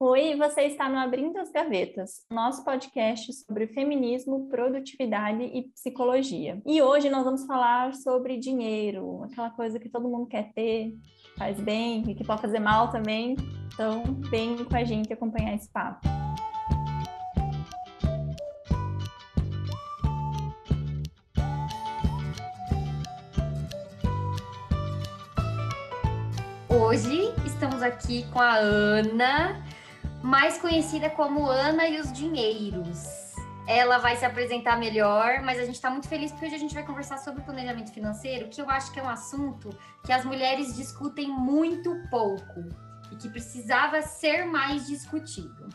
Oi, você está no Abrindo as Gavetas, nosso podcast sobre feminismo, produtividade e psicologia. E hoje nós vamos falar sobre dinheiro, aquela coisa que todo mundo quer ter, faz bem e que pode fazer mal também. Então, vem com a gente acompanhar esse papo. Hoje estamos aqui com a Ana, mais conhecida como Ana e os Dinheiros. Ela vai se apresentar melhor, mas a gente está muito feliz porque hoje a gente vai conversar sobre planejamento financeiro, que eu acho que é um assunto que as mulheres discutem muito pouco e que precisava ser mais discutido.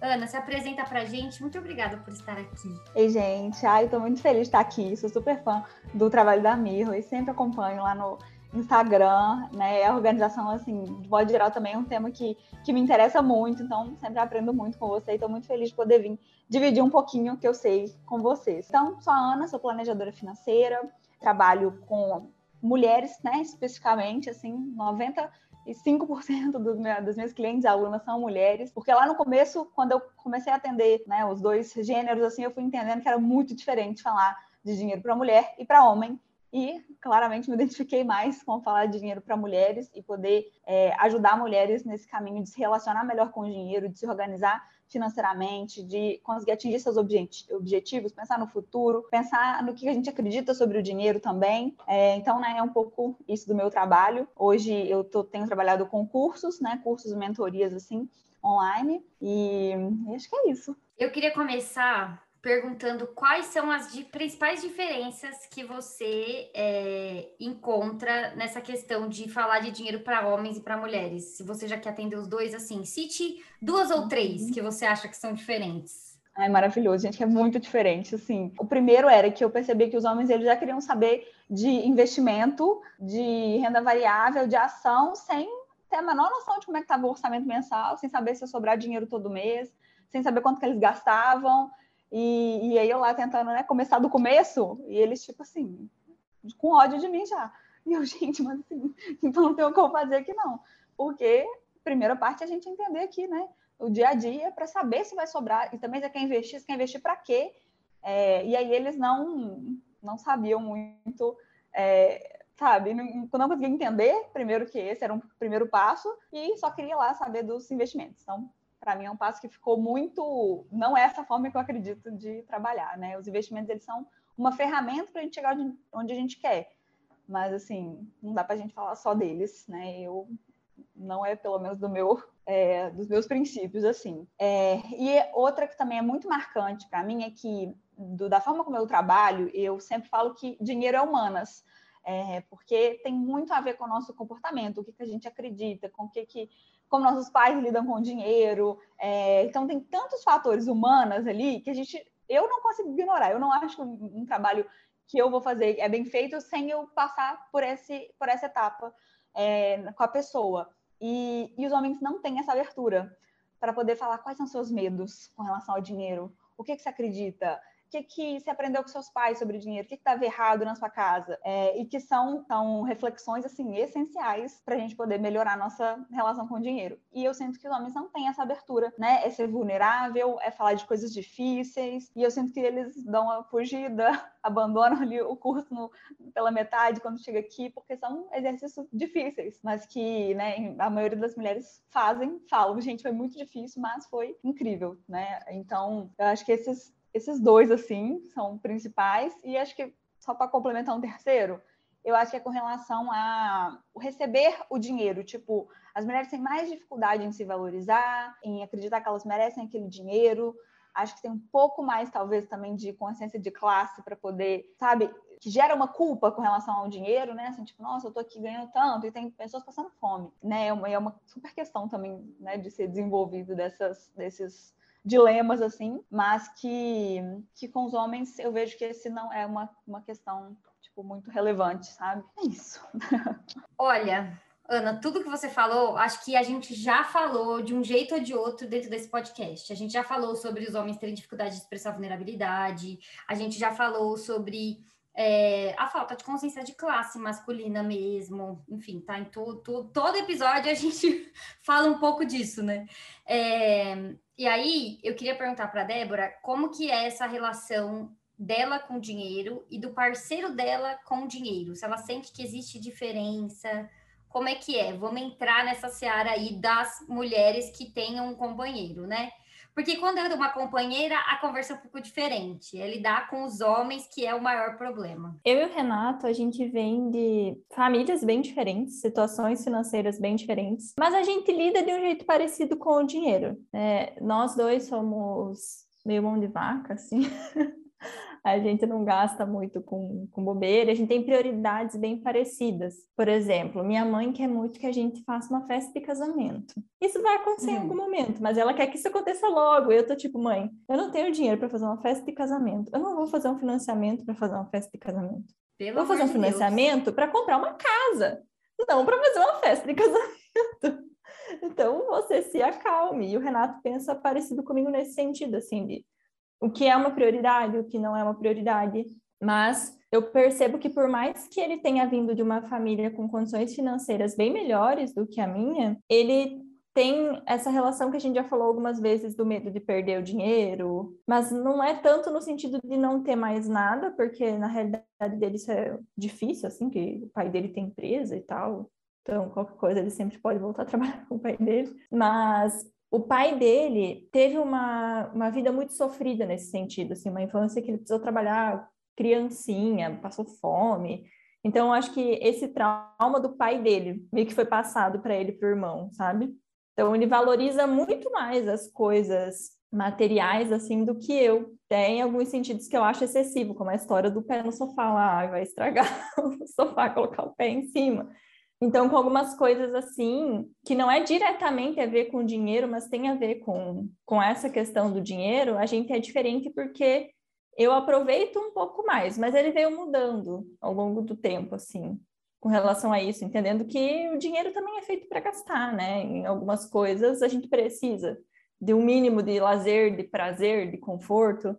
Ana, se apresenta pra gente. Muito obrigada por estar aqui. Ei, gente. Ai, tô muito feliz de estar aqui. Sou super fã do trabalho da Mirro e sempre acompanho lá no Instagram, né? A organização, assim, de modo geral, também é um tema que, que me interessa muito, então sempre aprendo muito com você e estou muito feliz de poder vir dividir um pouquinho que eu sei com vocês. Então, sou a Ana, sou planejadora financeira, trabalho com mulheres, né? Especificamente, assim, 95% dos, meus, dos meus clientes, alunas, são mulheres, porque lá no começo, quando eu comecei a atender né, os dois gêneros, assim, eu fui entendendo que era muito diferente falar de dinheiro para mulher e para homem e claramente me identifiquei mais com falar de dinheiro para mulheres e poder é, ajudar mulheres nesse caminho de se relacionar melhor com o dinheiro, de se organizar financeiramente, de conseguir atingir seus objetivos, pensar no futuro, pensar no que a gente acredita sobre o dinheiro também. É, então, né, é um pouco isso do meu trabalho. Hoje eu tô, tenho trabalhado com cursos, né, cursos, mentorias assim, online, e, e acho que é isso. Eu queria começar perguntando quais são as de, principais diferenças que você é, encontra nessa questão de falar de dinheiro para homens e para mulheres. Se você já quer atender os dois, assim, cite duas ou três uhum. que você acha que são diferentes. É maravilhoso, gente, é muito diferente, assim. O primeiro era que eu percebi que os homens eles já queriam saber de investimento, de renda variável, de ação, sem ter a menor noção de como é que estava o orçamento mensal, sem saber se ia sobrar dinheiro todo mês, sem saber quanto que eles gastavam. E, e aí eu lá tentando né, começar do começo, e eles, tipo assim, com ódio de mim já. E eu, gente, mas assim, então não tem o que eu fazer aqui, não. Porque primeira parte a gente entender aqui, né? O dia a dia para saber se vai sobrar. E também você quer investir, você quer investir para quê? É, e aí eles não, não sabiam muito, é, sabe? Não, não conseguiam entender, primeiro que esse era um primeiro passo, e só queria lá saber dos investimentos. Então, para mim é um passo que ficou muito. Não é essa forma que eu acredito de trabalhar, né? Os investimentos eles são uma ferramenta para a gente chegar onde a gente quer, mas assim não dá para a gente falar só deles, né? Eu não é pelo menos do meu é, dos meus princípios assim. É, e outra que também é muito marcante para mim é que do, da forma como eu trabalho, eu sempre falo que dinheiro é humanas. É, porque tem muito a ver com o nosso comportamento, o que, que a gente acredita, com o que, que como nossos pais lidam com dinheiro. É, então, tem tantos fatores humanos ali que a gente, eu não consigo ignorar. Eu não acho que um, um trabalho que eu vou fazer é bem feito sem eu passar por, esse, por essa etapa é, com a pessoa. E, e os homens não têm essa abertura para poder falar quais são seus medos com relação ao dinheiro, o que, que você acredita, que, que você aprendeu com seus pais sobre dinheiro, o que estava errado na sua casa, é, e que são, são reflexões assim essenciais para a gente poder melhorar nossa relação com o dinheiro. E eu sinto que os homens não têm essa abertura, né? É ser vulnerável, é falar de coisas difíceis, e eu sinto que eles dão uma fugida, abandonam ali o curso no, pela metade quando chega aqui, porque são exercícios difíceis, mas que, né, a maioria das mulheres fazem, falam, gente, foi muito difícil, mas foi incrível, né? Então, eu acho que esses esses dois, assim, são principais. E acho que, só para complementar um terceiro, eu acho que é com relação a receber o dinheiro. Tipo, as mulheres têm mais dificuldade em se valorizar, em acreditar que elas merecem aquele dinheiro. Acho que tem um pouco mais, talvez, também de consciência de classe para poder, sabe, que gera uma culpa com relação ao dinheiro, né? Assim, tipo, nossa, eu tô aqui ganhando tanto e tem pessoas passando fome, né? É uma, é uma super questão também, né, de ser desenvolvido dessas, desses dilemas assim, mas que, que com os homens eu vejo que esse não é uma, uma questão tipo muito relevante, sabe? É isso. Olha, Ana, tudo que você falou, acho que a gente já falou de um jeito ou de outro dentro desse podcast. A gente já falou sobre os homens terem dificuldade de expressar vulnerabilidade, a gente já falou sobre é, a falta de consciência de classe masculina mesmo, enfim, tá em todo, episódio a gente fala um pouco disso, né? É, e aí eu queria perguntar para Débora como que é essa relação dela com o dinheiro e do parceiro dela com o dinheiro, se ela sente que existe diferença, como é que é? Vamos entrar nessa seara aí das mulheres que tenham um companheiro, né? Porque quando é uma companheira, a conversa é um pouco diferente. É lidar com os homens que é o maior problema. Eu e o Renato, a gente vem de famílias bem diferentes, situações financeiras bem diferentes, mas a gente lida de um jeito parecido com o dinheiro. É, nós dois somos meio mão de vaca, assim. a gente não gasta muito com, com bobeira, a gente tem prioridades bem parecidas. Por exemplo, minha mãe quer muito que a gente faça uma festa de casamento. Isso vai acontecer em algum uhum. momento, mas ela quer que isso aconteça logo. Eu tô tipo, mãe, eu não tenho dinheiro para fazer uma festa de casamento. Eu não vou fazer um financiamento para fazer uma festa de casamento. Pelo vou fazer um financiamento para comprar uma casa, não para fazer uma festa de casamento. Então, você se acalme. E o Renato pensa parecido comigo nesse sentido, assim, de o que é uma prioridade, o que não é uma prioridade. Mas eu percebo que por mais que ele tenha vindo de uma família com condições financeiras bem melhores do que a minha, ele tem essa relação que a gente já falou algumas vezes do medo de perder o dinheiro, mas não é tanto no sentido de não ter mais nada, porque na realidade dele isso é difícil, assim, que o pai dele tem empresa e tal, então qualquer coisa ele sempre pode voltar a trabalhar com o pai dele, mas o pai dele teve uma, uma vida muito sofrida nesse sentido, assim, uma infância que ele precisou trabalhar criancinha, passou fome. Então, acho que esse trauma do pai dele meio que foi passado para ele, para o irmão, sabe? Então, ele valoriza muito mais as coisas materiais, assim, do que eu. Tem alguns sentidos que eu acho excessivo, como a história do pé no sofá lá, vai estragar o sofá, colocar o pé em cima. Então, com algumas coisas assim, que não é diretamente a ver com dinheiro, mas tem a ver com, com essa questão do dinheiro, a gente é diferente porque eu aproveito um pouco mais, mas ele veio mudando ao longo do tempo, assim, com relação a isso, entendendo que o dinheiro também é feito para gastar, né? Em algumas coisas a gente precisa de um mínimo de lazer, de prazer, de conforto.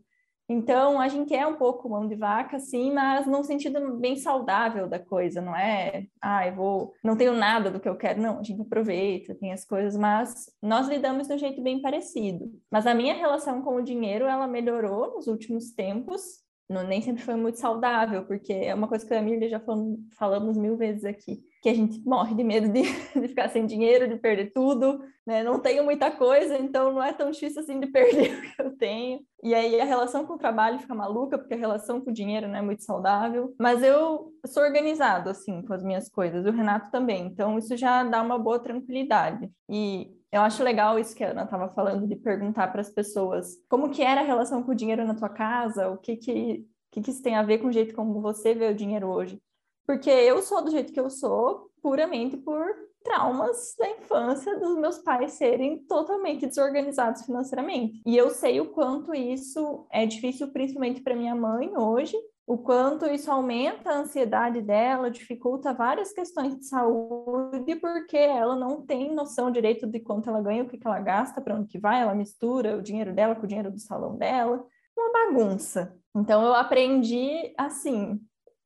Então, a gente é um pouco mão de vaca, sim, mas num sentido bem saudável da coisa, não é, ah, eu vou, não tenho nada do que eu quero, não, a gente aproveita, tem as coisas, mas nós lidamos de um jeito bem parecido. Mas a minha relação com o dinheiro, ela melhorou nos últimos tempos, não, nem sempre foi muito saudável, porque é uma coisa que a Mirlia já falamos, falamos mil vezes aqui, que a gente morre de medo de, de ficar sem dinheiro, de perder tudo, né? Não tenho muita coisa, então não é tão difícil assim de perder o que eu tenho. E aí a relação com o trabalho fica maluca, porque a relação com o dinheiro não é muito saudável. Mas eu sou organizado, assim, com as minhas coisas, o Renato também, então isso já dá uma boa tranquilidade. E eu acho legal isso que a Ana estava falando, de perguntar para as pessoas como que era a relação com o dinheiro na tua casa, o que que, que que isso tem a ver com o jeito como você vê o dinheiro hoje. Porque eu sou do jeito que eu sou, puramente por traumas da infância dos meus pais serem totalmente desorganizados financeiramente. E eu sei o quanto isso é difícil, principalmente para minha mãe hoje, o quanto isso aumenta a ansiedade dela, dificulta várias questões de saúde, porque ela não tem noção direito de quanto ela ganha, o que, que ela gasta, para onde que vai, ela mistura o dinheiro dela com o dinheiro do salão dela, uma bagunça. Então eu aprendi assim,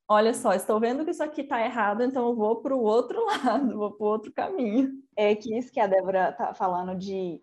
olha só, estou vendo que isso aqui está errado, então eu vou para o outro lado, vou para o outro caminho. É que isso que a Débora está falando de,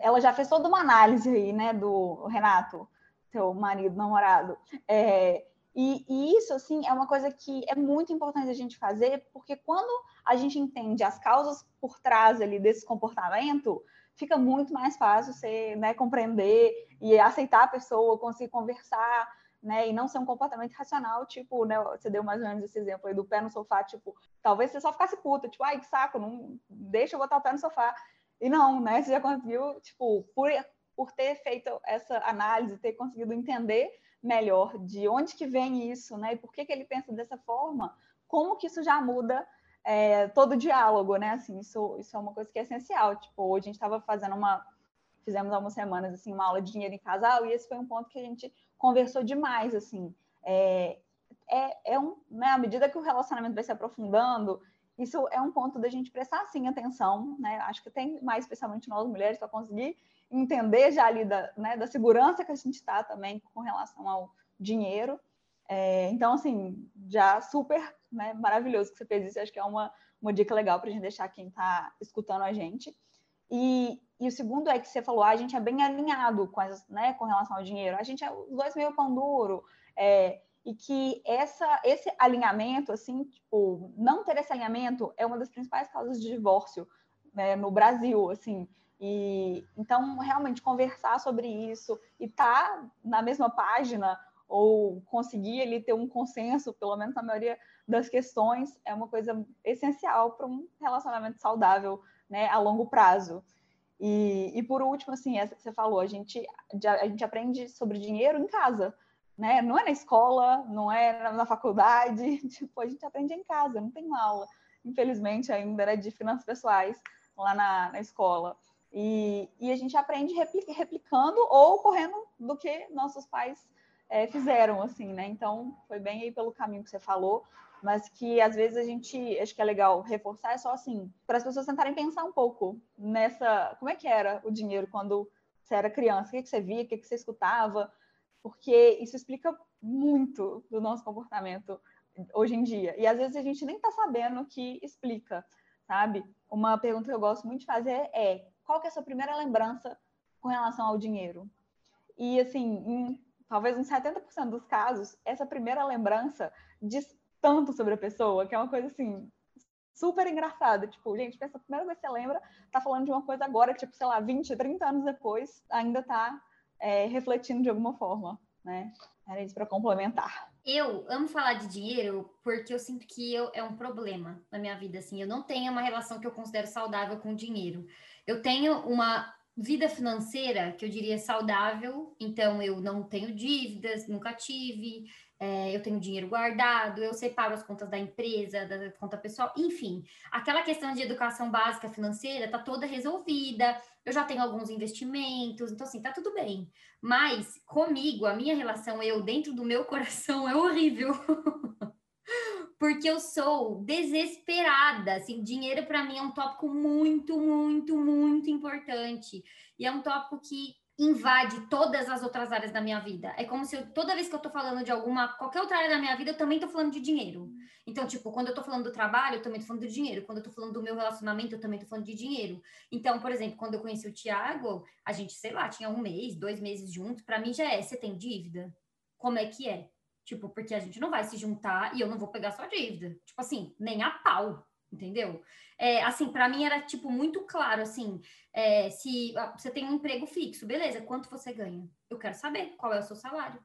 ela já fez toda uma análise aí, né, do Renato, seu marido, namorado, é, e, e, isso, assim, é uma coisa que é muito importante a gente fazer, porque quando a gente entende as causas por trás ali desse comportamento, fica muito mais fácil você né, compreender e aceitar a pessoa, conseguir conversar, né, e não ser um comportamento racional, tipo, né, você deu mais ou menos esse exemplo aí do pé no sofá, tipo, talvez você só ficasse puta, tipo, ai, que saco, não deixa eu botar o pé no sofá. E não, né, você já conseguiu, tipo, por, por ter feito essa análise, ter conseguido entender melhor de onde que vem isso, né? E por que, que ele pensa dessa forma, como que isso já muda é, todo o diálogo, né? Assim, isso, isso é uma coisa que é essencial. Tipo, hoje a gente estava fazendo uma. Fizemos algumas semanas assim, uma aula de dinheiro em casal, e esse foi um ponto que a gente conversou demais, assim. É, é, é um, né, à medida que o relacionamento vai se aprofundando, isso é um ponto da gente prestar sim atenção, né? Acho que tem mais, especialmente nós mulheres, para conseguir entender já ali da, né, da segurança que a gente está também com relação ao dinheiro. É, então, assim, já super né, maravilhoso que você fez isso. Acho que é uma, uma dica legal para a gente deixar quem está escutando a gente. E, e, o segundo é que você falou, a gente é bem alinhado com, as, né, com relação ao dinheiro. A gente é os dois meio pão duro. É, e que essa, esse alinhamento, assim, tipo, não ter esse alinhamento é uma das principais causas de divórcio né, no Brasil, assim. E então realmente conversar sobre isso e tá na mesma página ou conseguir ele ter um consenso, pelo menos na maioria das questões, é uma coisa essencial para um relacionamento saudável, né, a longo prazo. E, e por último, assim, que você falou, a gente, a gente aprende sobre dinheiro em casa, né? Não é na escola, não é na faculdade, tipo, a gente aprende em casa, não tem uma aula, infelizmente, ainda, né, de finanças pessoais lá na, na escola. E, e, a gente aprende replicando ou correndo do que nossos pais é, fizeram, assim, né? Então, foi bem aí pelo caminho que você falou, mas que às vezes a gente, acho que é legal reforçar, é só assim, para as pessoas tentarem pensar um pouco nessa, como é que era o dinheiro quando você era criança, o que, que você via, o que, que você escutava, porque isso explica muito do nosso comportamento hoje em dia. E às vezes a gente nem está sabendo que explica, sabe? Uma pergunta que eu gosto muito de fazer é: qual que é a sua primeira lembrança com relação ao dinheiro? E assim, em talvez uns 70% dos casos, essa primeira lembrança diz tanto sobre a pessoa, que é uma coisa assim super engraçada. Tipo, gente, pensa, a primeira vez que você lembra, tá falando de uma coisa agora, tipo, sei lá, 20, 30 anos depois, ainda tá é, refletindo de alguma forma, né? Era isso para complementar. Eu amo falar de dinheiro porque eu sinto que eu, é um problema na minha vida. Assim, eu não tenho uma relação que eu considero saudável com dinheiro. Eu tenho uma vida financeira que eu diria saudável, então eu não tenho dívidas, nunca tive, é, eu tenho dinheiro guardado, eu separo as contas da empresa, da conta pessoal, enfim, aquela questão de educação básica financeira tá toda resolvida, eu já tenho alguns investimentos, então assim, tá tudo bem. Mas comigo, a minha relação, eu dentro do meu coração é horrível. Porque eu sou desesperada, assim, dinheiro para mim é um tópico muito, muito, muito importante. E é um tópico que invade todas as outras áreas da minha vida. É como se eu, toda vez que eu tô falando de alguma, qualquer outra área da minha vida, eu também tô falando de dinheiro. Então, tipo, quando eu tô falando do trabalho, eu também tô falando de dinheiro. Quando eu tô falando do meu relacionamento, eu também tô falando de dinheiro. Então, por exemplo, quando eu conheci o Thiago, a gente, sei lá, tinha um mês, dois meses juntos. Para mim já é, você tem dívida? Como é que é? Tipo, porque a gente não vai se juntar e eu não vou pegar sua dívida. Tipo assim, nem a pau entendeu? É, assim, para mim era tipo muito claro, assim, é, se você tem um emprego fixo, beleza? Quanto você ganha? Eu quero saber qual é o seu salário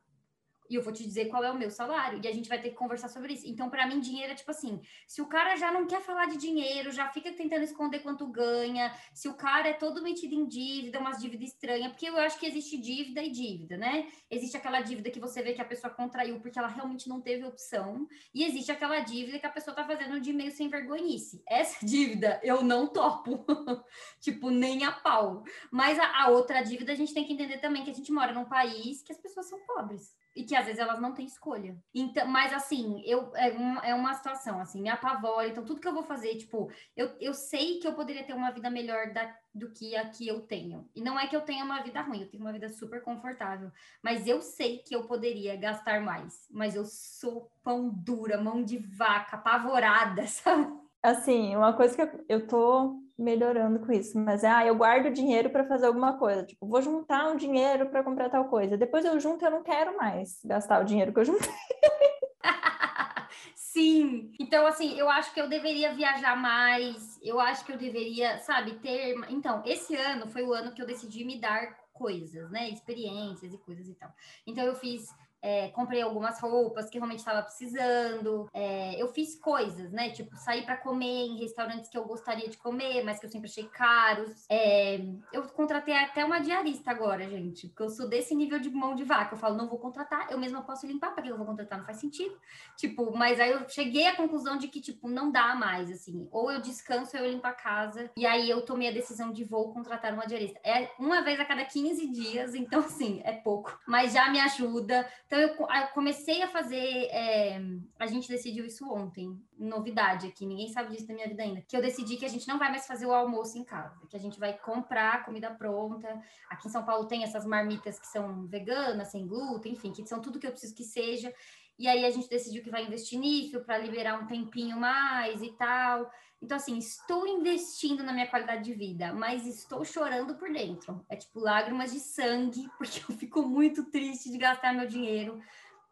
e eu vou te dizer qual é o meu salário, e a gente vai ter que conversar sobre isso. Então, para mim, dinheiro é tipo assim: se o cara já não quer falar de dinheiro, já fica tentando esconder quanto ganha, se o cara é todo metido em dívida, umas dívidas estranhas, porque eu acho que existe dívida e dívida, né? Existe aquela dívida que você vê que a pessoa contraiu porque ela realmente não teve opção, e existe aquela dívida que a pessoa tá fazendo de meio sem vergonhice. Essa dívida eu não topo, tipo, nem a pau. Mas a, a outra dívida a gente tem que entender também que a gente mora num país que as pessoas são pobres e que às vezes elas não têm escolha. Então, mas assim, eu é, um, é uma situação assim, me apavora. Então, tudo que eu vou fazer, tipo, eu, eu sei que eu poderia ter uma vida melhor da, do que a que eu tenho. E não é que eu tenha uma vida ruim, eu tenho uma vida super confortável, mas eu sei que eu poderia gastar mais. Mas eu sou pão dura, mão de vaca, apavorada, sabe? Assim, uma coisa que eu, tô melhorando com isso, mas é, ah, eu guardo dinheiro para fazer alguma coisa, tipo, vou juntar um dinheiro para comprar tal coisa. Depois eu junto, eu não quero mais gastar o dinheiro que eu juntei. Sim. Então, assim, eu acho que eu deveria viajar mais. Eu acho que eu deveria, sabe, ter. Então, esse ano foi o ano que eu decidi me dar coisas, né? Experiências e coisas e tal. Então, eu fiz é, comprei algumas roupas que realmente estava precisando. É, eu fiz coisas, né? Tipo, sair para comer em restaurantes que eu gostaria de comer, mas que eu sempre achei caros. É, eu contratei até uma diarista agora, gente, porque eu sou desse nível de mão de vaca. Eu falo, não vou contratar, eu mesma posso limpar, para que eu vou contratar? Não faz sentido. Tipo, mas aí eu cheguei à conclusão de que, tipo, não dá mais, assim. Ou eu descanso, ou eu limpo a casa. E aí eu tomei a decisão de vou contratar uma diarista. É uma vez a cada 15 dias, então, assim, é pouco. Mas já me ajuda. Eu, eu comecei a fazer. É, a gente decidiu isso ontem, novidade aqui, ninguém sabe disso da minha vida ainda. Que eu decidi que a gente não vai mais fazer o almoço em casa, que a gente vai comprar comida pronta. Aqui em São Paulo tem essas marmitas que são veganas, sem glúten, enfim, que são tudo que eu preciso que seja. E aí a gente decidiu que vai investir nisso para liberar um tempinho mais e tal. Então, assim, estou investindo na minha qualidade de vida, mas estou chorando por dentro. É tipo lágrimas de sangue, porque eu fico muito triste de gastar meu dinheiro.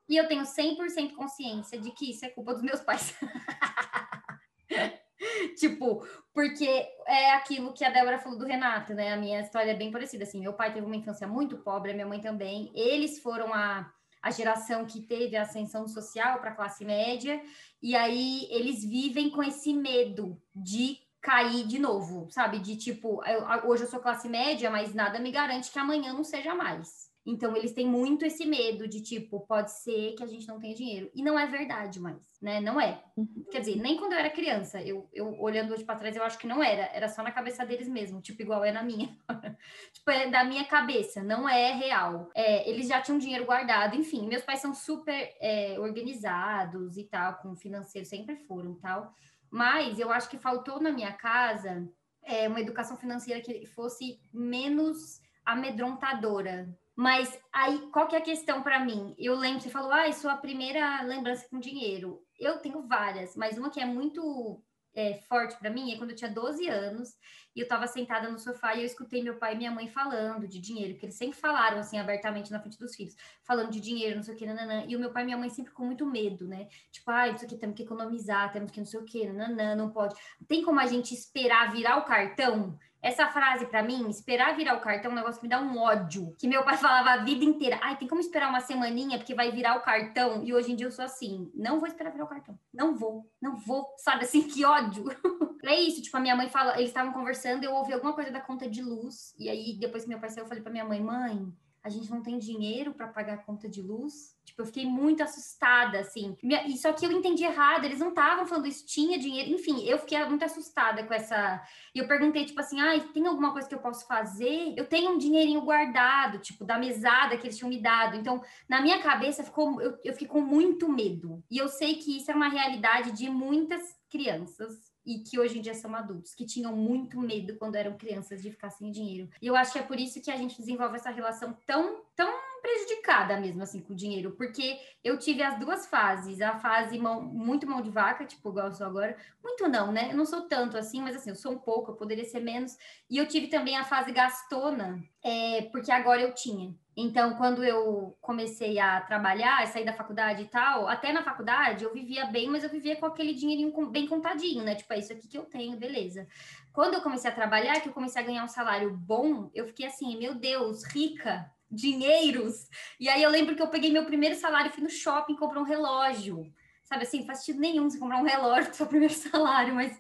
E eu tenho 100% consciência de que isso é culpa dos meus pais. tipo, porque é aquilo que a Débora falou do Renato, né? A minha história é bem parecida, assim. Meu pai teve uma infância muito pobre, minha mãe também. Eles foram a a geração que teve a ascensão social para a classe média, e aí eles vivem com esse medo de cair de novo, sabe? De tipo, eu, hoje eu sou classe média, mas nada me garante que amanhã não seja mais. Então, eles têm muito esse medo de, tipo, pode ser que a gente não tenha dinheiro. E não é verdade mais, né? Não é. Uhum. Quer dizer, nem quando eu era criança, eu, eu olhando hoje para trás, eu acho que não era. Era só na cabeça deles mesmo, tipo, igual é na minha. tipo, é da minha cabeça, não é real. É, eles já tinham dinheiro guardado, enfim. Meus pais são super é, organizados e tal, com financeiro, sempre foram tal. Mas eu acho que faltou na minha casa é, uma educação financeira que fosse menos amedrontadora, mas aí, qual que é a questão para mim? Eu lembro, você falou, ah, sua primeira lembrança com dinheiro. Eu tenho várias, mas uma que é muito é, forte para mim é quando eu tinha 12 anos e eu estava sentada no sofá e eu escutei meu pai e minha mãe falando de dinheiro, que eles sempre falaram assim abertamente na frente dos filhos, falando de dinheiro, não sei o que, nananã. E o meu pai e minha mãe sempre com muito medo, né? Tipo, ah, isso aqui temos que economizar, temos que não sei o que, nananã, não pode. Tem como a gente esperar virar o cartão? Essa frase, para mim, esperar virar o cartão é um negócio que me dá um ódio. Que meu pai falava a vida inteira. Ai, tem como esperar uma semaninha porque vai virar o cartão. E hoje em dia eu sou assim. Não vou esperar virar o cartão. Não vou. Não vou. Sabe assim, que ódio. é isso. Tipo, a minha mãe fala. Eles estavam conversando, eu ouvi alguma coisa da conta de luz. E aí, depois que meu pai saiu, eu falei pra minha mãe: mãe, a gente não tem dinheiro para pagar a conta de luz. Tipo, eu fiquei muito assustada, assim. E só que eu entendi errado, eles não estavam falando isso, tinha dinheiro. Enfim, eu fiquei muito assustada com essa. E eu perguntei, tipo assim, ai, tem alguma coisa que eu posso fazer? Eu tenho um dinheirinho guardado, tipo, da mesada que eles tinham me dado. Então, na minha cabeça, ficou, eu, eu fiquei com muito medo. E eu sei que isso é uma realidade de muitas crianças e que hoje em dia são adultos, que tinham muito medo quando eram crianças de ficar sem dinheiro. E eu acho que é por isso que a gente desenvolve essa relação tão, tão prejudicada mesmo assim com o dinheiro, porque eu tive as duas fases, a fase mão, muito mão de vaca, tipo, igual eu sou agora, muito não, né? Eu não sou tanto assim, mas assim, eu sou um pouco, eu poderia ser menos. E eu tive também a fase gastona, é, porque agora eu tinha. Então, quando eu comecei a trabalhar, sair da faculdade e tal, até na faculdade eu vivia bem, mas eu vivia com aquele dinheirinho bem contadinho, né? Tipo, é isso aqui que eu tenho, beleza. Quando eu comecei a trabalhar, que eu comecei a ganhar um salário bom, eu fiquei assim, meu Deus, rica, dinheiros. E aí eu lembro que eu peguei meu primeiro salário, fui no shopping comprar um relógio. Sabe assim, faz sentido nenhum você comprar um relógio com seu primeiro salário, mas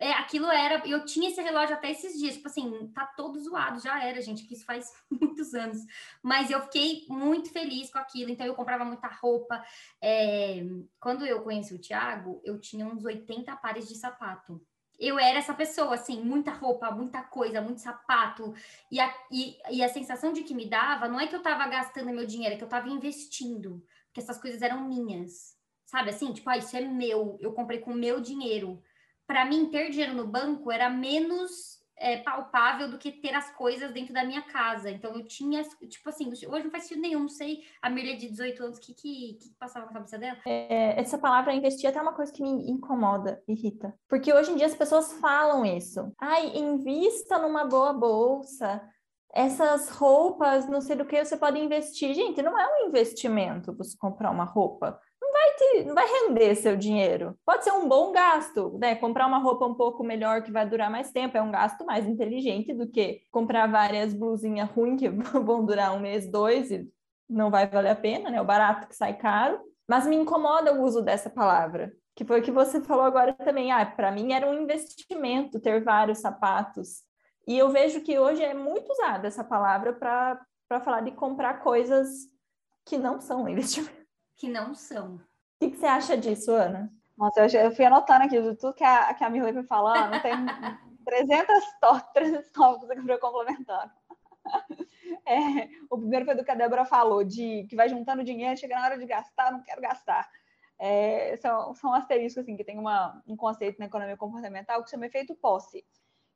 é, aquilo era, eu tinha esse relógio até esses dias, tipo assim, tá todo zoado, já era, gente, que isso faz muitos anos. Mas eu fiquei muito feliz com aquilo, então eu comprava muita roupa. É, quando eu conheci o Thiago, eu tinha uns 80 pares de sapato. Eu era essa pessoa, assim, muita roupa, muita coisa, muito sapato. E a, e, e a sensação de que me dava não é que eu tava gastando meu dinheiro, é que eu tava investindo, porque essas coisas eram minhas. Sabe assim? Tipo, ah, isso é meu, eu comprei com meu dinheiro para mim, ter dinheiro no banco era menos é, palpável do que ter as coisas dentro da minha casa. Então, eu tinha, tipo assim, hoje não faz sentido nenhum, não sei a Mirlia de 18 anos, o que, que, que passava na cabeça dela? É, essa palavra investir é até uma coisa que me incomoda, irrita. Porque hoje em dia as pessoas falam isso. Ai, invista numa boa bolsa, essas roupas, não sei do que, você pode investir. Gente, não é um investimento você comprar uma roupa vai te, não vai render seu dinheiro. Pode ser um bom gasto, né? Comprar uma roupa um pouco melhor que vai durar mais tempo é um gasto mais inteligente do que comprar várias blusinhas ruins que vão durar um mês, dois e não vai valer a pena, né? O barato que sai caro. Mas me incomoda o uso dessa palavra, que foi o que você falou agora também. Ah, para mim era um investimento ter vários sapatos. E eu vejo que hoje é muito usada essa palavra para falar de comprar coisas que não são investimento. Que não são. O que, que, você acha disso, Ana? Nossa, eu, fui anotando aqui de tudo que a, que a Mirley foi falando, tem 300 tópicos, 300 tópicos que eu fui complementando. É, o primeiro foi do que a Débora falou, de que vai juntando dinheiro, chega na hora de gastar, não quero gastar. É, são, são asteriscos, assim, que tem uma, um conceito na economia comportamental que chama efeito posse,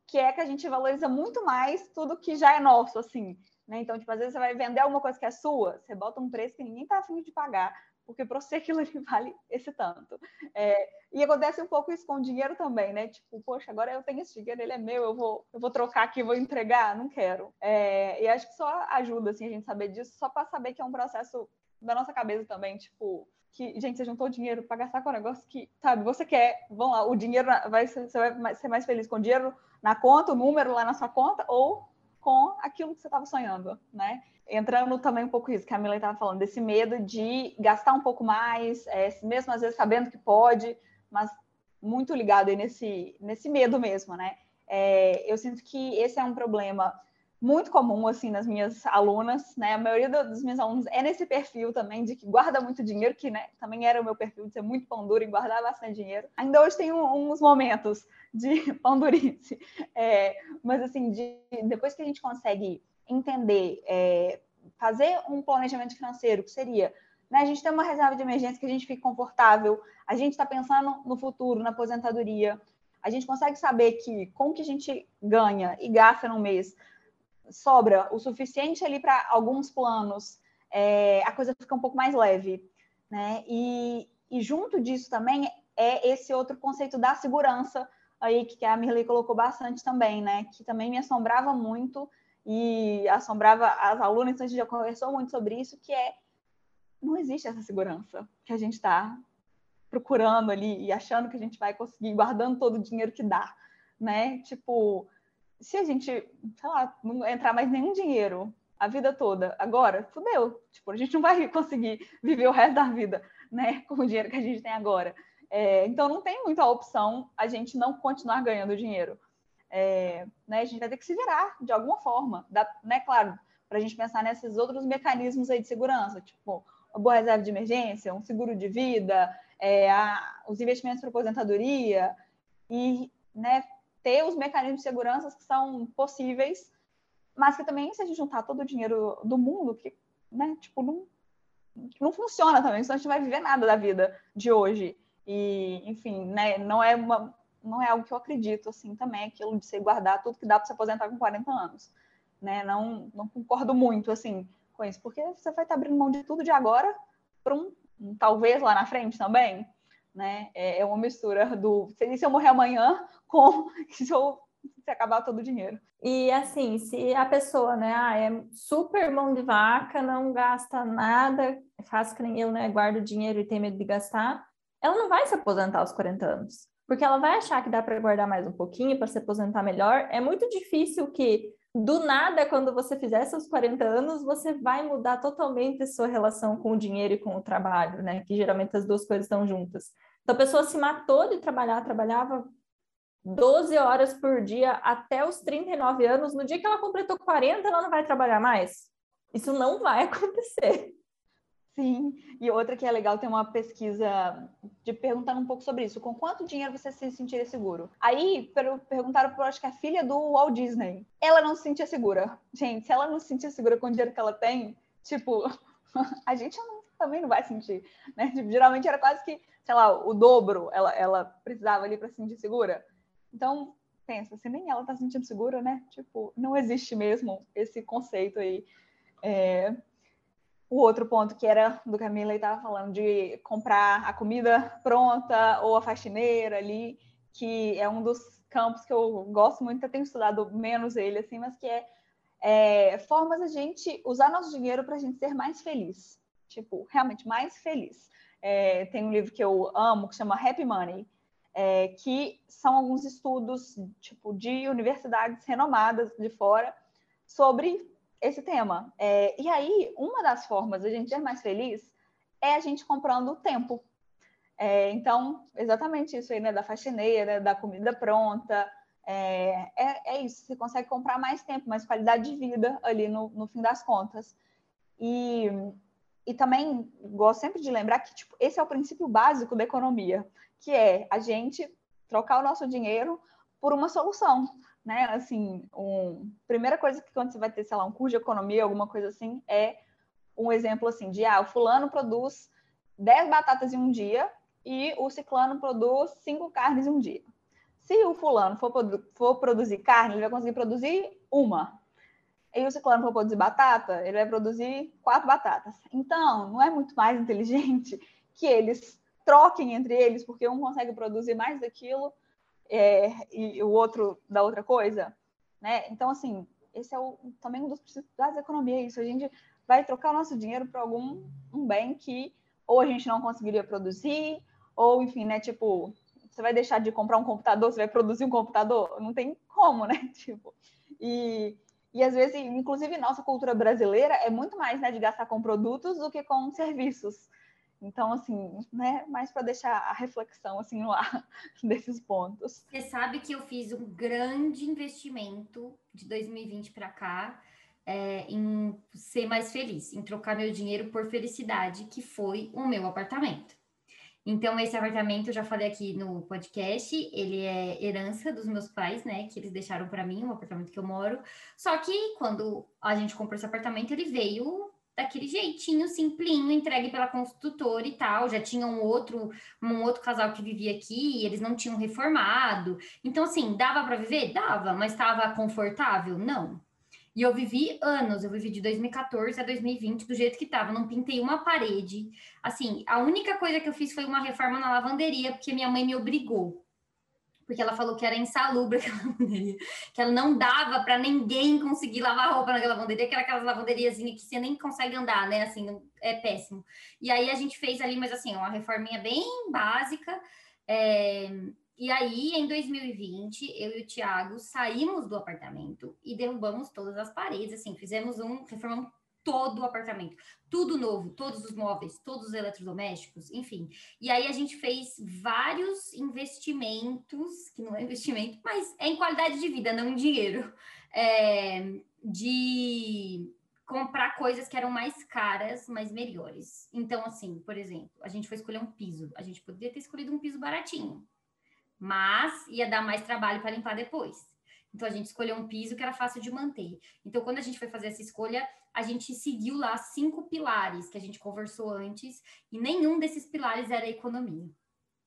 que é que a gente valoriza muito mais tudo que já é nosso, assim. Né? Então, tipo, às vezes você vai vender alguma coisa que é sua, você bota um preço que ninguém tá afim de pagar, porque para você aquilo ali vale esse tanto. É, e acontece um pouco isso com o dinheiro também, né? Tipo, poxa, agora eu tenho esse dinheiro, ele é meu, eu vou, eu vou trocar aqui, vou entregar, não quero. É, e acho que só ajuda assim, a gente saber disso, só para saber que é um processo da nossa cabeça também, tipo, que, gente, você juntou dinheiro para gastar com um negócio que, sabe, você quer, vamos lá, o dinheiro vai você vai ser mais feliz com o dinheiro na conta, o número lá na sua conta, ou com aquilo que você estava sonhando, né? Entrando também um pouco isso que a Mila estava falando, desse medo de gastar um pouco mais, é, mesmo às vezes sabendo que pode, mas muito ligado aí nesse, nesse medo mesmo, né? É, eu sinto que esse é um problema muito comum, assim, nas minhas alunas, né? A maioria dos meus alunos é nesse perfil também, de que guarda muito dinheiro, que, né, também era o meu perfil de ser muito pão duro e guardar bastante dinheiro. Ainda hoje tem um, uns momentos de pão durice, é, mas, assim, de, depois que a gente consegue entender, é, fazer um planejamento financeiro, que seria né, a gente ter uma reserva de emergência que a gente fique confortável, a gente está pensando no futuro, na aposentadoria, a gente consegue saber que com o que a gente ganha e gasta no mês, sobra o suficiente ali para alguns planos, é, a coisa fica um pouco mais leve, né? E, e junto disso também é esse outro conceito da segurança aí que a Mirley colocou bastante também, né? Que também me assombrava muito e assombrava as alunas, então a gente já conversou muito sobre isso, que é não existe essa segurança que a gente está procurando ali e achando que a gente vai conseguir guardando todo o dinheiro que dá, né? Tipo, se a gente, sei lá, não entrar mais nenhum dinheiro a vida toda, agora, fudeu. Tipo, a gente não vai conseguir viver o resto da vida, né, com o dinheiro que a gente tem agora. É, então, não tem muita opção a gente não continuar ganhando dinheiro. É, né, a gente vai ter que se virar de alguma forma, dá, né, claro, para a gente pensar nesses outros mecanismos aí de segurança, tipo, uma boa reserva de emergência, um seguro de vida, é, a, os investimentos para aposentadoria, e né, ter os mecanismos de segurança que são possíveis, mas que também, se a gente juntar todo o dinheiro do mundo, que, né, tipo, não, não funciona também, senão a gente não vai viver nada da vida de hoje. E, enfim, né, não é uma, não é algo que eu acredito, assim, também, aquilo de se guardar tudo que dá para se aposentar com 40 anos, né, não, não concordo muito, assim, com isso, porque você vai estar abrindo mão de tudo de agora para um, um talvez lá na frente também, né? É, é uma mistura do se eu morrer amanhã com se eu se acabar todo o dinheiro. E assim, se a pessoa, né, ah, é super mão de vaca, não gasta nada, faz que nem eu, né, o dinheiro e tem medo de gastar, ela não vai se aposentar aos 40 anos, porque ela vai achar que dá para guardar mais um pouquinho para se aposentar melhor. É muito difícil que do nada, quando você fizer seus 40 anos, você vai mudar totalmente sua relação com o dinheiro e com o trabalho, né? Que geralmente as duas coisas estão juntas. Então, a pessoa se matou de trabalhar, trabalhava 12 horas por dia até os 39 anos. No dia que ela completou 40, ela não vai trabalhar mais. Isso não vai acontecer. Sim, e outra que é legal tem uma pesquisa de perguntando um pouco sobre isso. Com quanto dinheiro você se sentiria seguro? Aí perguntaram para acho que a filha do Walt Disney. Ela não se sentia segura. Gente, se ela não se sentia segura com o dinheiro que ela tem, tipo, a gente não, também não vai sentir, né? Tipo, geralmente era quase que, sei lá, o dobro ela, ela precisava ali para se sentir segura. Então, pensa, se nem ela tá se sentindo segura, né? Tipo, não existe mesmo esse conceito aí. É, o outro ponto que era do Camila estava falando de comprar a comida pronta ou a faxineira ali, que é um dos campos que eu gosto muito, eu tenho estudado menos ele, assim, mas que é, é formas a gente usar nosso dinheiro para a gente ser mais feliz. Tipo, realmente mais feliz. É, tem um livro que eu amo que chama Happy Money, é, que são alguns estudos tipo de universidades renomadas de fora sobre esse tema. É, e aí, uma das formas de a gente ser mais feliz é a gente comprando tempo. É, então, exatamente isso aí, né? Da faxineira, da comida pronta. É, é, é, isso, você consegue comprar mais tempo, mais qualidade de vida ali no, no fim das contas. E, e também gosto sempre de lembrar que tipo, esse é o princípio básico da economia, que é a gente trocar o nosso dinheiro por uma solução né? Assim, um, primeira coisa que quando você vai ter, sei lá, um curso de economia, alguma coisa assim, é um exemplo assim de, ah, o fulano produz 10 batatas em um dia e o ciclano produz 5 carnes em um dia. Se o fulano for, for produzir carne, ele vai conseguir produzir uma. E o ciclano para produzir batata, ele vai produzir quatro batatas. Então, não é muito mais inteligente que eles troquem entre eles, porque um consegue produzir mais daquilo é, e o outro da outra coisa, né? Então, assim, esse é o, também um dos princípios da economia, isso. A gente vai trocar o nosso dinheiro por algum um bem que ou a gente não conseguiria produzir, ou, enfim, né, tipo, você vai deixar de comprar um computador, você vai produzir um computador? Não tem como, né? Tipo, e, e às vezes, inclusive, nossa cultura brasileira é muito mais né, de gastar com produtos do que com serviços. Então, assim, né, mais para deixar a reflexão assim no ar desses pontos. Você sabe que eu fiz um grande investimento de 2020 para cá é, em ser mais feliz, em trocar meu dinheiro por felicidade, que foi o meu apartamento. Então, esse apartamento, eu já falei aqui no podcast, ele é herança dos meus pais, né? Que eles deixaram para mim, o apartamento que eu moro. Só que quando a gente comprou esse apartamento, ele veio daquele jeitinho simplinho, entregue pela construtora e tal. Já tinha um outro, um outro casal que vivia aqui, eles não tinham reformado. Então, assim, dava para viver? Dava, mas estava confortável? Não. E eu vivi anos, eu vivi de 2014 a 2020 do jeito que estava, não pintei uma parede. Assim, a única coisa que eu fiz foi uma reforma na lavanderia, porque minha mãe me obrigou. Porque ela falou que era insalubre aquela lavanderia, que ela não dava para ninguém conseguir lavar roupa naquela lavanderia, que era aquelas lavanderiazinhas que você nem consegue andar, né? Assim, é péssimo. E aí a gente fez ali, mas assim, uma reforminha bem básica. É, e aí, em 2020, eu e o Thiago saímos do apartamento e derrubamos todas as paredes, assim, fizemos um, reformamos todo o apartamento, tudo novo, todos os móveis, todos os eletrodomésticos, enfim. E aí a gente fez vários investimentos, que não é investimento, mas é em qualidade de vida, não em dinheiro, é, de comprar coisas que eram mais caras, mas melhores. Então, assim, por exemplo, a gente foi escolher um piso. A gente poderia ter escolhido um piso baratinho, mas ia dar mais trabalho para limpar depois. Então a gente escolheu um piso que era fácil de manter. Então quando a gente foi fazer essa escolha, a gente seguiu lá cinco pilares que a gente conversou antes e nenhum desses pilares era economia.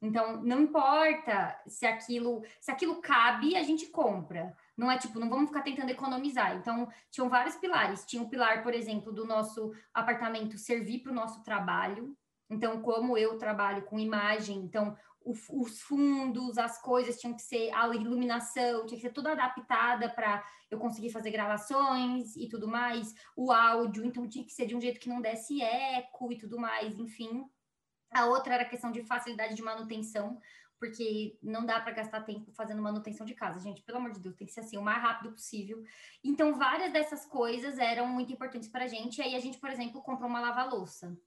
Então não importa se aquilo, se aquilo cabe, a gente compra. Não é tipo, não vamos ficar tentando economizar. Então, tinham vários pilares. Tinha o pilar, por exemplo, do nosso apartamento servir para o nosso trabalho. Então, como eu trabalho com imagem, então os fundos, as coisas tinham que ser, a iluminação tinha que ser toda adaptada para eu conseguir fazer gravações e tudo mais, o áudio, então tinha que ser de um jeito que não desse eco e tudo mais, enfim. A outra era a questão de facilidade de manutenção, porque não dá para gastar tempo fazendo manutenção de casa, gente, pelo amor de Deus, tem que ser assim o mais rápido possível. Então, várias dessas coisas eram muito importantes para a gente. E aí a gente, por exemplo, comprou uma lava-louça,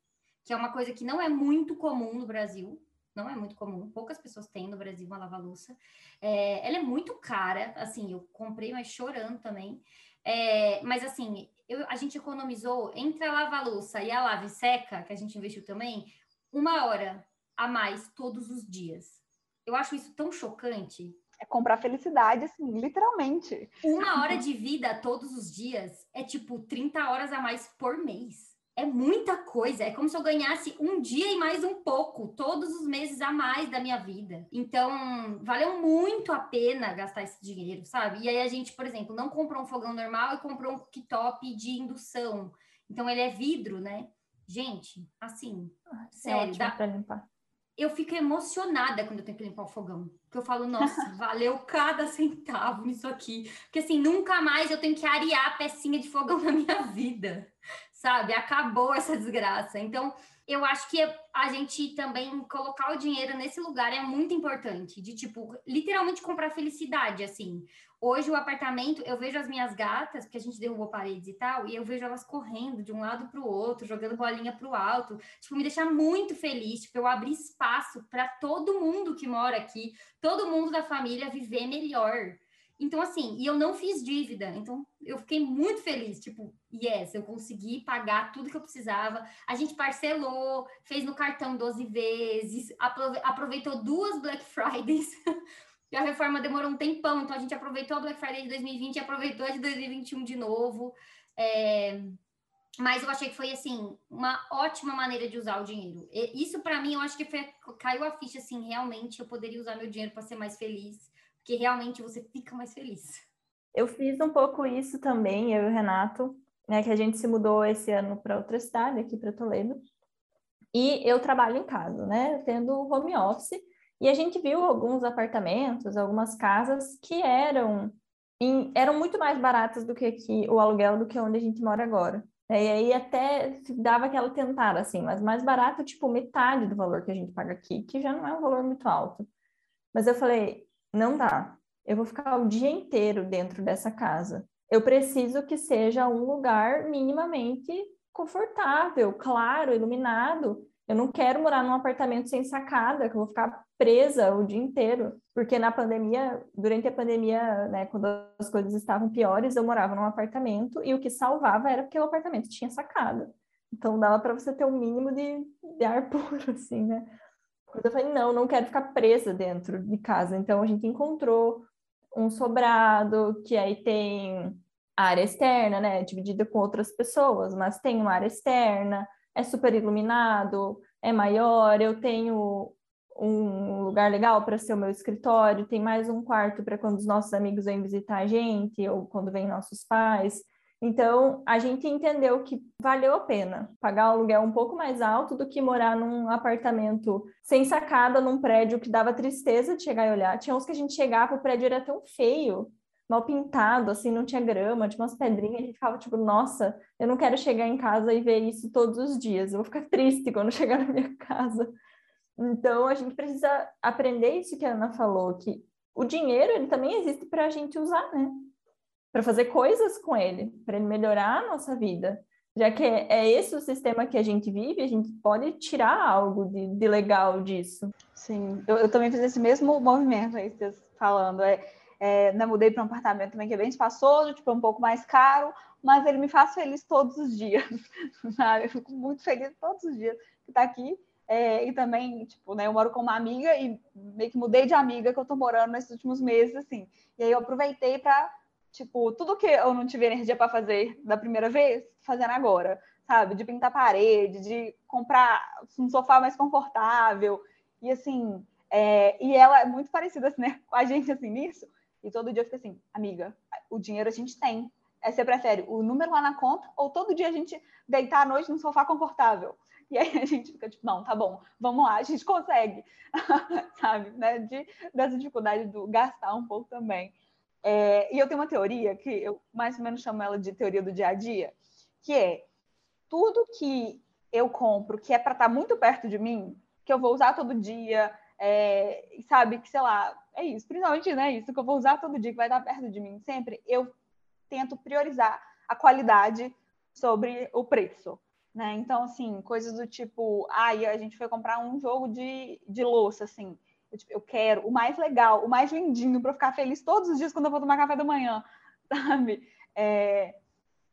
que é uma coisa que não é muito comum no Brasil não é muito comum, poucas pessoas têm no Brasil uma lava-louça. É, ela é muito cara, assim, eu comprei, mas chorando também. É, mas assim, eu, a gente economizou entre a lava-louça e a lave seca, que a gente investiu também, uma hora a mais todos os dias. Eu acho isso tão chocante. É comprar felicidade, assim, literalmente. Uma hora de vida todos os dias é tipo 30 horas a mais por mês é muita coisa. É como se eu ganhasse um dia e mais um pouco, todos os meses a mais da minha vida. Então, valeu muito a pena gastar esse dinheiro, sabe? E aí a gente, por exemplo, não comprou um fogão normal e comprou um cooktop de indução. Então, ele é vidro, né? Gente, assim, ah, é sério, dá... para limpar. Eu fico emocionada quando eu tenho que limpar o fogão. Porque eu falo, nossa, valeu cada centavo nisso aqui. Porque assim, nunca mais eu tenho que arear a pecinha de fogão na minha vida sabe? Acabou essa desgraça. Então, eu acho que a gente também colocar o dinheiro nesse lugar é muito importante, de tipo, literalmente comprar felicidade, assim. Hoje o apartamento, eu vejo as minhas gatas, porque a gente derrubou paredes e tal, e eu vejo elas correndo de um lado para o outro, jogando bolinha para o alto. Tipo, me deixa muito feliz, tipo, eu abrir espaço para todo mundo que mora aqui, todo mundo da família viver melhor. Então, assim, e eu não fiz dívida. Então, eu fiquei muito feliz. Tipo, yes, eu consegui pagar tudo que eu precisava. A gente parcelou, fez no cartão 12 vezes, aproveitou duas Black Fridays. e a reforma demorou um tempão. Então, a gente aproveitou a Black Friday de 2020 e aproveitou a de 2021 de novo. É... Mas eu achei que foi, assim, uma ótima maneira de usar o dinheiro. E isso, para mim, eu acho que foi, caiu a ficha, assim, realmente eu poderia usar meu dinheiro para ser mais feliz que realmente você fica mais feliz. Eu fiz um pouco isso também, eu e o Renato, né, que a gente se mudou esse ano para outra cidade, aqui para Toledo. E eu trabalho em casa, né, tendo home office. E a gente viu alguns apartamentos, algumas casas que eram em, eram muito mais baratas do que aqui o aluguel do que onde a gente mora agora. E aí até dava aquela tentada, assim, mas mais barato, tipo, metade do valor que a gente paga aqui, que já não é um valor muito alto. Mas eu falei, não dá. Eu vou ficar o dia inteiro dentro dessa casa. Eu preciso que seja um lugar minimamente confortável, claro, iluminado. Eu não quero morar num apartamento sem sacada, que eu vou ficar presa o dia inteiro, porque na pandemia, durante a pandemia, né, quando as coisas estavam piores, eu morava num apartamento e o que salvava era porque o apartamento tinha sacada. Então dava para você ter um mínimo de, de ar puro, assim, né? Eu falei, não, não quero ficar presa dentro de casa. Então a gente encontrou um sobrado que aí tem área externa, né, dividida com outras pessoas, mas tem uma área externa, é super iluminado, é maior, eu tenho um lugar legal para ser o meu escritório, tem mais um quarto para quando os nossos amigos vêm visitar a gente ou quando vêm nossos pais. Então, a gente entendeu que valeu a pena pagar um aluguel um pouco mais alto do que morar num apartamento sem sacada, num prédio que dava tristeza de chegar e olhar. Tinha uns que a gente chegava, o prédio era tão feio, mal pintado, assim, não tinha grama, tinha umas pedrinhas, a gente ficava tipo, nossa, eu não quero chegar em casa e ver isso todos os dias, eu vou ficar triste quando chegar na minha casa. Então, a gente precisa aprender isso que a Ana falou, que o dinheiro ele também existe para a gente usar, né? Para fazer coisas com ele, para ele melhorar a nossa vida. Já que é, esse o sistema que a gente vive, a gente pode tirar algo de, de legal disso. Sim, eu, eu, também fiz esse mesmo movimento aí, vocês falando. É, é, né, mudei para um apartamento também que é bem espaçoso, tipo, é um pouco mais caro, mas ele me faz feliz todos os dias, sabe? Eu fico muito feliz todos os dias que está aqui é, e também, tipo, né, eu moro com uma amiga e meio que mudei de amiga que eu tô morando nesses últimos meses, assim. E aí eu aproveitei para, tipo, tudo que eu não tive energia para fazer da primeira vez, fazendo agora, sabe? De pintar parede, de comprar um sofá mais confortável. E assim, é, e ela é muito parecida assim, né, com a gente assim nisso. E todo dia eu fico assim, amiga, o dinheiro a gente tem. É, você prefere o número lá na conta ou todo dia a gente deitar à noite num sofá confortável? E aí a gente fica tipo, não, tá bom, vamos lá, a gente consegue, sabe? Né? De, dessa dificuldade do gastar um pouco também. É, e eu tenho uma teoria que eu mais ou menos chamo ela de teoria do dia a dia, que é tudo que eu compro que é para estar tá muito perto de mim, que eu vou usar todo dia, é, sabe, que sei lá, é isso, principalmente, né, isso que eu vou usar todo dia, que vai estar perto de mim sempre, eu tento priorizar a qualidade sobre o preço. Né? Então, assim, coisas do tipo, ai, ah, a gente foi comprar um jogo de, de louça, assim. Eu, tipo, eu quero o mais legal, o mais lindinho, para ficar feliz todos os dias quando eu vou tomar café da manhã, sabe? É,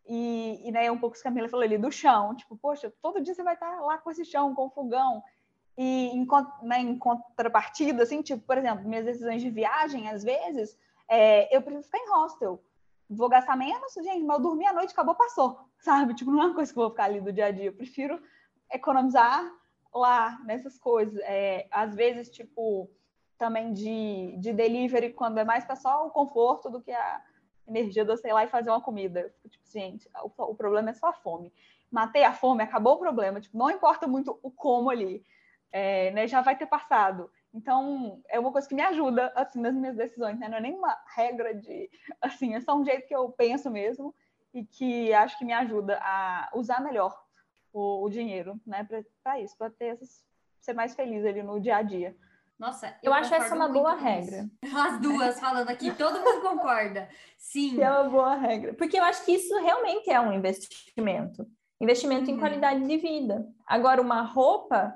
e, e né, um pouco o que a Camila falou ali, do chão. Tipo, poxa, todo dia você vai estar lá com esse chão, com o fogão. E em, né, em contrapartida, assim, tipo, por exemplo, minhas decisões de viagem, às vezes, é, eu preciso ficar em hostel vou gastar menos, gente, mas eu dormi à noite, acabou, passou, sabe? Tipo, não é uma coisa que eu vou ficar ali do dia a dia. Eu prefiro economizar lá nessas coisas. É, às vezes, tipo, também de, de delivery, quando é mais para só o conforto do que a energia eu sei lá e fazer uma comida. Tipo, gente, o, o problema é só a fome. Matei a fome, acabou o problema. Tipo, não importa muito o como ali. É, né, já vai ter passado. Então, é uma coisa que me ajuda, assim, nas minhas decisões, né? Não é nenhuma regra de, assim, é só um jeito que eu penso mesmo e que acho que me ajuda a usar melhor o, o dinheiro, né? Para isso, para ter essas, ser mais feliz ali no dia a dia. Nossa, eu, eu acho essa uma boa regra. As duas falando aqui, todo mundo concorda. Sim. É uma boa regra. Porque eu acho que isso realmente é um investimento. Investimento uhum. em qualidade de vida. Agora, uma roupa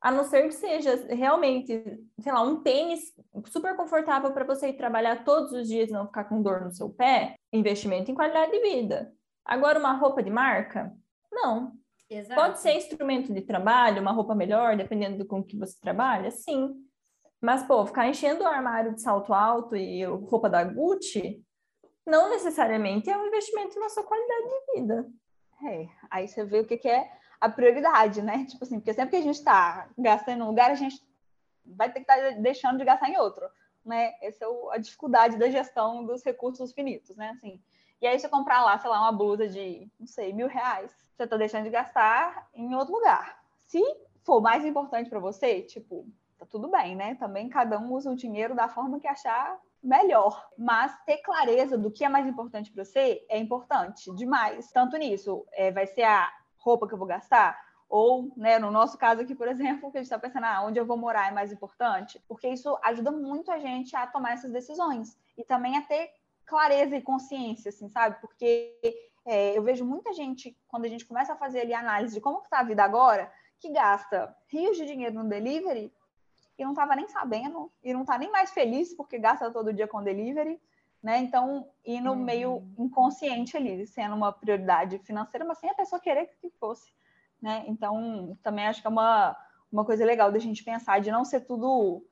a não ser que seja realmente, sei lá, um tênis super confortável para você ir trabalhar todos os dias e não ficar com dor no seu pé, investimento em qualidade de vida. Agora, uma roupa de marca? Não. Exato. Pode ser instrumento de trabalho, uma roupa melhor, dependendo do com que você trabalha, sim. Mas, pô, ficar enchendo o armário de salto alto e roupa da Gucci, não necessariamente é um investimento na sua qualidade de vida. É, aí você vê o que, que é a prioridade, né? Tipo assim, porque sempre que a gente está gastando em um lugar, a gente vai ter que estar tá deixando de gastar em outro. né? Essa é a dificuldade da gestão dos recursos finitos, né? Assim, e aí, você comprar lá, sei lá, uma blusa de, não sei, mil reais, você está deixando de gastar em outro lugar. Se for mais importante para você, tipo, tá tudo bem, né? Também cada um usa o dinheiro da forma que achar melhor. Mas ter clareza do que é mais importante para você é importante demais. Tanto nisso, é, vai ser a roupa que eu vou gastar, ou, né, no nosso caso aqui, por exemplo, que a gente está pensando, ah, onde eu vou morar é mais importante, porque isso ajuda muito a gente a tomar essas decisões e também a ter clareza e consciência, assim, sabe? Porque é, eu vejo muita gente, quando a gente começa a fazer ali análise de como está a vida agora, que gasta rios de dinheiro no delivery e não estava nem sabendo, e não está nem mais feliz porque gasta todo dia com delivery, né? Então, indo uhum. meio inconsciente ali, sendo uma prioridade financeira, mas sem a pessoa querer que fosse, né? Então, também acho que é uma, uma coisa legal da gente pensar, de não ser tudo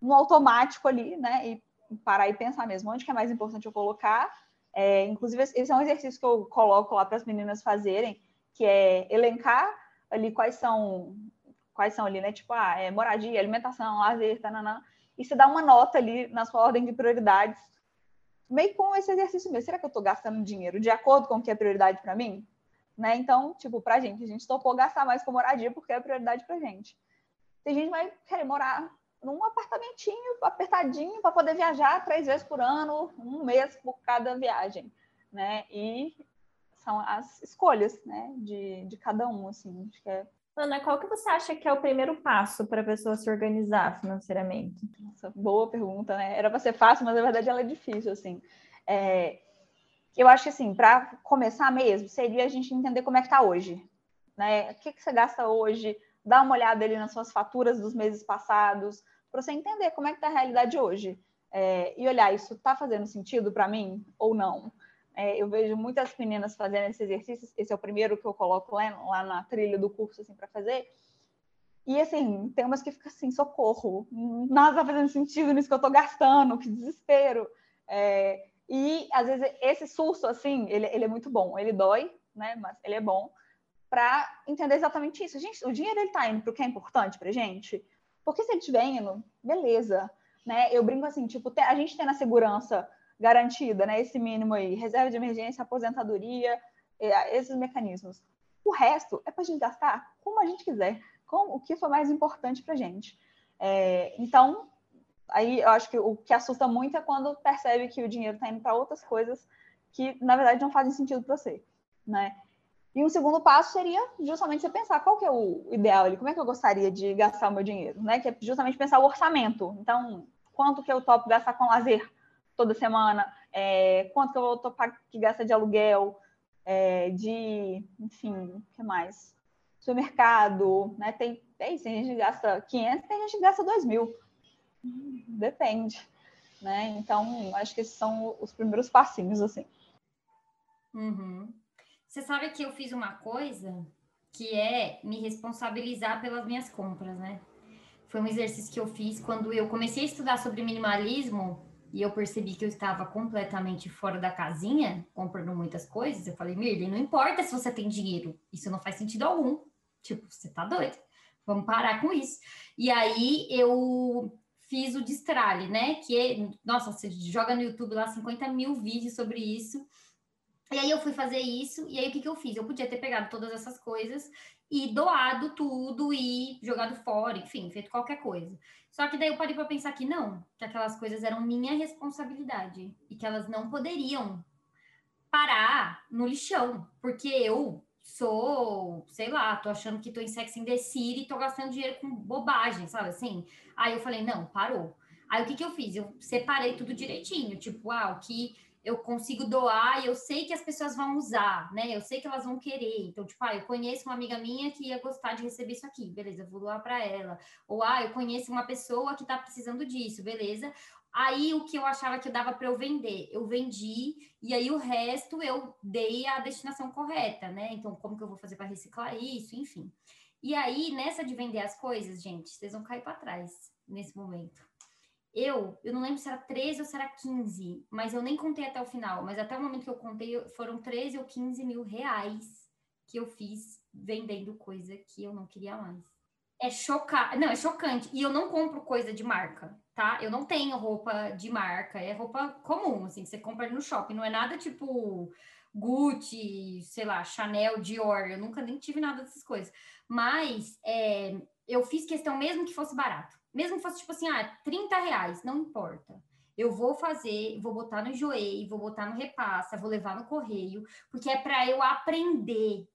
no automático ali, né? E parar e pensar mesmo onde que é mais importante eu colocar. É, inclusive, esse é um exercício que eu coloco lá para as meninas fazerem, que é elencar ali quais são quais são ali, né? Tipo, ah, é moradia, alimentação, lazer, tananã, e você dá uma nota ali na sua ordem de prioridades, meio com esse exercício mesmo. Será que eu estou gastando dinheiro de acordo com o que é prioridade para mim? Né? Então, tipo, para gente, a gente topou gastar mais com moradia porque é prioridade para gente. Tem gente que vai querer morar num apartamentinho apertadinho para poder viajar três vezes por ano, um mês por cada viagem, né? E são as escolhas, né, de, de cada um, assim, acho que é Ana, qual que você acha que é o primeiro passo para a pessoa se organizar financeiramente? Nossa, boa pergunta, né? Era para ser fácil, mas na verdade ela é difícil, assim. É... Eu acho que, assim, para começar mesmo, seria a gente entender como é que está hoje, né? O que, que você gasta hoje, dar uma olhada ali nas suas faturas dos meses passados, para você entender como é que está a realidade hoje. É, e olhar, isso está fazendo sentido para mim ou não? É, eu vejo muitas meninas fazendo esse exercício, esse é o primeiro que eu coloco lá, lá na trilha do curso assim, para fazer. E assim, tem umas que ficam assim, socorro, nada está fazendo sentido nisso que eu estou gastando, que desespero. É, e às vezes esse susto, assim, ele, ele é muito bom, ele dói, né? Mas ele é bom para entender exatamente isso. Gente, o dinheiro ele está indo para o que é importante para gente. Porque se ele estiver indo, beleza. Né? Eu brinco assim, tipo, a gente tem na segurança garantida, né? Esse mínimo aí, reserva de emergência, aposentadoria, esses mecanismos. O resto é para a gente gastar como a gente quiser, com o que for mais importante para a gente. É, então, aí eu acho que o que assusta muito é quando percebe que o dinheiro está indo para outras coisas que, na verdade, não fazem sentido para você, né? E um segundo passo seria justamente você pensar qual que é o ideal ali, como é que eu gostaria de gastar o meu dinheiro, né? Que é justamente pensar o orçamento. Então, quanto que eu topo gastar com lazer toda semana? É, quanto que eu vou topar que gasta de aluguel, é, de, enfim, o que mais? Supermercado, né? Tem, tem, tem gente que gasta 500, tem gente que gasta 2 mil. Depende, né? Então, acho que esses são os primeiros passinhos, assim. Uhum. Você sabe que eu fiz uma coisa que é me responsabilizar pelas minhas compras, né? Foi um exercício que eu fiz quando eu comecei a estudar sobre minimalismo e eu percebi que eu estava completamente fora da casinha, comprando muitas coisas. Eu falei, Mirley, não importa se você tem dinheiro, isso não faz sentido algum. Tipo, você tá doido. Vamos parar com isso. E aí eu fiz o destralhe, né? Que é, nossa, você joga no YouTube lá 50 mil vídeos sobre isso. E aí eu fui fazer isso, e aí o que, que eu fiz? Eu podia ter pegado todas essas coisas e doado tudo e jogado fora, enfim, feito qualquer coisa. Só que daí eu parei para pensar que não, que aquelas coisas eram minha responsabilidade e que elas não poderiam parar no lixão, porque eu sou, sei lá, tô achando que tô em Sex and e tô gastando dinheiro com bobagem, sabe assim? Aí eu falei, não, parou. Aí o que que eu fiz? Eu separei tudo direitinho, tipo, ah, o que eu consigo doar e eu sei que as pessoas vão usar, né? Eu sei que elas vão querer. Então, tipo, ah, eu conheço uma amiga minha que ia gostar de receber isso aqui, beleza, eu vou doar para ela. Ou, ah, eu conheço uma pessoa que tá precisando disso, beleza. Aí, o que eu achava que dava para eu vender, eu vendi, e aí o resto eu dei a destinação correta, né? Então, como que eu vou fazer para reciclar isso, enfim. E aí, nessa de vender as coisas, gente, vocês vão cair para trás nesse momento eu, eu não lembro se era 13 ou se era 15, mas eu nem contei até o final, mas até o momento que eu contei foram 13 ou 15 mil reais que eu fiz vendendo coisa que eu não queria mais. É chocante, não, é chocante. E eu não compro coisa de marca. tá? Eu não tenho roupa de marca, é roupa comum, assim, você compra no shopping, não é nada tipo Gucci, sei lá, Chanel, Dior, eu nunca nem tive nada dessas coisas. Mas é, eu fiz questão mesmo que fosse barato. Mesmo que fosse tipo assim, ah, 30 reais, não importa. Eu vou fazer, vou botar no Joei, vou botar no Repassa, vou levar no correio, porque é para eu aprender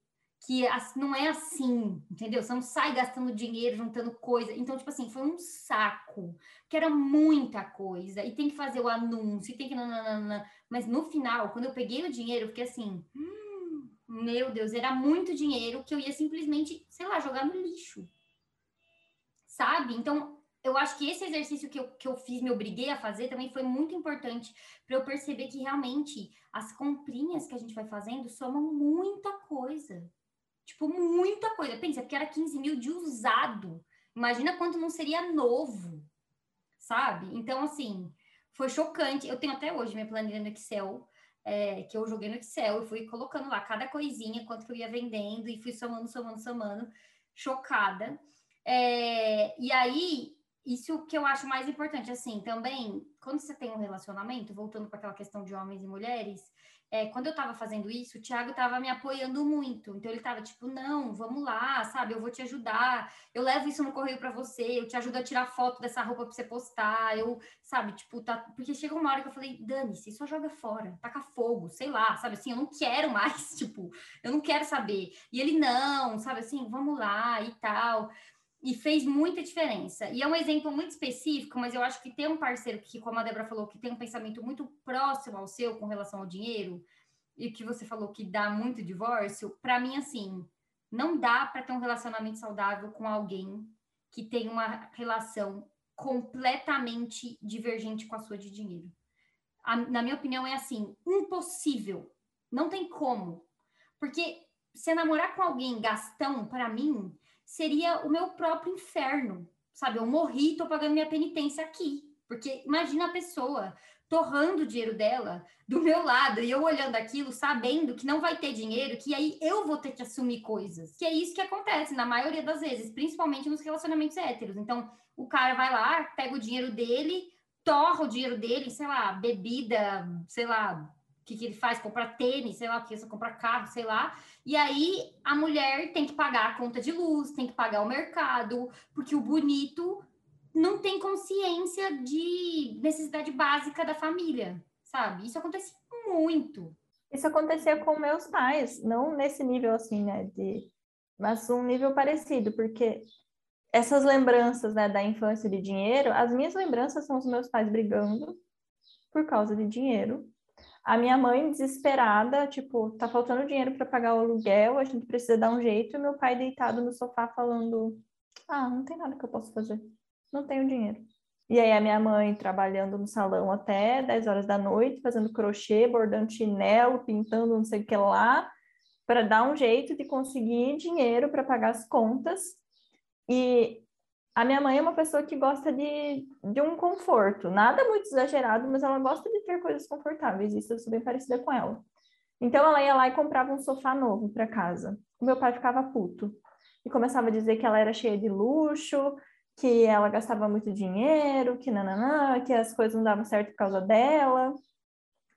que não é assim, entendeu? Você não sai gastando dinheiro, juntando coisa. Então, tipo assim, foi um saco, que era muita coisa, e tem que fazer o anúncio, e tem que. Nananana. Mas no final, quando eu peguei o dinheiro, eu fiquei assim. Hum, meu Deus, era muito dinheiro que eu ia simplesmente, sei lá, jogar no lixo. Sabe? Então, eu acho que esse exercício que eu, que eu fiz, me obriguei a fazer, também foi muito importante para eu perceber que realmente as comprinhas que a gente vai fazendo somam muita coisa. Tipo, muita coisa. Pensa, porque era 15 mil de usado. Imagina quanto não seria novo, sabe? Então, assim, foi chocante. Eu tenho até hoje minha planilha no Excel, é, que eu joguei no Excel e fui colocando lá cada coisinha, quanto que eu ia vendendo, e fui somando, somando, somando, chocada. É, e aí, isso que eu acho mais importante, assim, também, quando você tem um relacionamento, voltando para aquela questão de homens e mulheres, é, quando eu estava fazendo isso, o Thiago estava me apoiando muito. Então ele estava tipo, não, vamos lá, sabe? Eu vou te ajudar. Eu levo isso no correio para você. Eu te ajudo a tirar foto dessa roupa para você postar. Eu, sabe? Tipo, tá... porque chega uma hora que eu falei, Dani-se, só joga fora, taca fogo, sei lá, sabe? Assim, eu não quero mais, tipo, eu não quero saber. E ele não, sabe? Assim, vamos lá e tal e fez muita diferença. E é um exemplo muito específico, mas eu acho que ter um parceiro que, como a Débora falou, que tem um pensamento muito próximo ao seu com relação ao dinheiro, e que você falou que dá muito divórcio, para mim, assim, não dá para ter um relacionamento saudável com alguém que tem uma relação completamente divergente com a sua de dinheiro. A, na minha opinião, é assim, impossível. Não tem como. Porque se namorar com alguém gastão, para mim, seria o meu próprio inferno, sabe? Eu morri, tô pagando minha penitência aqui. Porque imagina a pessoa torrando o dinheiro dela do meu lado e eu olhando aquilo, sabendo que não vai ter dinheiro, que aí eu vou ter que assumir coisas. Que é isso que acontece na maioria das vezes, principalmente nos relacionamentos héteros. Então, o cara vai lá, pega o dinheiro dele, torra o dinheiro dele, sei lá, bebida, sei lá, que, que ele faz? Compra tênis, sei lá o que, você compra carro, sei lá. E aí a mulher tem que pagar a conta de luz, tem que pagar o mercado, porque o bonito não tem consciência de necessidade básica da família, sabe? Isso acontece muito. Isso acontecia com meus pais, não nesse nível assim, né, de mas um nível parecido, porque essas lembranças, né, da infância de dinheiro, as minhas lembranças são os meus pais brigando por causa de dinheiro a minha mãe desesperada, tipo, tá faltando dinheiro para pagar o aluguel, a gente precisa dar um jeito, e meu pai deitado no sofá falando: "Ah, não tem nada que eu possa fazer. Não tenho dinheiro". E aí a minha mãe trabalhando no salão até 10 horas da noite, fazendo crochê, bordando chinelo, pintando não sei o que lá, para dar um jeito de conseguir dinheiro para pagar as contas. E a minha mãe é uma pessoa que gosta de, de um conforto, nada muito exagerado, mas ela gosta de ter coisas confortáveis, isso eu sou bem parecida com ela. Então ela ia lá e comprava um sofá novo para casa. O meu pai ficava puto e começava a dizer que ela era cheia de luxo, que ela gastava muito dinheiro, que nananã, que as coisas não davam certo por causa dela.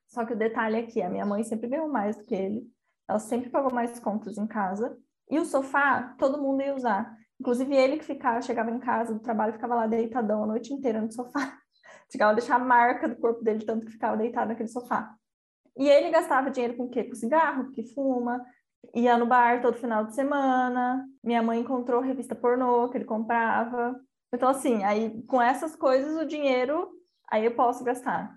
Só que o detalhe é que a minha mãe sempre ganhou mais do que ele. Ela sempre pagou mais contas em casa. E o sofá, todo mundo ia usar. Inclusive, ele que ficava, chegava em casa do trabalho, ficava lá deitadão a noite inteira no sofá. Chegava a deixar a marca do corpo dele, tanto que ficava deitado naquele sofá. E ele gastava dinheiro com o quê? Com cigarro, que fuma, ia no bar todo final de semana. Minha mãe encontrou revista pornô que ele comprava. Então, assim, aí com essas coisas, o dinheiro, aí eu posso gastar.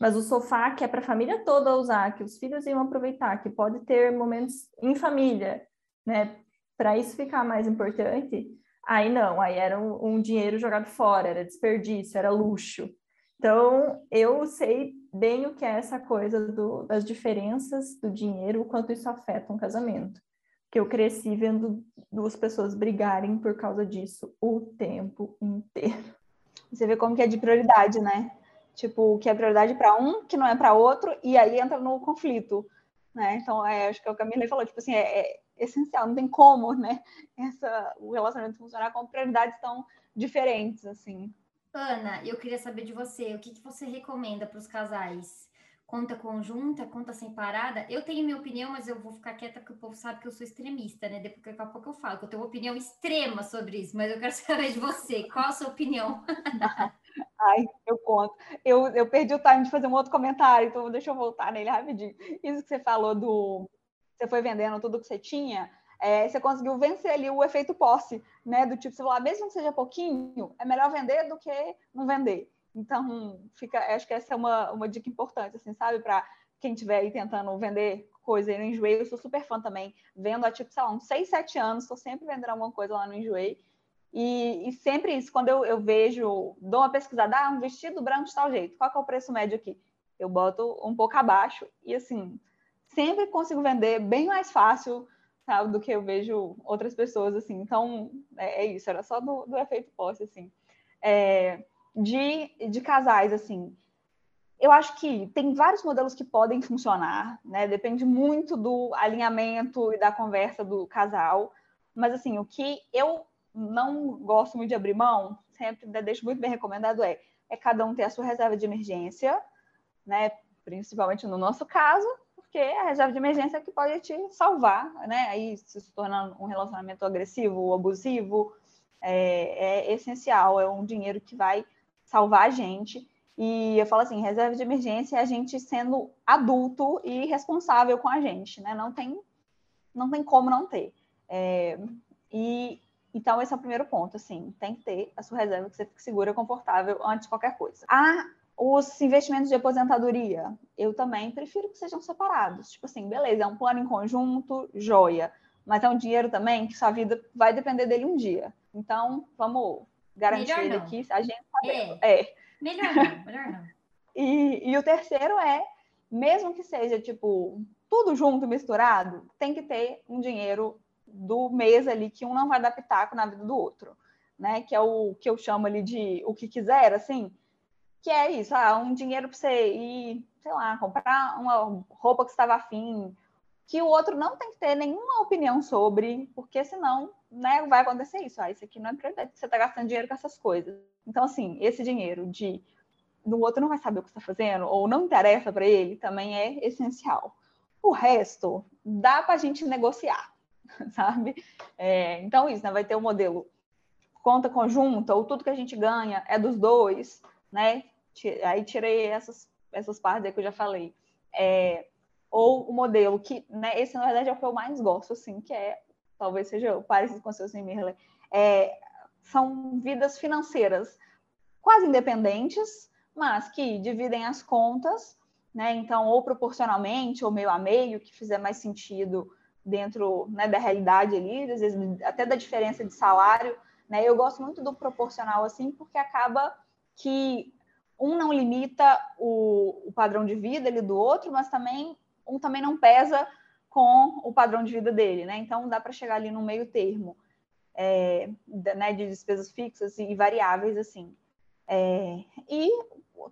Mas o sofá, que é para a família toda usar, que os filhos iam aproveitar, que pode ter momentos em família, né? Para isso ficar mais importante, aí não, aí era um, um, dinheiro jogado fora, era desperdício, era luxo. Então, eu sei bem o que é essa coisa do, das diferenças do dinheiro, o quanto isso afeta um casamento. Que eu cresci vendo duas pessoas brigarem por causa disso o tempo inteiro. Você vê como que é de prioridade, né? Tipo, o que é prioridade para um, que não é para outro, e aí entra no conflito, né? Então, é, acho que é o Camila falou, tipo assim, é, é essencial, não tem como, né, essa, o relacionamento funcionar com prioridades tão diferentes, assim. Ana, eu queria saber de você, o que, que você recomenda para os casais? Conta conjunta, conta separada? Eu tenho minha opinião, mas eu vou ficar quieta porque o povo sabe que eu sou extremista, né? Depois daqui a pouco eu falo que eu tenho uma opinião extrema sobre isso, mas eu quero saber de você. Qual a sua opinião? Ai, eu conto. Eu, eu perdi o time de fazer um outro comentário, então deixa eu voltar nele rapidinho. Isso que você falou do. Você foi vendendo tudo que você tinha, é, você conseguiu vencer ali o efeito posse, né? Do tipo, você falar, mesmo que seja pouquinho, é melhor vender do que não vender. Então, fica, acho que essa é uma, uma dica importante, assim, sabe? Para quem estiver aí tentando vender coisa aí no Enjoei, eu sou super fã também, vendo há, tipo, sei lá, uns 6, 7 anos, estou sempre vendendo alguma coisa lá no Enjoei. E, e, sempre isso, quando eu, eu, vejo, dou uma pesquisada, ah, um vestido branco de tal jeito, qual é o preço médio aqui? Eu boto um pouco abaixo e, assim, sempre consigo vender bem mais fácil sabe, do que eu vejo outras pessoas, assim. Então, é, é isso, era só do, do efeito posse, assim. É, de, de casais, assim, eu acho que tem vários modelos que podem funcionar, né? Depende muito do alinhamento e da conversa do casal. Mas, assim, o que eu não gosto muito de abrir mão, sempre deixo muito bem recomendado, é, é cada um ter a sua reserva de emergência, né? Principalmente no nosso caso, porque a reserva de emergência é que pode te salvar, né? Aí se, tornando um relacionamento agressivo ou abusivo, é, é essencial, é um dinheiro que vai salvar a gente. E eu falo assim, reserva de emergência é a gente sendo adulto e responsável com a gente, né? Não tem, não tem como não ter. É, e então, esse é o primeiro ponto, assim, tem que ter a sua reserva que você fique segura, confortável antes de qualquer coisa. Ah, os investimentos de aposentadoria, eu também prefiro que sejam separados. Tipo assim, beleza, é um plano em conjunto, joia, mas é um dinheiro também que sua vida vai depender dele um dia. Então, vamos garantir ele aqui, a gente sabe. É. é. Melhor não, melhor não. e, e o terceiro é, mesmo que seja, tipo, tudo junto, misturado, tem que ter um dinheiro do mês ali que um não vai dar pitaco na vida do outro, né? Que é o que eu chamo ali de o que quiser, assim, que é isso, ah, um dinheiro para você ir, sei lá, comprar uma roupa que estava afim, que o outro não tem que ter nenhuma opinião sobre, porque senão, né, vai acontecer isso. Ah, isso aqui não é prioridade, você está gastando dinheiro com essas coisas. Então, assim, esse dinheiro de o outro não vai saber o que está fazendo, ou não interessa para ele, também é essencial. O resto dá para a gente negociar. sabe? É, então, isso, né? Vai ter o um modelo conta conjunta, ou tudo que a gente ganha é dos dois, né? Aí tirei essas, essas partes aí que eu já falei. É, ou o modelo que, né? Esse, na verdade, é o que eu mais gosto, assim, que é, talvez seja parecido com o seu Mirley, é, são vidas financeiras quase independentes, mas que dividem as contas, né? Então, ou proporcionalmente, ou meio a meio, que fizer mais sentido dentro né, da realidade ali, às vezes até da diferença de salário, né? Eu gosto muito do proporcional assim, porque acaba que um não limita o, o padrão de vida ali do outro, mas também um também não pesa com o padrão de vida dele, né? Então dá para chegar ali no meio termo, é, né, de despesas fixas e variáveis assim. É, e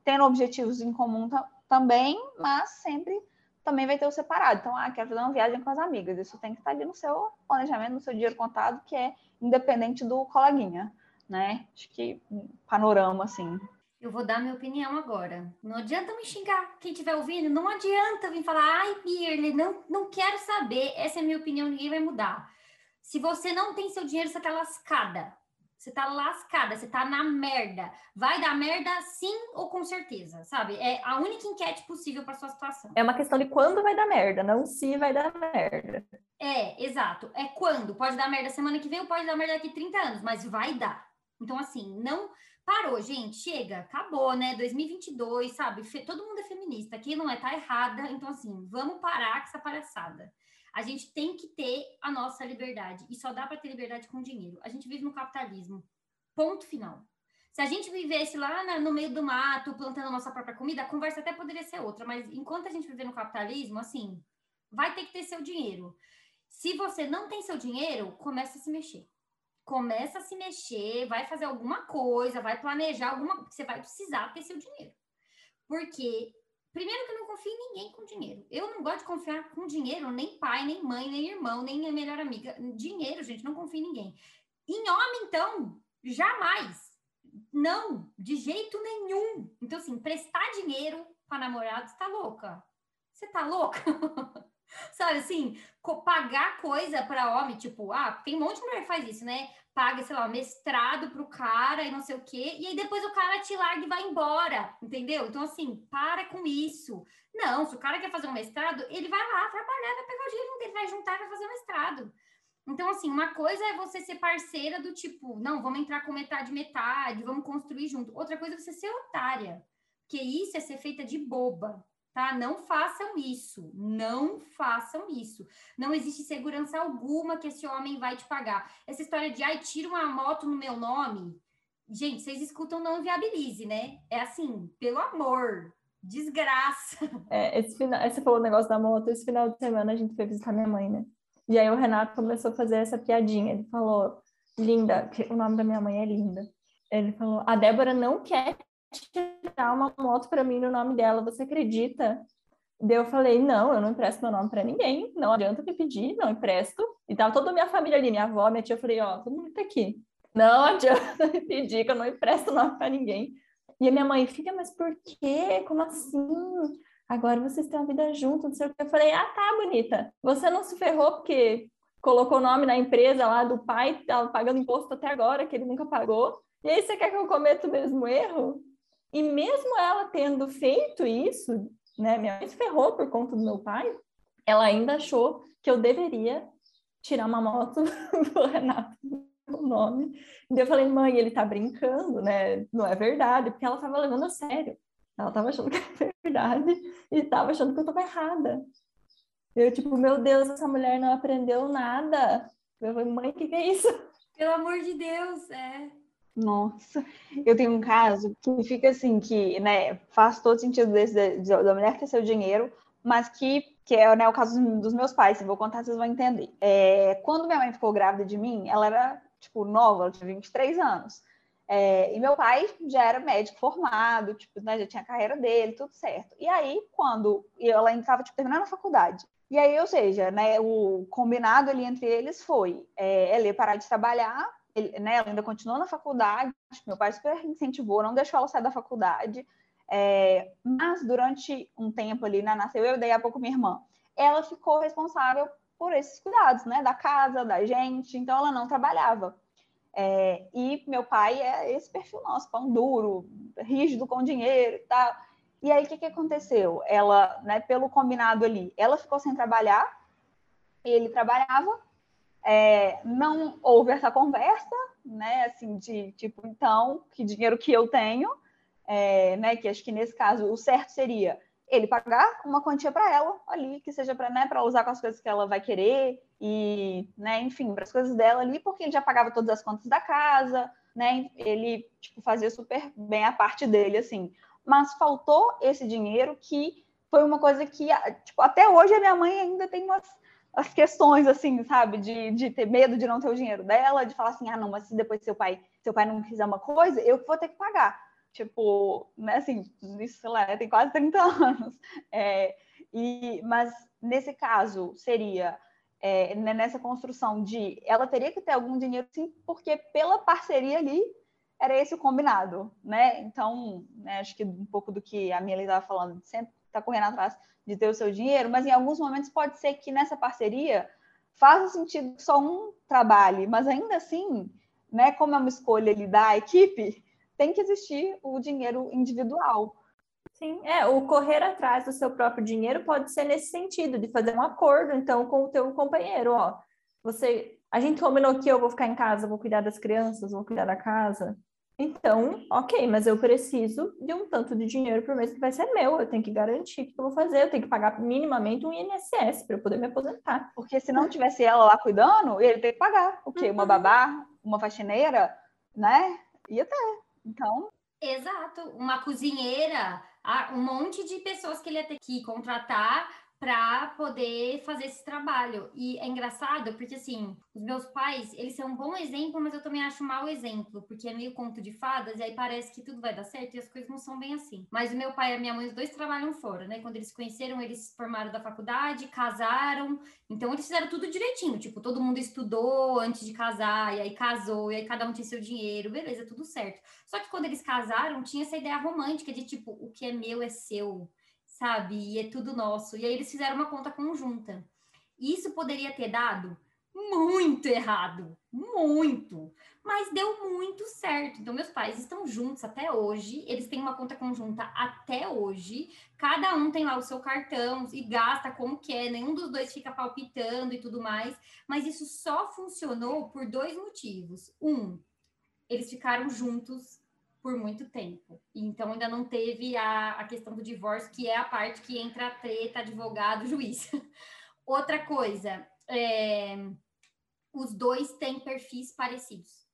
tendo objetivos em comum também, mas sempre também vai ter o separado. Então, ah, quero fazer uma viagem com as amigas. Isso tem que estar ali no seu planejamento, no seu dinheiro contado, que é independente do coleguinha, né? Acho que um panorama, assim. Eu vou dar minha opinião agora. Não adianta me xingar. Quem estiver ouvindo, não adianta vir falar, ai, Birle, não, não quero saber. Essa é a minha opinião, ninguém vai mudar. Se você não tem seu dinheiro, você tá lascada. Você tá lascada, você tá na merda. Vai dar merda sim ou com certeza, sabe? É a única enquete possível para sua situação. É uma questão de quando vai dar merda, não se vai dar merda. É, exato. É quando. Pode dar merda semana que vem ou pode dar merda daqui 30 anos, mas vai dar. Então, assim, não parou, gente. Chega, acabou, né? 2022, sabe? Todo mundo é feminista. Quem não é, tá errada. Então, assim, vamos parar com essa palhaçada. A gente tem que ter a nossa liberdade. E só dá para ter liberdade com dinheiro. A gente vive no capitalismo. Ponto final. Se a gente vivesse lá no meio do mato, plantando nossa própria comida, a conversa até poderia ser outra. Mas enquanto a gente viver no capitalismo, assim, vai ter que ter seu dinheiro. Se você não tem seu dinheiro, começa a se mexer. Começa a se mexer, vai fazer alguma coisa, vai planejar alguma. Você vai precisar ter seu dinheiro. Porque Primeiro que eu não confio em ninguém com dinheiro. Eu não gosto de confiar com dinheiro, nem pai, nem mãe, nem irmão, nem a melhor amiga. Dinheiro, gente, não confio em ninguém. Em homem, então, jamais. Não, de jeito nenhum. Então, assim, prestar dinheiro para namorado, você tá louca? Você tá louca? Sabe assim, pagar coisa para homem, tipo, ah, tem um monte de mulher que faz isso, né? Paga, sei lá, mestrado pro cara e não sei o quê, e aí depois o cara te larga e vai embora, entendeu? Então, assim, para com isso. Não, se o cara quer fazer um mestrado, ele vai lá trabalhar, vai pegar o dinheiro dele, vai juntar e vai fazer um mestrado. Então, assim, uma coisa é você ser parceira do tipo, não, vamos entrar com metade, metade, vamos construir junto. Outra coisa é você ser otária, porque isso é ser feita de boba, tá? Não façam isso, não façam isso. Não existe segurança alguma que esse homem vai te pagar. Essa história de, ai, tira uma moto no meu nome. Gente, vocês escutam não viabilize, né? É assim, pelo amor, desgraça. É, esse final, você falou o negócio da moto, esse final de semana a gente foi visitar minha mãe, né? E aí o Renato começou a fazer essa piadinha. Ele falou, Linda, o nome da minha mãe é Linda. Ele falou, a Débora não quer tirar uma moto para mim no nome dela, você acredita? Daí eu falei, não, eu não empresto meu nome para ninguém, não adianta me pedir, não empresto. E tava toda a minha família ali, minha avó, minha tia, eu falei, ó, todo mundo tá aqui. Não adianta me pedir, que eu não empresto nome para ninguém. E a minha mãe, fica, mas por quê? Como assim? Agora vocês têm uma vida junto, não sei o que. Eu falei, ah, tá, bonita. Você não se ferrou porque colocou o nome na empresa lá do pai, tava pagando imposto até agora, que ele nunca pagou. E aí você quer que eu cometa o mesmo erro? E mesmo ela tendo feito isso, né, minha mãe se ferrou por conta do meu pai, ela ainda achou que eu deveria tirar uma moto do Renato o nome. E eu falei, mãe, ele tá brincando, né? Não é verdade, porque ela tava levando a sério. Ela tava achando que era verdade e tava achando que eu tava errada. Eu, tipo, meu Deus, essa mulher não aprendeu nada. Eu falei, mãe, o que, que é isso? Pelo amor de Deus, é. Nossa, eu tenho um caso que fica assim, que né, faz todo sentido desse, da mulher ter seu dinheiro, mas que, que é né, o caso dos meus pais, se vou contar, vocês vão entender. É, quando minha mãe ficou grávida de mim, ela era, tipo, nova, ela tinha 23 anos. É, e meu pai já era médico formado, tipo, né, já tinha a carreira dele, tudo certo. E aí, quando ela ainda estava tipo, terminando a faculdade, e aí, ou seja, né, o combinado ali entre eles foi é, ela ia parar de trabalhar ele, né, ela ainda continuou na faculdade, meu pai super incentivou, não deixou ela sair da faculdade, é, mas durante um tempo ali, né, nasceu eu daí a pouco minha irmã, ela ficou responsável por esses cuidados, né, da casa, da gente, então ela não trabalhava. É, e meu pai é esse perfil nosso, pão duro, rígido com dinheiro e tal. E aí, o que, que aconteceu? Ela, né, pelo combinado ali, ela ficou sem trabalhar, ele trabalhava, é, não houve essa conversa, né? Assim, de tipo, então, que dinheiro que eu tenho, é, né? Que acho que nesse caso o certo seria ele pagar uma quantia para ela ali, que seja para né, para usar com as coisas que ela vai querer e, né, enfim, para as coisas dela ali, porque ele já pagava todas as contas da casa, né? Ele tipo fazia super bem a parte dele assim. Mas faltou esse dinheiro que foi uma coisa que, tipo, até hoje a minha mãe ainda tem umas as questões, assim, sabe? De, de ter medo de não ter o dinheiro dela, de falar assim, ah, não, mas se depois seu pai, seu pai não fizer uma coisa, eu vou ter que pagar. Tipo, né, assim, isso, sei lá, tem quase 30 anos. É, e, mas nesse caso, seria é, né, nessa construção de ela teria que ter algum dinheiro, sim, porque pela parceria ali era esse o combinado, né? Então, né, acho que um pouco do que a Mila estava falando, sempre está correndo atrás de ter o seu dinheiro, mas em alguns momentos pode ser que nessa parceria faça sentido que só um trabalhe, mas ainda assim, né, como é uma escolha ali da equipe, tem que existir o dinheiro individual. Sim, é, o correr atrás do seu próprio dinheiro pode ser nesse sentido, de fazer um acordo, então, com o teu companheiro, ó, você, a gente combinou que eu vou ficar em casa, vou cuidar das crianças, vou cuidar da casa, então, ok, mas eu preciso de um tanto de dinheiro por mês que vai ser meu. Eu tenho que garantir que eu vou fazer, eu tenho que pagar minimamente um INSS para eu poder me aposentar. Porque se não tivesse ela lá cuidando, ele tem que pagar. O quê? Uhum. Uma babá, uma faxineira, né? Ia ter. Então. Exato. Uma cozinheira, um monte de pessoas que ele ia ter que contratar para poder fazer esse trabalho. E é engraçado porque assim, os meus pais, eles são um bom exemplo, mas eu também acho um mau exemplo, porque é meio conto de fadas e aí parece que tudo vai dar certo e as coisas não são bem assim. Mas o meu pai e a minha mãe, os dois trabalham fora, né? Quando eles se conheceram, eles formaram da faculdade, casaram, então eles fizeram tudo direitinho, tipo, todo mundo estudou antes de casar, e aí casou, e aí cada um tinha seu dinheiro, beleza, tudo certo. Só que quando eles casaram, tinha essa ideia romântica de tipo, o que é meu é seu sabe? E é tudo nosso. E aí eles fizeram uma conta conjunta. Isso poderia ter dado muito errado, muito, mas deu muito certo. Então, meus pais estão juntos até hoje, eles têm uma conta conjunta até hoje, cada um tem lá o seu cartão e gasta como quer, nenhum dos dois fica palpitando e tudo mais, mas isso só funcionou por dois motivos. Um, eles ficaram juntos por muito tempo. Então ainda não teve a, a questão do divórcio, que é a parte que entra a treta, advogado, juiz. Outra coisa, é, os dois têm perfis parecidos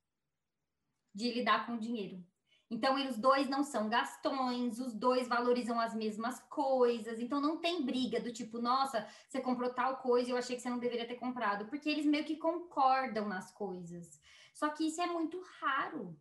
de lidar com o dinheiro. Então, os dois não são gastões, os dois valorizam as mesmas coisas, então não tem briga do tipo, nossa, você comprou tal coisa e eu achei que você não deveria ter comprado, porque eles meio que concordam nas coisas. Só que isso é muito raro.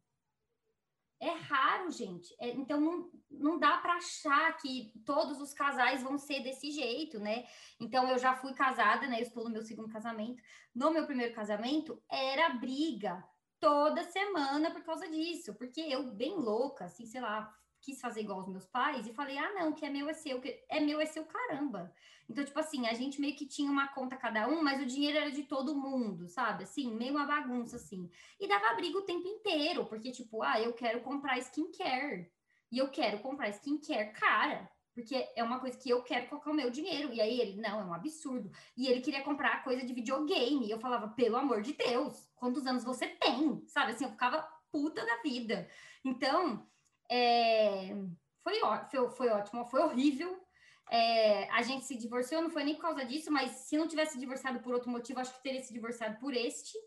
É raro, gente. É, então não, não dá para achar que todos os casais vão ser desse jeito, né? Então eu já fui casada, né? Eu estou no meu segundo casamento. No meu primeiro casamento era briga toda semana por causa disso, porque eu bem louca, assim, sei lá, quis fazer igual os meus pais e falei: "Ah, não, que é meu é seu, que é meu é seu, caramba". Então, tipo assim, a gente meio que tinha uma conta cada um, mas o dinheiro era de todo mundo, sabe? Assim, meio uma bagunça, assim. E dava briga o tempo inteiro, porque, tipo, ah, eu quero comprar skincare. E eu quero comprar skincare cara, porque é uma coisa que eu quero colocar o meu dinheiro. E aí ele, não, é um absurdo. E ele queria comprar coisa de videogame. E eu falava, pelo amor de Deus, quantos anos você tem? Sabe? Assim, eu ficava puta da vida. Então, é... foi, foi, foi ótimo, foi horrível, é, a gente se divorciou, não foi nem por causa disso, mas se não tivesse divorciado por outro motivo, acho que teria se divorciado por este,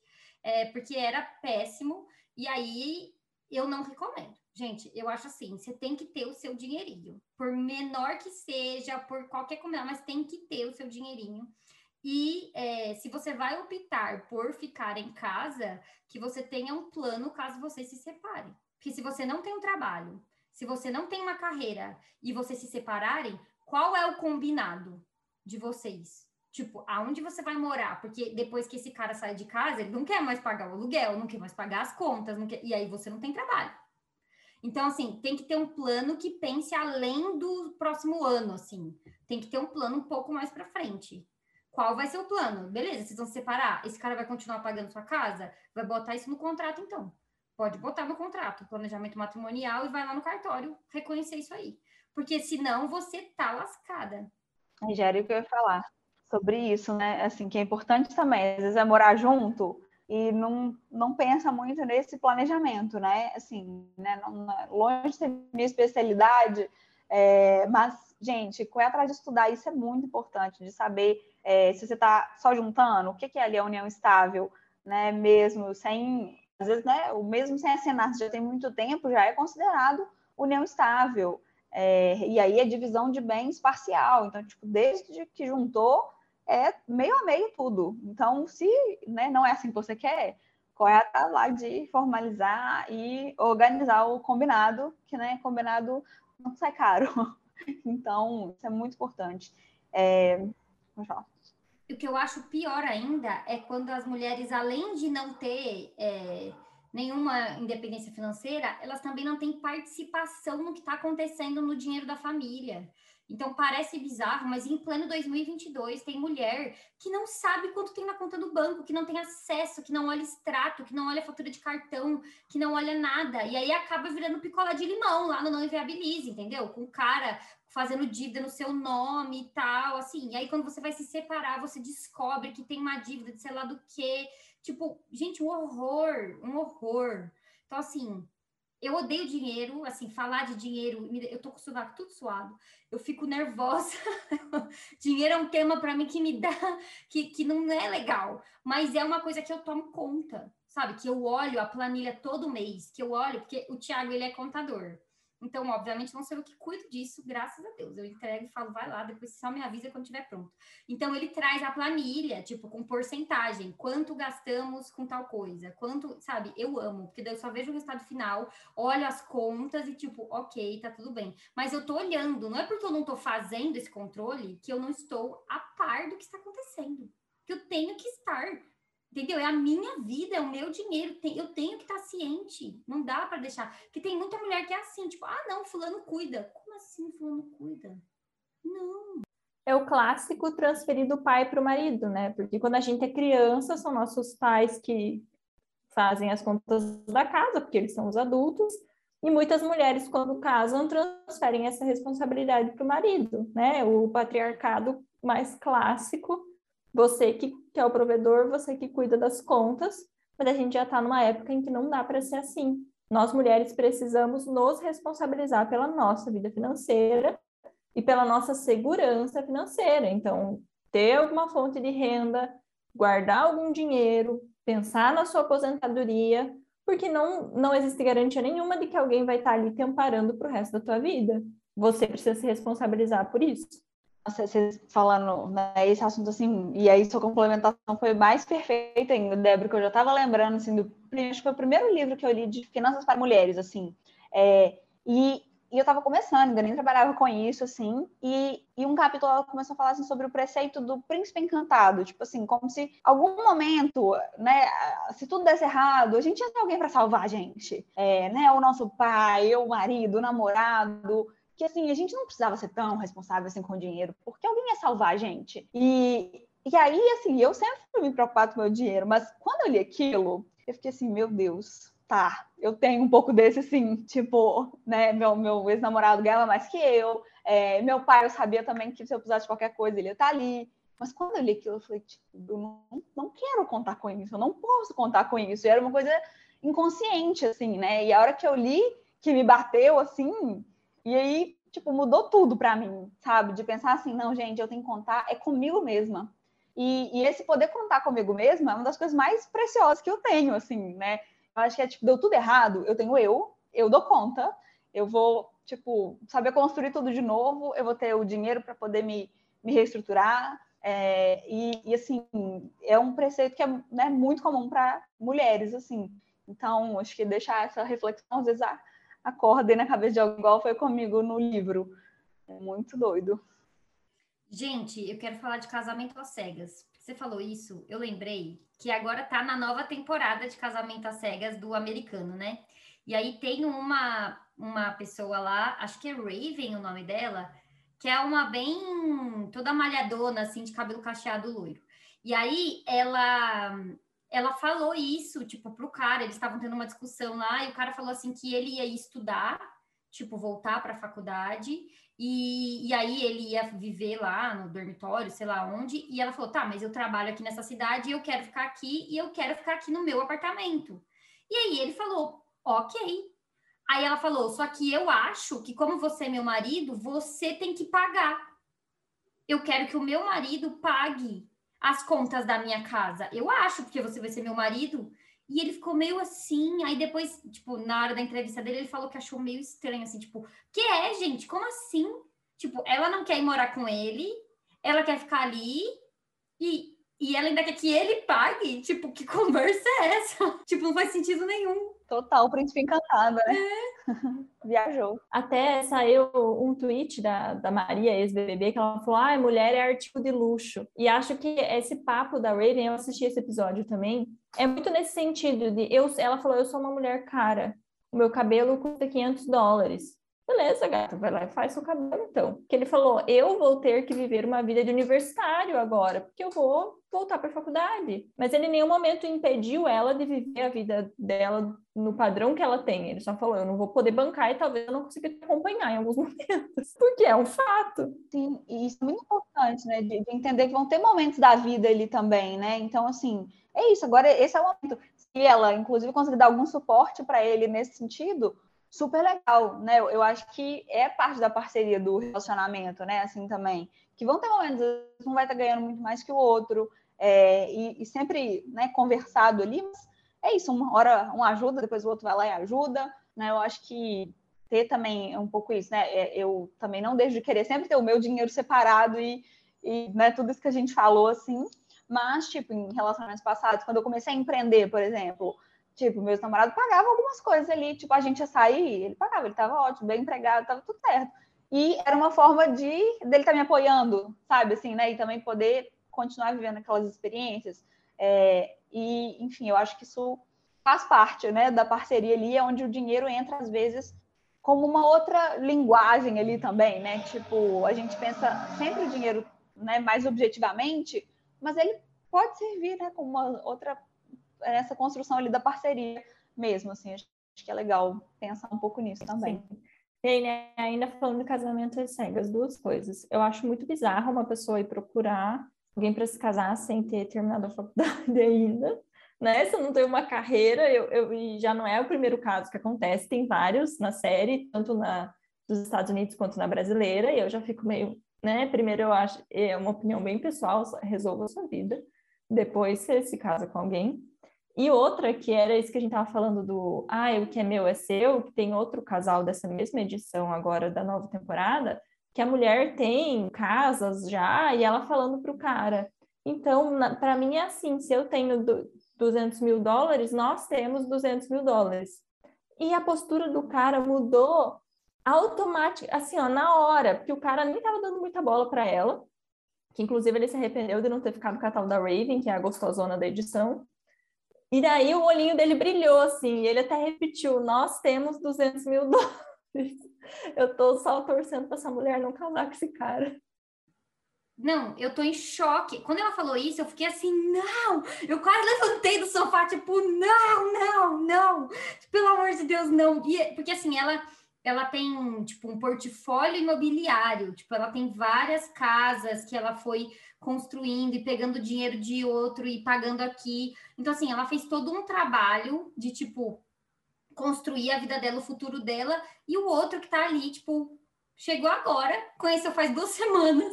é, porque era péssimo. E aí eu não recomendo. Gente, eu acho assim, você tem que ter o seu dinheirinho, por menor que seja, por qualquer coisa, mas tem que ter o seu dinheirinho. E é, se você vai optar por ficar em casa, que você tenha um plano caso você se separe. Porque se você não tem um trabalho, se você não tem uma carreira e vocês se separarem, qual é o combinado de vocês? Tipo, aonde você vai morar? Porque depois que esse cara sai de casa, ele não quer mais pagar o aluguel, não quer mais pagar as contas, quer... e aí você não tem trabalho. Então, assim, tem que ter um plano que pense além do próximo ano, assim. Tem que ter um plano um pouco mais para frente. Qual vai ser o plano? Beleza, vocês vão se separar? Esse cara vai continuar pagando sua casa? Vai botar isso no contrato, então. Pode botar no contrato, planejamento matrimonial, e vai lá no cartório reconhecer isso aí porque senão você tá lascada. Angélica, que eu ia falar sobre isso, né? Assim, que é importante também, às vezes é morar junto e não, não pensa muito nesse planejamento, né? Assim, né? Não, longe de ser minha especialidade, é, mas, gente, correr atrás de estudar, isso é muito importante, de saber é, se você está só juntando, o que, que é ali a união estável, né? Mesmo sem, às vezes, né? O mesmo sem assinar, já tem muito tempo, já é considerado união estável. É, e aí é divisão de bens parcial. Então, tipo, desde que juntou, é meio a meio tudo. Então, se né, não é assim que você quer, corre atrás lá de formalizar e organizar o combinado, que né, combinado não sai caro. Então, isso é muito importante. É... O que eu acho pior ainda é quando as mulheres, além de não ter é nenhuma independência financeira, elas também não têm participação no que está acontecendo no dinheiro da família. Então parece bizarro, mas em pleno 2022 tem mulher que não sabe quanto tem na conta do banco, que não tem acesso, que não olha extrato, que não olha fatura de cartão, que não olha nada. E aí acaba virando picola de limão lá no Não Inviabilize, entendeu? Com cara fazendo dívida no seu nome e tal, assim. E aí quando você vai se separar, você descobre que tem uma dívida de sei lá do quê. Tipo, gente, um horror, um horror. Então, assim, eu odeio dinheiro, assim, falar de dinheiro, eu tô com o sovaco tudo suado, eu fico nervosa. dinheiro é um tema para mim que me dá, que, que não é legal, mas é uma coisa que eu tomo conta, sabe? Que eu olho a planilha todo mês, que eu olho, porque o Thiago, ele é contador. Então, obviamente, não sou eu que cuido disso, graças a Deus. Eu entrego e falo, vai lá, depois só me avisa quando estiver pronto. Então, ele traz a planilha, tipo, com porcentagem, quanto gastamos com tal coisa, quanto, sabe? Eu amo, porque daí eu só vejo o resultado final, olho as contas e, tipo, ok, tá tudo bem. Mas eu tô olhando, não é porque eu não tô fazendo esse controle que eu não estou a par do que está acontecendo. Que eu tenho que estar. Entendeu? É a minha vida, é o meu dinheiro. eu tenho que estar ciente. Não dá para deixar. Porque tem muita mulher que é assim, tipo, ah, não, fulano cuida. Como assim fulano cuida? Não. É o clássico transferir do pai para o marido, né? Porque quando a gente é criança, são nossos pais que fazem as contas da casa, porque eles são os adultos. E muitas mulheres, quando casam, transferem essa responsabilidade para o marido, né? O patriarcado mais clássico você que, que é o provedor, você que cuida das contas, mas a gente já está numa época em que não dá para ser assim. Nós mulheres precisamos nos responsabilizar pela nossa vida financeira e pela nossa segurança financeira. Então, ter alguma fonte de renda, guardar algum dinheiro, pensar na sua aposentadoria, porque não, não existe garantia nenhuma de que alguém vai estar ali te amparando para o resto da tua vida. Você precisa se responsabilizar por isso vocês falando né, esse assunto assim, e aí sua complementação foi mais perfeita ainda, Débora, que eu já estava lembrando, assim, do, acho que foi o primeiro livro que eu li de finanças para mulheres, assim, é, e, e, eu estava começando, ainda nem trabalhava com isso, assim, e, e um capítulo ela começou a falar, assim, sobre o preceito do príncipe encantado, tipo assim, como se algum momento, né, se tudo desse errado, a gente ia ter alguém para salvar a gente, é, né, o nosso pai, o marido, o namorado, que assim, a gente não precisava ser tão responsável assim com o dinheiro, porque alguém ia salvar a gente. E, e aí, assim, eu sempre fui me preocupado com o meu dinheiro, mas quando eu li aquilo, eu fiquei assim, meu Deus, tá, eu tenho um pouco desse, assim, tipo, né, meu, meu ex-namorado ganhava mais que eu, é, meu pai, eu sabia também que se eu precisasse de qualquer coisa, ele ia estar tá ali. Mas quando eu li aquilo, eu falei, tipo, eu não, não quero contar com isso, eu não posso contar com isso. E era uma coisa inconsciente, assim, né? E a hora que eu li, que me bateu, assim, e aí, tipo, mudou tudo para mim, sabe? De pensar assim, não, gente, eu tenho que contar é comigo mesma. E, e, esse poder contar comigo mesma é uma das coisas mais preciosas que eu tenho, assim, né? Eu acho que é, tipo, deu tudo errado, eu tenho eu, eu dou conta, eu vou, tipo, saber construir tudo de novo, eu vou ter o dinheiro para poder me, me reestruturar, é, e, e, assim, é um preceito que é né, muito comum para mulheres, assim. Então, acho que deixar essa reflexão, às vezes, ah, acordei na cabeça de alguém, foi comigo no livro. É muito doido. Gente, eu quero falar de casamento às cegas. Você falou isso, eu lembrei que agora tá na nova temporada de casamento às cegas do americano, né? E aí tem uma, uma pessoa lá, acho que é Raven o nome dela, que é uma bem toda malhadona, assim, de cabelo cacheado loiro. E aí ela ela falou isso, tipo, pro cara, eles estavam tendo uma discussão lá, e o cara falou assim que ele ia estudar, tipo, voltar para a faculdade, e, e aí ele ia viver lá no dormitório, sei lá onde, e ela falou: tá, mas eu trabalho aqui nessa cidade, eu quero ficar aqui, e eu quero ficar aqui no meu apartamento. E aí ele falou: ok. Aí ela falou: só que eu acho que, como você é meu marido, você tem que pagar. Eu quero que o meu marido pague as contas da minha casa. Eu acho, porque você vai ser meu marido. E ele ficou meio assim. Aí depois, tipo, na hora da entrevista dele, ele falou que achou meio estranho, assim, tipo, que é, gente? Como assim? Tipo, ela não quer ir morar com ele, ela quer ficar ali e, e ela ainda quer que ele pague. Tipo, que conversa é essa? tipo, não faz sentido nenhum. Total, príncipe encantado, né? É. Viajou. Até saiu um tweet da, da Maria, ex-BBB, que ela falou: ah, mulher é artigo de luxo. E acho que esse papo da Raven, eu assisti esse episódio também, é muito nesse sentido de eu, ela falou: eu sou uma mulher cara, o meu cabelo custa 500 dólares. Beleza, gata, vai lá e faz seu cabelo então. Que ele falou: eu vou ter que viver uma vida de universitário agora, porque eu vou voltar para a faculdade. Mas ele em nenhum momento impediu ela de viver a vida dela no padrão que ela tem. Ele só falou: eu não vou poder bancar e talvez eu não consiga te acompanhar em alguns momentos, porque é um fato. Sim, e isso é muito importante, né? De, de entender que vão ter momentos da vida ali também, né? Então, assim, é isso. Agora, esse é o momento. Se ela, inclusive, conseguir dar algum suporte para ele nesse sentido, super legal, né? Eu acho que é parte da parceria do relacionamento, né? Assim também. Que vão ter momentos, um vai estar ganhando muito mais que o outro, é, e, e, sempre né, conversado ali, mas é isso, uma hora um ajuda, depois o outro vai lá e ajuda, né? Eu acho que ter também um pouco isso, né? É, eu também não deixo de querer sempre ter o meu dinheiro separado e, e né, tudo isso que a gente falou, assim. Mas, tipo, em relacionamentos passados, quando eu comecei a empreender, por exemplo, tipo, meus namorados pagavam algumas coisas ali, tipo, a gente ia sair, ele pagava, ele tava ótimo, bem empregado, tava tudo certo. E era uma forma de dele estar tá me apoiando, sabe, assim, né? E também poder continuar vivendo aquelas experiências. É, e, enfim, eu acho que isso faz parte, né, da parceria ali, é onde o dinheiro entra, às vezes, como uma outra linguagem ali também, né? Tipo, a gente pensa sempre o dinheiro né, mais objetivamente, mas ele pode servir né, como uma outra essa construção ali da parceria mesmo, assim, acho que é legal pensar um pouco nisso também. Sim. Ainda falando de casamento às cegas, duas coisas. Eu acho muito bizarro uma pessoa ir procurar alguém para se casar sem ter terminado a faculdade ainda né? Se não tenho uma carreira, eu, eu, e já não é o primeiro caso que acontece, tem vários na série, tanto na dos Estados Unidos quanto na brasileira, e eu já fico meio, né? Primeiro eu acho, é uma opinião bem pessoal, resolva a sua vida, depois você se casa com alguém. E outra, que era isso que a gente estava falando do, ah, o que é meu é seu, que tem outro casal dessa mesma edição agora da nova temporada, que a mulher tem casas já, e ela falando para o cara, então, para mim é assim, se eu tenho 200 mil dólares, nós temos 200 mil dólares. E a postura do cara mudou automática, assim, ó, na hora, porque o cara nem tava dando muita bola para ela, que inclusive ele se arrependeu de não ter ficado com a tal da Raven, que é a gostosona da edição. E daí o olhinho dele brilhou, assim, e ele até repetiu, nós temos 200 mil dólares. Eu tô só torcendo pra essa mulher não casar com esse cara. Não, eu tô em choque. Quando ela falou isso, eu fiquei assim, não! Eu quase levantei do sofá, tipo, não, não, não! Pelo amor de Deus, não! E, porque assim, ela ela tem tipo um portfólio imobiliário, tipo, ela tem várias casas que ela foi construindo e pegando dinheiro de outro e pagando aqui. Então, assim, ela fez todo um trabalho de tipo construir a vida dela, o futuro dela, e o outro que tá ali, tipo, Chegou agora, conheceu faz duas semanas.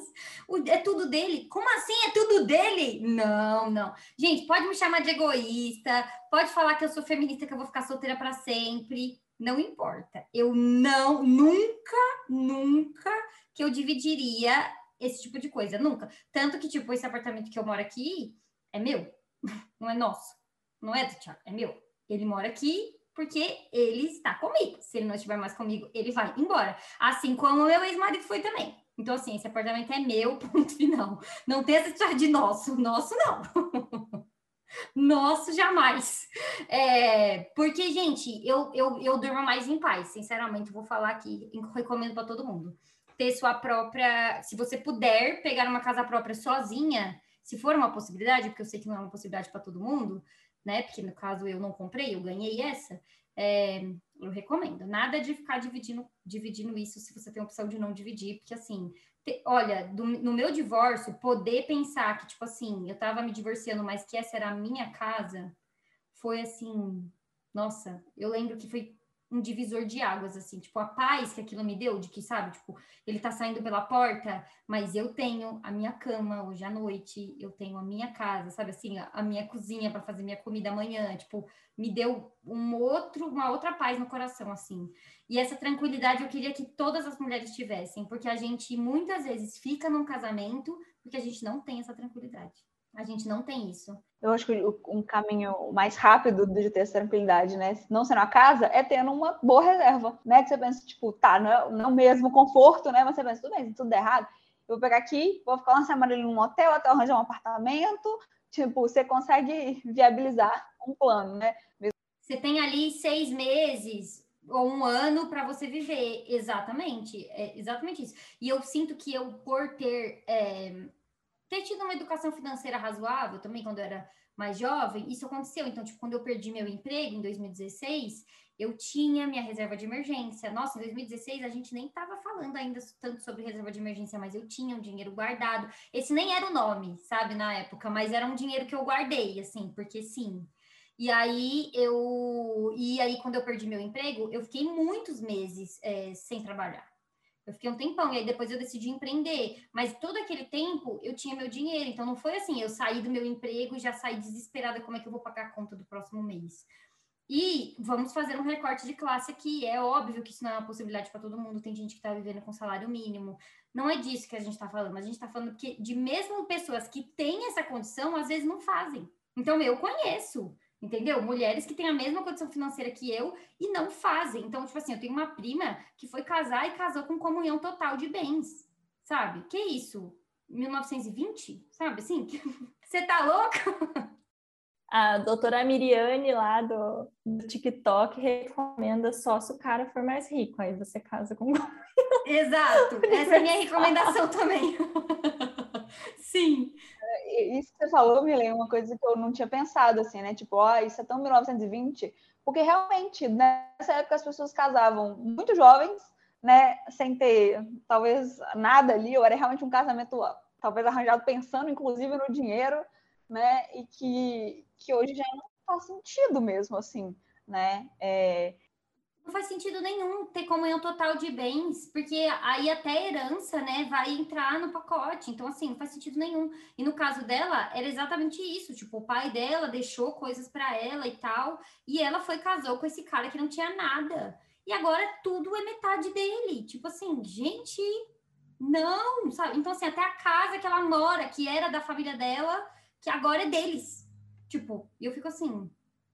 É tudo dele? Como assim é tudo dele? Não, não. Gente, pode me chamar de egoísta, pode falar que eu sou feminista, que eu vou ficar solteira para sempre. Não importa. Eu não, nunca, nunca que eu dividiria esse tipo de coisa. Nunca. Tanto que, tipo, esse apartamento que eu moro aqui é meu, não é nosso. Não é do Thiago, é meu. Ele mora aqui, porque ele está comigo. Se ele não estiver mais comigo, ele vai embora. Assim como o meu ex-marido foi também. Então, assim, esse apartamento é meu, ponto final. Não tem essa história de nosso. Nosso, não. Nosso, jamais. É, porque, gente, eu, eu, eu durmo mais em paz, sinceramente, vou falar aqui, recomendo para todo mundo. Ter sua própria. Se você puder pegar uma casa própria sozinha, se for uma possibilidade, porque eu sei que não é uma possibilidade para todo mundo, né? Porque no caso eu não comprei, eu ganhei essa. É, eu recomendo. Nada de ficar dividindo, dividindo isso se você tem a opção de não dividir, porque assim, olha, do, no meu divórcio, poder pensar que, tipo assim, eu tava me divorciando, mas que essa era a minha casa, foi assim, nossa, eu lembro que foi um divisor de águas, assim, tipo, a paz que aquilo me deu, de que, sabe, tipo, ele tá saindo pela porta, mas eu tenho a minha cama hoje à noite, eu tenho a minha casa, sabe, assim, a, a minha cozinha para fazer minha comida amanhã, tipo, me deu um outro, uma outra paz no coração, assim. E essa tranquilidade eu queria que todas as mulheres tivessem, porque a gente muitas vezes fica num casamento porque a gente não tem essa tranquilidade. A gente não tem isso. Eu acho que um caminho mais rápido de ter essa tranquilidade, né? Não sendo a casa, é tendo uma boa reserva, né? Que você pensa, tipo, tá, não é, não é o mesmo conforto, né? Mas você pensa, tudo bem, se tudo der errado, eu vou pegar aqui, vou ficar uma semana ali num hotel, até arranjar um apartamento. Tipo, você consegue viabilizar um plano, né? Você tem ali seis meses ou um ano para você viver, exatamente, é exatamente isso. E eu sinto que eu, por ter é, ter tido uma educação financeira razoável também quando eu era mais jovem, isso aconteceu. Então, tipo, quando eu perdi meu emprego em 2016, eu tinha minha reserva de emergência. Nossa, em 2016 a gente nem estava falando ainda tanto sobre reserva de emergência, mas eu tinha um dinheiro guardado. Esse nem era o nome, sabe, na época, mas era um dinheiro que eu guardei, assim, porque sim. E aí eu e aí quando eu perdi meu emprego, eu fiquei muitos meses é, sem trabalhar. Eu fiquei um tempão, e aí depois eu decidi empreender. Mas todo aquele tempo eu tinha meu dinheiro. Então não foi assim, eu saí do meu emprego e já saí desesperada como é que eu vou pagar a conta do próximo mês. E vamos fazer um recorte de classe aqui. É óbvio que isso não é uma possibilidade para todo mundo. Tem gente que está vivendo com salário mínimo. Não é disso que a gente está falando. A gente está falando que de mesmo pessoas que têm essa condição, às vezes não fazem. Então, eu conheço, entendeu? Mulheres que têm a mesma condição financeira que eu e não fazem. Então, tipo assim, eu tenho uma prima que foi casar e casou com comunhão total de bens, sabe? Que isso? 1920? Sabe assim? Você tá louca? a doutora Miriane lá do, do, TikTok recomenda só se o cara for mais rico. Aí você casa com Exato. Essa é a minha recomendação também. Sim. É, isso que você falou, Milene, uma coisa que eu não tinha pensado, assim, né? Tipo, ó, oh, isso é tão 1920, porque realmente, nessa época as pessoas casavam muito jovens, né? Sem ter, talvez, nada ali, ou era realmente um casamento, talvez, arranjado pensando, inclusive, no dinheiro, né? E que, que hoje já não faz sentido mesmo, assim, né? É... Não faz sentido nenhum ter comunhão total de bens, porque aí até herança, né, vai entrar no pacote. Então, assim, não faz sentido nenhum. E no caso dela, era exatamente isso. Tipo, o pai dela deixou coisas para ela e tal, e ela foi casou com esse cara que não tinha nada. E agora tudo é metade dele. Tipo assim, gente, não, sabe? Então, assim, até a casa que ela mora, que era da família dela, que agora é deles. Tipo, e eu fico assim,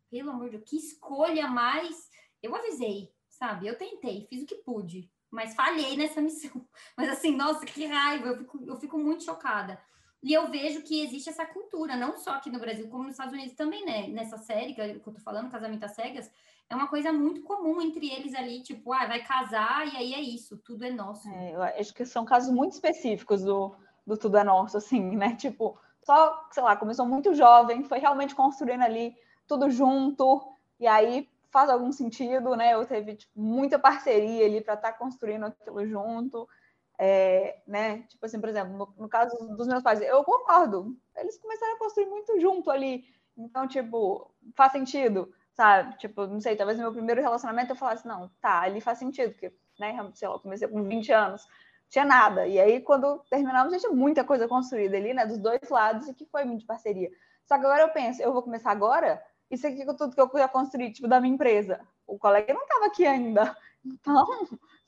pelo amor de Deus, que escolha mais. Eu avisei, sabe? Eu tentei, fiz o que pude, mas falhei nessa missão. Mas assim, nossa, que raiva, eu fico, eu fico muito chocada. E eu vejo que existe essa cultura, não só aqui no Brasil, como nos Estados Unidos também, né? Nessa série que eu tô falando, Casamento às Cegas, é uma coisa muito comum entre eles ali, tipo, ah, vai casar e aí é isso, tudo é nosso. É, eu acho que são casos muito específicos do, do tudo é nosso, assim, né? Tipo, só, sei lá, começou muito jovem, foi realmente construindo ali tudo junto, e aí faz algum sentido, né? Eu teve tipo, muita parceria ali para estar tá construindo aquilo junto, é, né? Tipo assim, por exemplo, no, no, caso dos meus pais, eu concordo, eles começaram a construir muito junto ali, então, tipo, faz sentido, sabe? Tipo, não sei, talvez no meu primeiro relacionamento eu falasse, não, tá, ali faz sentido, porque, né, sei lá, eu comecei com 20 anos, tinha nada. E aí, quando terminamos, tinha muita coisa construída ali, né? Dos dois lados, e que foi muito parceria. Só que agora eu penso, eu vou começar agora, isso aqui é tudo que eu já construí, tipo, da minha empresa. O colega não estava aqui ainda. Então,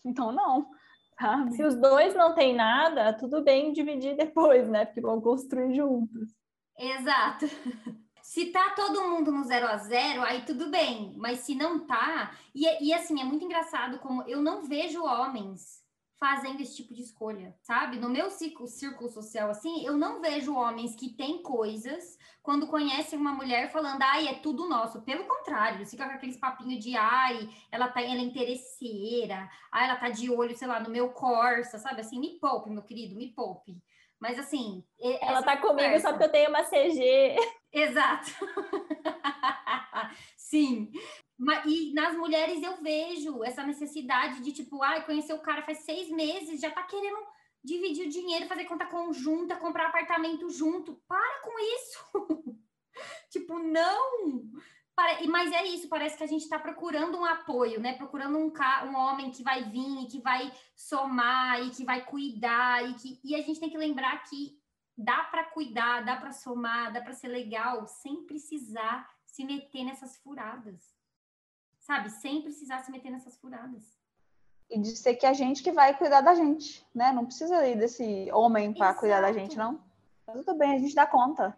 então não. Sabe? Se os dois não têm nada, tudo bem dividir depois, né? Porque vão construir juntos. Exato. Se tá todo mundo no zero a zero, aí tudo bem. Mas se não tá. E, e assim, é muito engraçado como eu não vejo homens fazendo esse tipo de escolha, sabe? No meu círculo, círculo social, assim, eu não vejo homens que têm coisas quando conhecem uma mulher falando, ai, é tudo nosso. Pelo contrário, fica com aqueles papinhos de, ai, ela tá, ela é interesseira, ai, ela tá de olho, sei lá, no meu Corsa, sabe? Assim, me poupe, meu querido, me poupe. Mas assim. Ela tá conversa... comigo só porque eu tenho uma CG. Exato. Sim. E nas mulheres eu vejo essa necessidade de, tipo, ai, conhecer o cara faz seis meses, já tá querendo dividir o dinheiro, fazer conta conjunta, comprar apartamento junto. Para com isso! tipo, não! Mas é isso, parece que a gente está procurando um apoio, né? Procurando um, um homem que vai vir e que vai somar e que vai cuidar. E, que... e a gente tem que lembrar que dá para cuidar, dá para somar, dá para ser legal, sem precisar se meter nessas furadas sabe? Sem precisar se meter nessas furadas. E de ser que a gente que vai cuidar da gente, né? Não precisa ir desse homem para cuidar da gente, não. Mas tudo bem, a gente dá conta.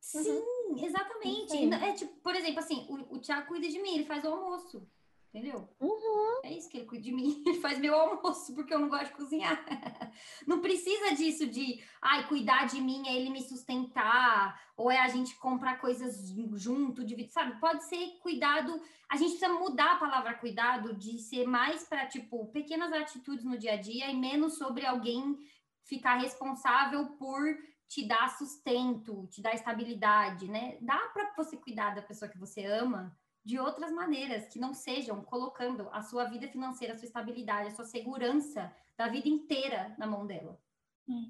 Sim, uhum. exatamente. Sim. É tipo, por exemplo, assim, o, o Tiago cuida de mim, ele faz o almoço. Entendeu? Uhum. É isso que ele cuida de mim. Ele faz meu almoço, porque eu não gosto de cozinhar. Não precisa disso de, ai, cuidar de mim é ele me sustentar, ou é a gente comprar coisas junto, dividir, sabe? Pode ser cuidado. A gente precisa mudar a palavra cuidado de ser mais para, tipo, pequenas atitudes no dia a dia e menos sobre alguém ficar responsável por te dar sustento, te dar estabilidade, né? Dá para você cuidar da pessoa que você ama de outras maneiras que não sejam colocando a sua vida financeira, a sua estabilidade, a sua segurança da vida inteira na mão dela.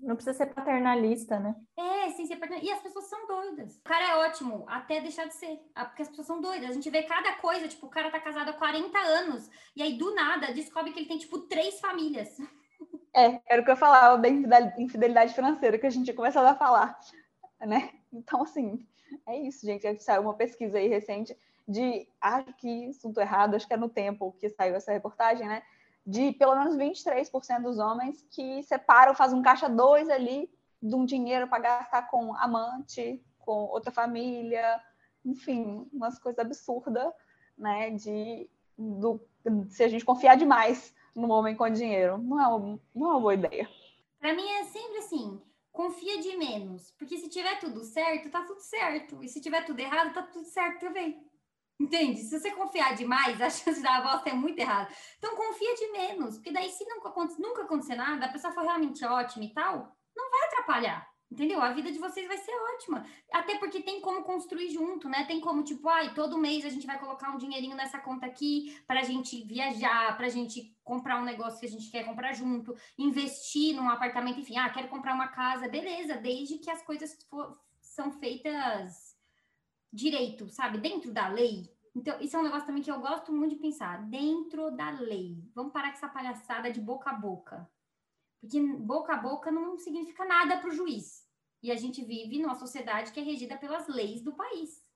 Não precisa ser paternalista, né? É, sem ser paternalista. E as pessoas são doidas. O cara é ótimo até deixar de ser. Porque as pessoas são doidas. A gente vê cada coisa, tipo, o cara tá casado há 40 anos e aí do nada descobre que ele tem, tipo, três famílias. É, era o que eu falava da infidelidade financeira que a gente tinha começado a falar, né? Então, assim, é isso, gente. Saiu uma pesquisa aí recente de, acho que assunto errado, acho que é no tempo que saiu essa reportagem, né? De pelo menos 23% dos homens que separam, fazem um caixa dois ali de um dinheiro para gastar com amante, com outra família, enfim, umas coisas absurdas, né? De do, se a gente confiar demais no homem com dinheiro, não é uma, não é uma boa ideia. Para mim é sempre assim, confia de menos, porque se tiver tudo certo, tá tudo certo, e se tiver tudo errado, tá tudo certo também. Entende? Se você confiar demais, a chance da bosta é muito errada. Então confia de menos, porque daí se nunca, nunca acontecer nada, a pessoa for realmente ótima e tal, não vai atrapalhar. Entendeu? A vida de vocês vai ser ótima. Até porque tem como construir junto, né? Tem como, tipo, ai, todo mês a gente vai colocar um dinheirinho nessa conta aqui para a gente viajar, para a gente comprar um negócio que a gente quer comprar junto, investir num apartamento, enfim, ah, quero comprar uma casa, beleza, desde que as coisas for, são feitas direito, sabe? Dentro da lei. Então, isso é um negócio também que eu gosto muito de pensar. Dentro da lei. Vamos parar com essa palhaçada de boca a boca. Porque boca a boca não significa nada para o juiz. E a gente vive numa sociedade que é regida pelas leis do país.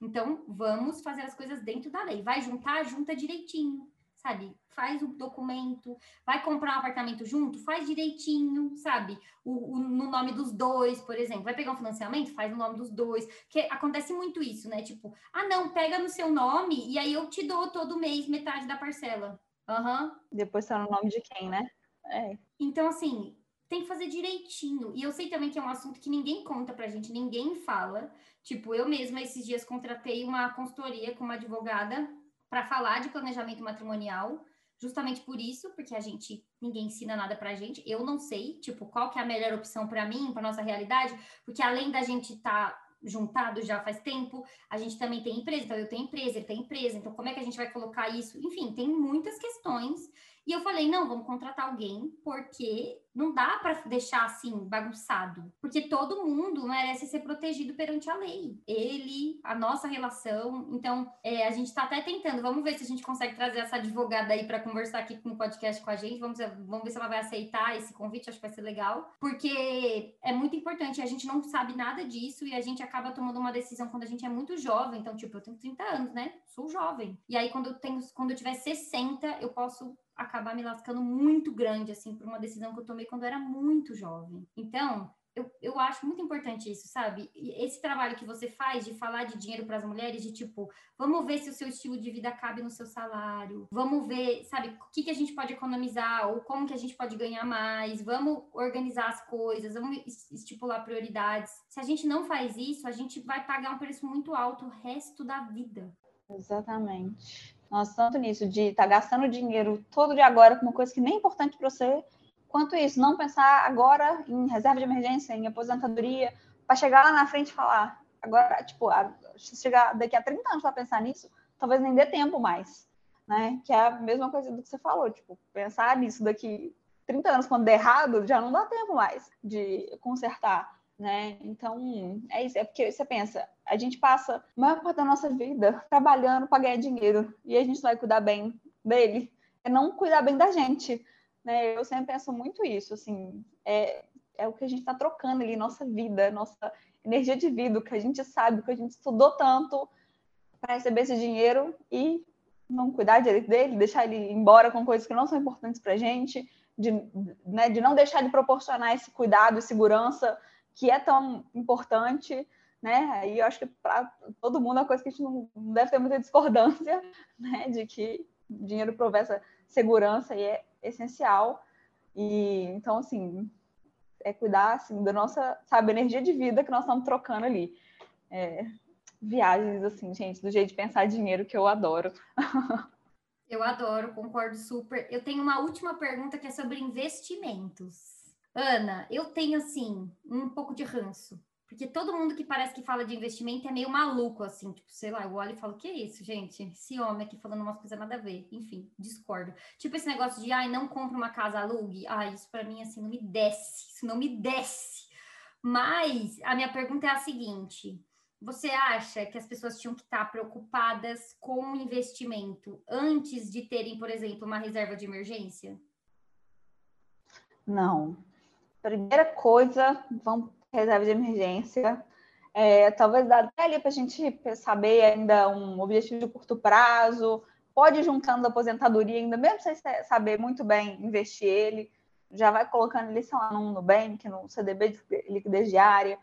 Então, vamos fazer as coisas dentro da lei. Vai juntar, junta direitinho, sabe? Faz o documento, vai comprar um apartamento junto, faz direitinho, sabe? O, o, no nome dos dois, por exemplo. Vai pegar um financiamento, faz no nome dos dois. Que acontece muito isso, né? Tipo, ah, não, pega no seu nome e aí eu te dou todo mês metade da parcela. Uhum. Depois tá no nome de quem, né? É. Então, assim, tem que fazer direitinho. E eu sei também que é um assunto que ninguém conta pra gente, ninguém fala. Tipo, eu mesma esses dias contratei uma consultoria com uma advogada para falar de planejamento matrimonial, justamente por isso, porque a gente ninguém ensina nada pra gente. Eu não sei, tipo, qual que é a melhor opção para mim, para nossa realidade, porque além da gente estar tá juntado já faz tempo, a gente também tem empresa, então eu tenho empresa, ele tem empresa, então como é que a gente vai colocar isso? Enfim, tem muitas questões e eu falei, não, vamos contratar alguém, porque não dá para deixar assim bagunçado, porque todo mundo merece ser protegido perante a lei. Ele, a nossa relação. Então, é, a gente está até tentando. Vamos ver se a gente consegue trazer essa advogada aí para conversar aqui no podcast com a gente. Vamos, vamos ver se ela vai aceitar esse convite. Acho que vai ser legal, porque é muito importante. A gente não sabe nada disso e a gente acaba tomando uma decisão quando a gente é muito jovem. Então, tipo, eu tenho 30 anos, né? Sou jovem. E aí, quando eu tenho, quando eu tiver 60, eu posso acabar me lascando muito grande, assim, por uma decisão que eu tomei quando eu era muito jovem. Então, eu, eu acho muito importante isso, sabe? Esse trabalho que você faz de falar de dinheiro para as mulheres, de tipo, vamos ver se o seu estilo de vida cabe no seu salário, vamos ver, sabe, o que, que a gente pode economizar, ou como que a gente pode ganhar mais, vamos organizar as coisas, vamos estipular prioridades. Se a gente não faz isso, a gente vai pagar um preço muito alto o resto da vida. Exatamente. Nossa, tanto nisso, de estar tá gastando dinheiro todo de agora com uma coisa que nem é importante para você, quanto isso, não pensar agora em reserva de emergência, em aposentadoria, para chegar lá na frente e falar. Agora, tipo, se chegar daqui a 30 anos para pensar nisso, talvez nem dê tempo mais, né? Que é a mesma coisa do que você falou, tipo, pensar nisso daqui 30 anos, quando der errado, já não dá tempo mais de consertar né? Então, é isso, é porque você pensa, a gente passa a maior parte da nossa vida trabalhando para ganhar dinheiro e a gente vai cuidar bem dele, é não cuidar bem da gente, né? Eu sempre penso muito isso, assim, é, é o que a gente está trocando ali, nossa vida, nossa energia de vida, o que a gente sabe, o que a gente estudou tanto para receber esse dinheiro e não cuidar direito dele, deixar ele embora com coisas que não são importantes para a gente, de, né, de não deixar de proporcionar esse cuidado e segurança que é tão importante, né? Aí eu acho que para todo mundo é uma coisa que a gente não deve ter muita discordância, né? De que dinheiro provê essa segurança e é essencial. E então, assim, é cuidar assim, da nossa, sabe, energia de vida que nós estamos trocando ali. É, viagens, assim, gente, do jeito de pensar dinheiro que eu adoro. Eu adoro, concordo super. Eu tenho uma última pergunta que é sobre investimentos. Ana, eu tenho assim um pouco de ranço, porque todo mundo que parece que fala de investimento é meio maluco, assim, tipo, sei lá, eu olho e falo, que é isso, gente? Esse homem aqui falando umas coisas nada a ver. Enfim, discordo. Tipo esse negócio de, ai, não compra uma casa, alugue. Ai, isso para mim, assim, não me desce, isso não me desce. Mas a minha pergunta é a seguinte: você acha que as pessoas tinham que estar preocupadas com o investimento antes de terem, por exemplo, uma reserva de emergência? Não, primeira coisa, vamos reserva de emergência. É, talvez dá até ali para a gente saber ainda um objetivo de curto prazo, pode ir juntando a aposentadoria ainda, mesmo sem saber muito bem investir ele, já vai colocando ele, sei lá, no Nubank, no CDB de liquidez diária,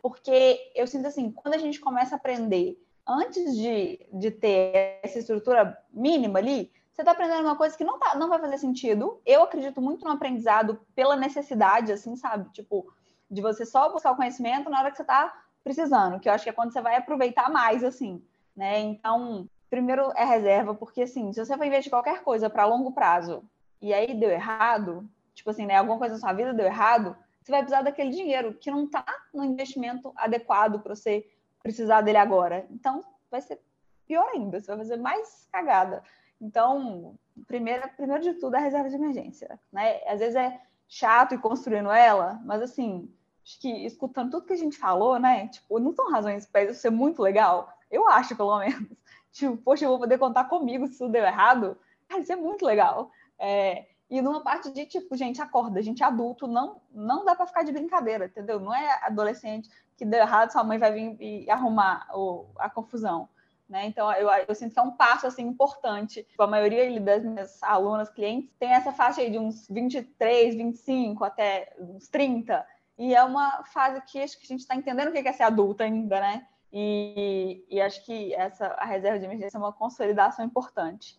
porque eu sinto assim, quando a gente começa a aprender, antes de, de ter essa estrutura mínima ali, você está aprendendo uma coisa que não, tá, não vai fazer sentido. Eu acredito muito no aprendizado pela necessidade, assim, sabe? Tipo, de você só buscar o conhecimento na hora que você está precisando, que eu acho que é quando você vai aproveitar mais, assim, né? Então, primeiro é reserva, porque assim, se você for investir qualquer coisa para longo prazo e aí deu errado, tipo assim, né, alguma coisa na sua vida deu errado, você vai precisar daquele dinheiro que não está no investimento adequado para você precisar dele agora. Então, vai ser pior ainda, você vai fazer mais cagada. Então, primeiro, primeiro de tudo, a reserva de emergência, né? Às vezes é chato ir construindo ela, mas assim, acho que escutando tudo que a gente falou, né? Tipo, não são razões para isso ser muito legal. Eu acho, pelo menos. Tipo, poxa, eu vou poder contar comigo se tudo deu errado. Cara, isso é muito legal. É, e numa parte de, tipo, gente, acorda, gente adulto, não, não dá para ficar de brincadeira, entendeu? Não é adolescente que deu errado, sua mãe vai vir e arrumar o, a confusão. Né? Então, eu, eu, sinto que é um passo assim, importante. Tipo, a maioria das minhas alunas, clientes, tem essa faixa aí de uns 23, 25 até uns 30. E é uma fase que acho que a gente está entendendo o que é ser adulta ainda, né? E, e, acho que essa a reserva de emergência é uma consolidação importante.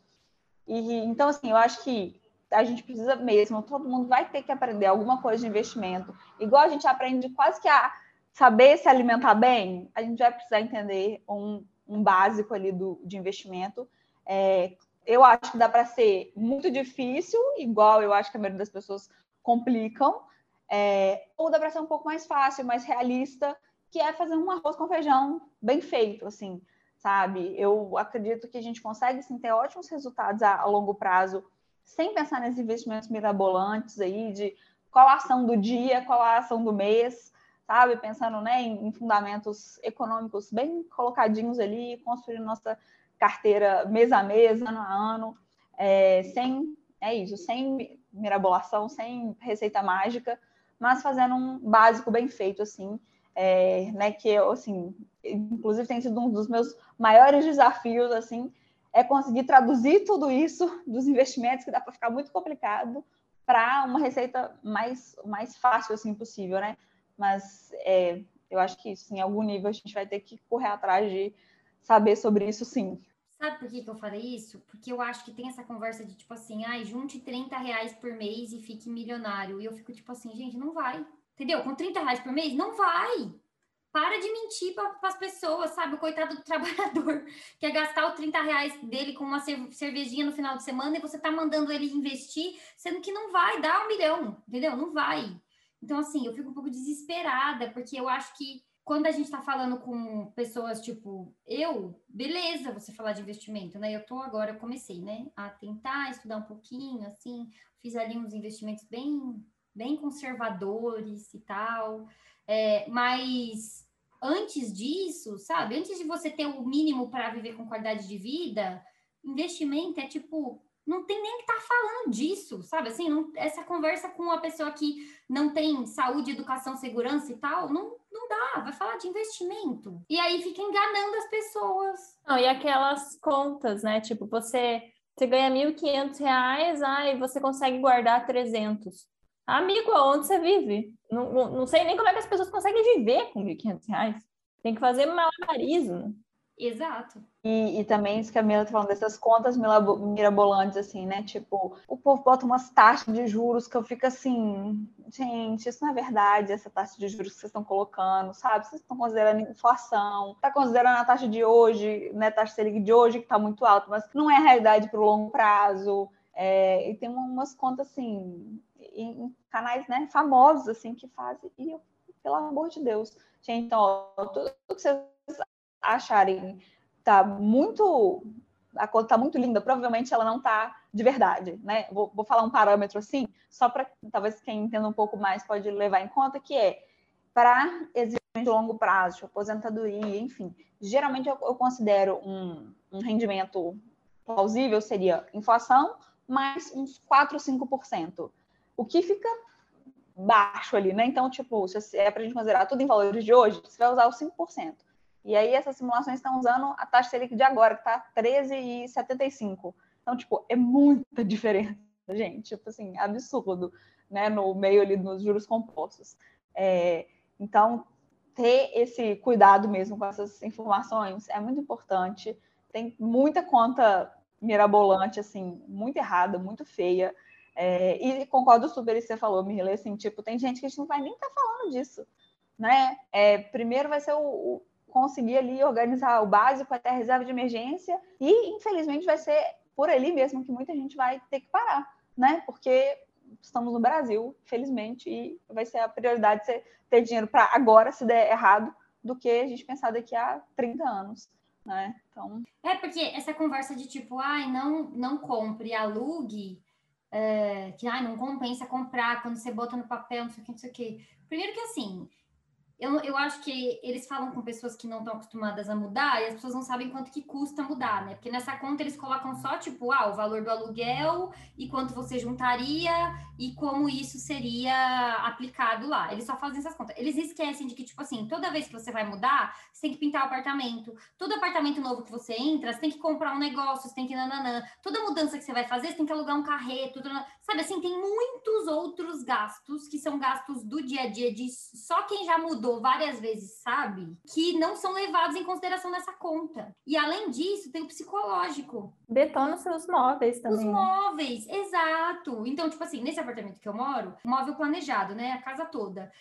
E então, assim, eu acho que a gente precisa mesmo, todo mundo vai ter que aprender alguma coisa de investimento. Igual a gente aprende quase que a saber se alimentar bem, a gente vai precisar entender um, um básico ali do, de investimento. É, eu acho que dá para ser muito difícil, igual eu acho que a maioria das pessoas complicam, é, ou dá para ser um pouco mais fácil, mais realista, que é fazer um arroz com feijão bem feito, assim, sabe? Eu acredito que a gente consegue sim ter ótimos resultados a, a longo prazo, sem pensar nesses investimentos mirabolantes aí de qual a ação do dia, qual a ação do mês, sabe? Pensando né, em, fundamentos econômicos bem colocadinhos ali, construindo nossa carteira mês a mês, ano a ano, é, sem, é isso, sem mirabolação, sem receita mágica, mas fazendo um básico bem feito, assim, é, né, que assim, inclusive tem sido um dos meus maiores desafios, assim, é conseguir traduzir tudo isso dos investimentos, que dá para ficar muito complicado, para uma receita mais, mais fácil, assim, possível, né? Mas é, eu acho que isso, em algum nível, a gente vai ter que correr atrás de saber sobre isso, sim. Sabe por que, que eu falei isso? Porque eu acho que tem essa conversa de tipo assim, ai, junte 30 reais por mês e fique milionário. E eu fico tipo assim, gente, não vai. Entendeu? Com 30 reais por mês, não vai. Para de mentir para as pessoas, sabe? O coitado do trabalhador quer gastar os 30 reais dele com uma cervejinha no final de semana e você tá mandando ele investir, sendo que não vai dar um milhão, entendeu? Não vai. Então, assim, eu fico um pouco desesperada, porque eu acho que quando a gente está falando com pessoas tipo eu, beleza você falar de investimento, né? Eu tô agora, eu comecei, né, a tentar estudar um pouquinho, assim, fiz ali uns investimentos bem bem conservadores e tal. É, mas antes disso, sabe? Antes de você ter o mínimo para viver com qualidade de vida, investimento é tipo. Não tem nem que estar tá falando disso, sabe? Assim, não, essa conversa com uma pessoa que não tem saúde, educação, segurança e tal, não, não dá. Vai falar de investimento. E aí fica enganando as pessoas. Não, e aquelas contas, né? Tipo, você, você ganha R$ 1.500, aí você consegue guardar 300. Amigo, aonde você vive? Não, não, não, sei nem como é que as pessoas conseguem viver com 1.500 reais. Tem que fazer malabarismo. Exato. E, e também isso que a Mila tá falando, dessas contas mirabolantes, assim, né? Tipo, o povo bota umas taxas de juros que eu fico assim, gente, isso não é verdade, essa taxa de juros que vocês estão colocando, sabe? Vocês estão considerando inflação, tá considerando a taxa de hoje, né? Taxa Selic de hoje, que tá muito alta, mas não é a realidade para o longo prazo. É, e tem umas contas assim, em canais né, famosos assim que fazem. E eu, pelo amor de Deus, gente, ó, tudo que vocês acharem tá muito a conta tá muito linda, provavelmente ela não tá de verdade, né? Vou, vou falar um parâmetro assim, só para talvez quem entenda um pouco mais pode levar em conta que é para exigência de longo prazo, aposentadoria, enfim. Geralmente eu, eu considero um, um rendimento plausível seria inflação mais uns 4, 5% o que fica baixo ali, né? Então, tipo, se é para a gente considerar tudo em valores de hoje, você vai usar os 5%. E aí essas simulações estão usando a taxa Selic de agora, que está 13,75. Então, tipo, é muita diferença, gente. Tipo assim, absurdo, né? No meio ali dos juros compostos. É, então, ter esse cuidado mesmo com essas informações é muito importante. Tem muita conta mirabolante, assim, muito errada, muito feia. É, e concordo super com que você falou, Mirley, assim, tipo, tem gente que a gente não vai nem estar tá falando disso, né? É, primeiro vai ser o, o, conseguir ali organizar o básico até a reserva de emergência e, infelizmente, vai ser por ali mesmo que muita gente vai ter que parar, né? Porque estamos no Brasil, felizmente, e vai ser a prioridade ser ter dinheiro para agora, se der errado, do que a gente pensar daqui a 30 anos. Né? Então... É, porque essa conversa de tipo, ai, não, não compre, alugue, é, que ai, não compensa comprar quando você bota no papel, não sei o que, não sei o que. Primeiro que assim, eu, eu acho que eles falam com pessoas que não estão acostumadas a mudar e as pessoas não sabem quanto que custa mudar, né? Porque nessa conta eles colocam só, tipo, ah, o valor do aluguel e quanto você juntaria e como isso seria aplicado lá. Eles só fazem essas contas. Eles esquecem de que, tipo assim, toda vez que você vai mudar, você tem que pintar o apartamento. Todo apartamento novo que você entra, você tem que comprar um negócio, você tem que nananã. Toda mudança que você vai fazer, você tem que alugar um carreto. Sabe assim, tem muitos outros gastos que são gastos do dia a dia de só quem já mudou várias vezes sabe que não são levados em consideração nessa conta. E além disso, tem o psicológico. Detona os seus móveis também. Os né? móveis, exato. Então, tipo assim, nesse apartamento que eu moro, móvel planejado, né? A casa toda.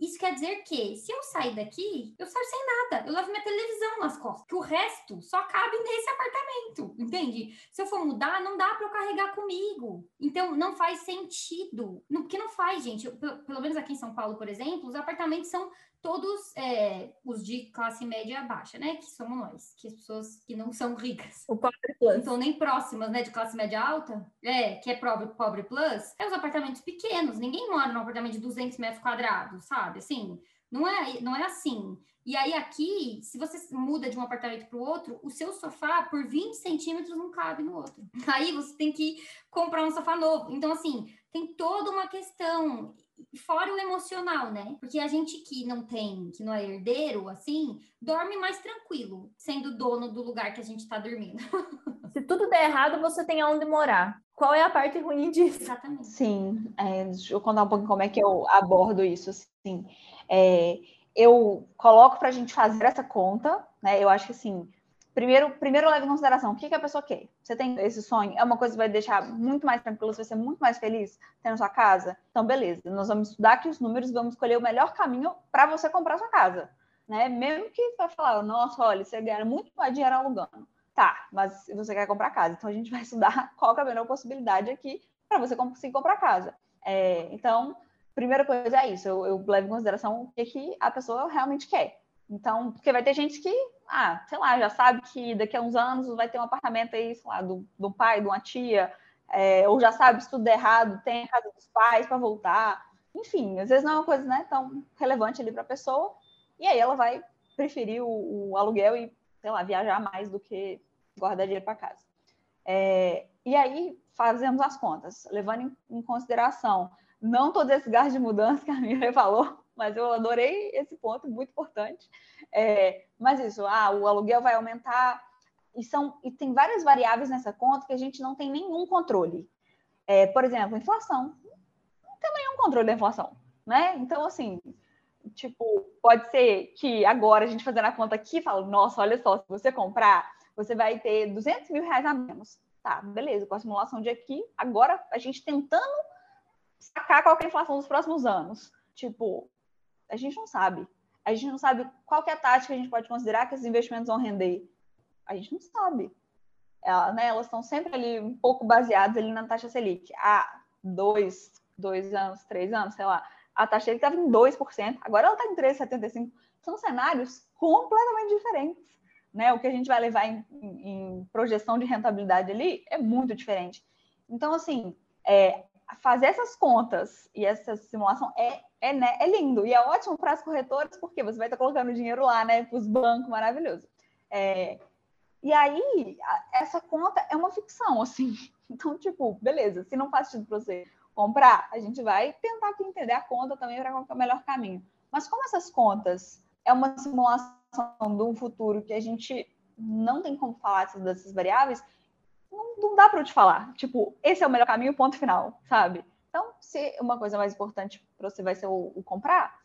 Isso quer dizer que, se eu sair daqui, eu saio sem nada. Eu levo minha televisão nas costas. Que o resto só cabe nesse apartamento, entende? Se eu for mudar, não dá para eu carregar comigo. Então, não faz sentido. Porque não faz, gente. Eu, pelo menos aqui em São Paulo, por exemplo, os apartamentos são todos é, os de classe média baixa, né? Que somos nós, que as pessoas que não são ricas. O pobre plus. Não são nem próximas, né? De classe média alta, é, que é pobre, pobre plus. É os apartamentos pequenos. Ninguém mora num apartamento de 200 metros quadrados, sabe? Assim, não é, não é assim. E aí aqui, se você muda de um apartamento para o outro, o seu sofá por 20 centímetros não cabe no outro. Aí você tem que comprar um sofá novo. Então, assim, tem toda uma questão fora o emocional, né? Porque a gente que não tem, que não é herdeiro, assim, dorme mais tranquilo, sendo dono do lugar que a gente tá dormindo. Se tudo der errado, você tem aonde morar. Qual é a parte ruim disso? Exatamente. Sim, é, deixa eu contar um pouquinho como é que eu abordo isso, assim. É, eu coloco para a gente fazer essa conta, né? Eu acho que, assim, primeiro, primeiro leve em consideração o que, que a pessoa quer. Você tem esse sonho, é uma coisa que vai deixar muito mais tranquilo, você vai ser muito mais feliz tendo sua casa. Então, beleza, nós vamos estudar aqui os números, vamos escolher o melhor caminho para você comprar sua casa. Né? Mesmo que vai falar, nossa, olha, você ganha muito mais dinheiro alugando. Tá, mas você quer comprar casa, então a gente vai estudar qual é a melhor possibilidade aqui para você conseguir comprar casa. É, então, primeira coisa é isso, eu, eu levo em consideração o que, que a pessoa realmente quer. Então, porque vai ter gente que ah, sei lá, já sabe que daqui a uns anos vai ter um apartamento aí, sei lá, do, do pai, de uma tia, é, ou já sabe se tudo der errado, tem a casa dos pais para voltar. Enfim, às vezes não é uma coisa né, tão relevante ali para a pessoa, e aí ela vai preferir o, o, aluguel e, sei lá, viajar mais do que guardar dinheiro para casa. É, e aí fazemos as contas, levando em, em consideração não todo esse gás de mudança que a Miriam falou, mas eu adorei esse ponto, muito importante. É, mas isso, ah, o aluguel vai aumentar, e, são, e tem várias variáveis nessa conta que a gente não tem nenhum controle. É, por exemplo, inflação. Não tem nenhum controle da inflação, né? Então, assim, tipo, pode ser que agora a gente fazendo a conta aqui, fala, nossa, olha só, se você comprar, você vai ter 200 mil reais a menos. Tá, beleza, com a simulação de aqui, agora a gente tentando sacar qual é a inflação dos próximos anos. Tipo, a gente não sabe. A gente não sabe qual é a que a gente pode considerar que esses investimentos vão render. A gente não sabe. Ela, né, elas estão sempre ali um pouco baseadas ali na taxa Selic. Há dois, dois anos, três anos, sei lá, a taxa Selic estava em 2%, agora ela está em 3,75%. São cenários completamente diferentes. Né? O que a gente vai levar em, em, em projeção de rentabilidade ali é muito diferente. Então, assim, é, fazer essas contas e essa simulação é, é, né, é lindo. E é ótimo para as corretoras, porque você vai estar colocando dinheiro lá, né? Para os bancos, maravilhoso. É, e aí, essa conta é uma ficção, assim. Então, tipo, beleza, se não faz sentido para você comprar, a gente vai tentar aqui entender a conta também para qual é o melhor caminho. Mas como essas contas é uma simulação de um futuro que a gente não tem como falar dessas variáveis, não, não dá para eu te falar. Tipo, esse é o melhor caminho, ponto final, sabe? Então, se uma coisa mais importante para você vai ser o, o, comprar,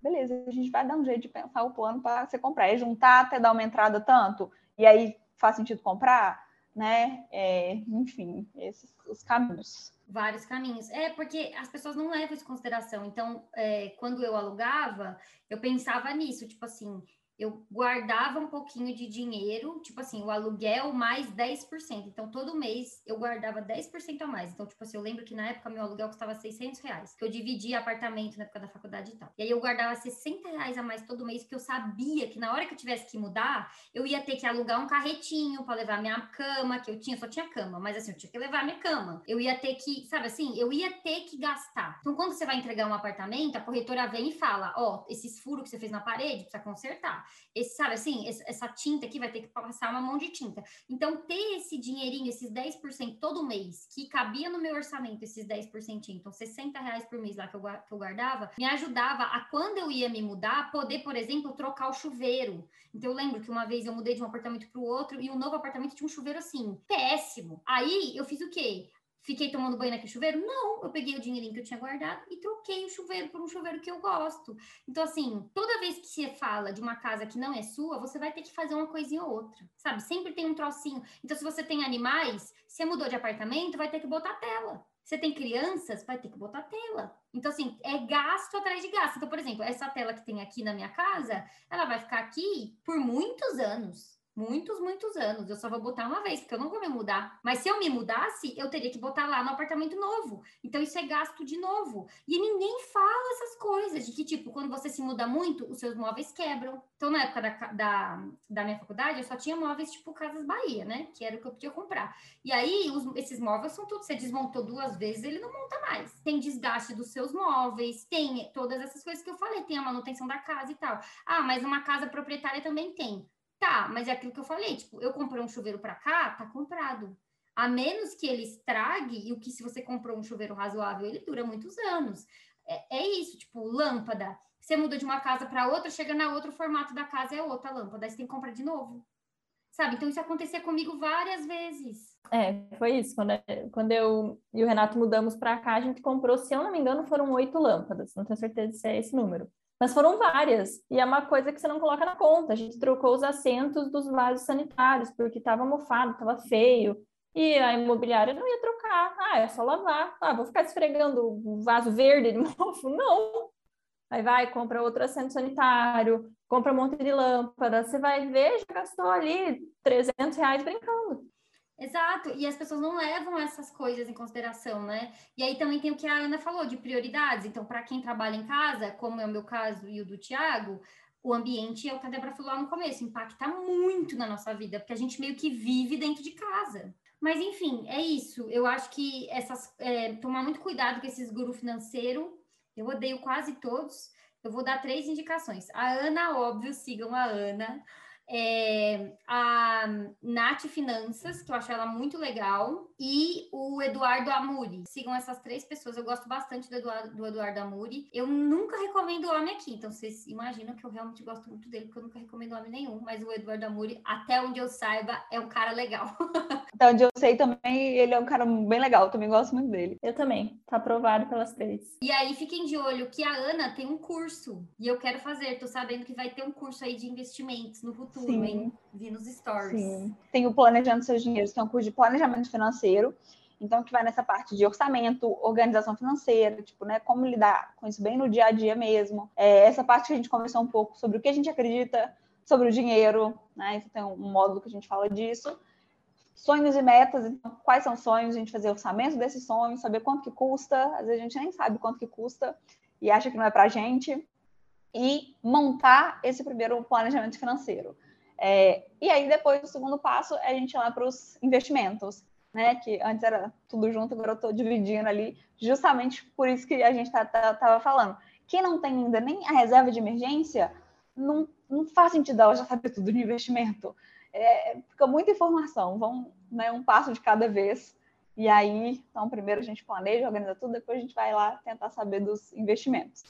beleza, a gente vai dar um jeito de pensar o plano para você comprar. É juntar até dar uma entrada tanto, e aí faz sentido comprar, né? É, enfim, esses os caminhos. Vários caminhos. É, porque as pessoas não levam isso em consideração. Então, é, quando eu alugava, eu pensava nisso, tipo assim, eu guardava um pouquinho de dinheiro, tipo assim, o aluguel mais 10%. Então, todo mês eu guardava 10% a mais. Então, tipo assim, eu lembro que na época meu aluguel custava 600 reais, que eu dividia apartamento na época da faculdade e tal. E aí eu guardava 60 reais a mais todo mês, porque eu sabia que na hora que eu tivesse que mudar, eu ia ter que alugar um carretinho para levar minha cama, que eu tinha, só tinha cama, mas assim, eu tinha que levar minha cama. Eu ia ter que, sabe assim, eu ia ter que gastar. Então, quando você vai entregar um apartamento, a corretora vem e fala: Ó, oh, esses furos que você fez na parede, precisa consertar esse, sabe assim, essa tinta aqui vai ter que passar uma mão de tinta. Então, ter esse dinheirinho, esses 10% todo mês, que cabia no meu orçamento, esses 10%, então 60 reais por mês lá que eu, que eu guardava, me ajudava a, quando eu ia me mudar, poder, por exemplo, trocar o chuveiro. Então, eu lembro que uma vez eu mudei de um apartamento para o outro e o um novo apartamento tinha um chuveiro assim, péssimo. Aí, eu fiz o quê? Fiquei tomando banho naquele chuveiro? Não, eu peguei o dinheirinho que eu tinha guardado e troquei o chuveiro por um chuveiro que eu gosto. Então, assim, toda vez que você fala de uma casa que não é sua, você vai ter que fazer uma coisinha ou outra, sabe? Sempre tem um trocinho. Então, se você tem animais, você mudou de apartamento, vai ter que botar tela. Você tem crianças, vai ter que botar tela. Então, assim, é gasto atrás de gasto. Então, por exemplo, essa tela que tem aqui na minha casa, ela vai ficar aqui por muitos anos muitos, muitos anos. Eu só vou botar uma vez, porque eu não vou me mudar. Mas se eu me mudasse, eu teria que botar lá no apartamento novo. Então isso é gasto de novo. E ninguém fala essas coisas, de que, tipo, quando você se muda muito, os seus móveis quebram. Então, na época da, da, da minha faculdade, eu só tinha móveis tipo Casas Bahia, né? Que era o que eu podia comprar. E aí, os, esses móveis são tudo, você desmontou duas vezes, ele não monta mais. Tem desgaste dos seus móveis, tem todas essas coisas que eu falei, tem a manutenção da casa e tal. Ah, mas uma casa proprietária também tem. Tá, mas é aquilo que eu falei, tipo, eu comprei um chuveiro para cá, tá comprado. A menos que ele estrague, e o que se você comprou um chuveiro razoável, ele dura muitos anos. É, é isso, tipo, lâmpada. Você muda de uma casa para outra, chega na outra, o formato da casa é outra lâmpada, aí você tem que comprar de novo. Sabe? Então isso acontecia comigo várias vezes. É, foi isso. Quando, quando eu e o Renato mudamos para cá, a gente comprou, se eu não me engano, foram oito lâmpadas. Não tenho certeza se é esse número. Mas foram várias, e é uma coisa que você não coloca na conta. A gente trocou os assentos dos vasos sanitários, porque estava mofado, estava feio, e a imobiliária não ia trocar. Ah, é só lavar. Ah, vou ficar esfregando o vaso verde de mofo? Não. Aí vai, compra outro assento sanitário, compra um monte de lâmpada, você vai ver, já gastou ali 300 reais brincando. Exato, e as pessoas não levam essas coisas em consideração, né? E aí também tem o que a Ana falou de prioridades. Então, para quem trabalha em casa, como é o meu caso e o do Tiago, o ambiente é o que a Débora falou lá no começo, impacta muito na nossa vida, porque a gente meio que vive dentro de casa. Mas enfim, é isso. Eu acho que essas é, tomar muito cuidado com esses guru financeiro. Eu odeio quase todos. Eu vou dar três indicações. A Ana, óbvio, sigam a Ana é, a Nath Finanças, que eu acho ela muito legal, e o Eduardo Amuri. Sigam essas três pessoas, eu gosto bastante do Eduardo, do Eduardo Amuri. Eu nunca recomendo o homem aqui, então vocês imaginam que eu realmente gosto muito dele, porque eu nunca recomendo homem nenhum, mas o Eduardo Amuri, até onde eu saiba, é um cara legal. até onde eu sei também, ele é um cara bem legal, eu também gosto muito dele. Eu também, tá aprovado pelas três. E aí, fiquem de olho que a Ana tem um curso, e eu quero fazer, tô sabendo que vai ter um curso aí de investimentos no futuro futuro, Sim. hein? Vi nos stories. Sim. Tem o Planejando Seus Dinheiros, que é um curso de planejamento financeiro. Então, que vai nessa parte de orçamento, organização financeira, tipo, né, como lidar com isso bem no dia a dia mesmo. É, essa parte que a gente conversou um pouco sobre o que a gente acredita sobre o dinheiro, né? Então, tem um módulo que a gente fala disso. Sonhos e metas, então, quais são os sonhos? A gente fazer orçamento desses sonhos, saber quanto que custa. Às vezes a gente nem sabe quanto que custa e acha que não é pra gente. E montar esse primeiro planejamento financeiro. É, e aí, depois, o segundo passo é a gente ir lá para os investimentos, né? Que antes era tudo junto, agora eu estou dividindo ali, justamente por isso que a gente estava tá, tá, falando. Quem não tem ainda nem a reserva de emergência, não, não faz sentido ela já saber tudo de investimento. É, fica muita informação, vão né, um passo de cada vez E aí, então, primeiro a gente planeja, organiza tudo, depois a gente vai lá tentar saber dos investimentos.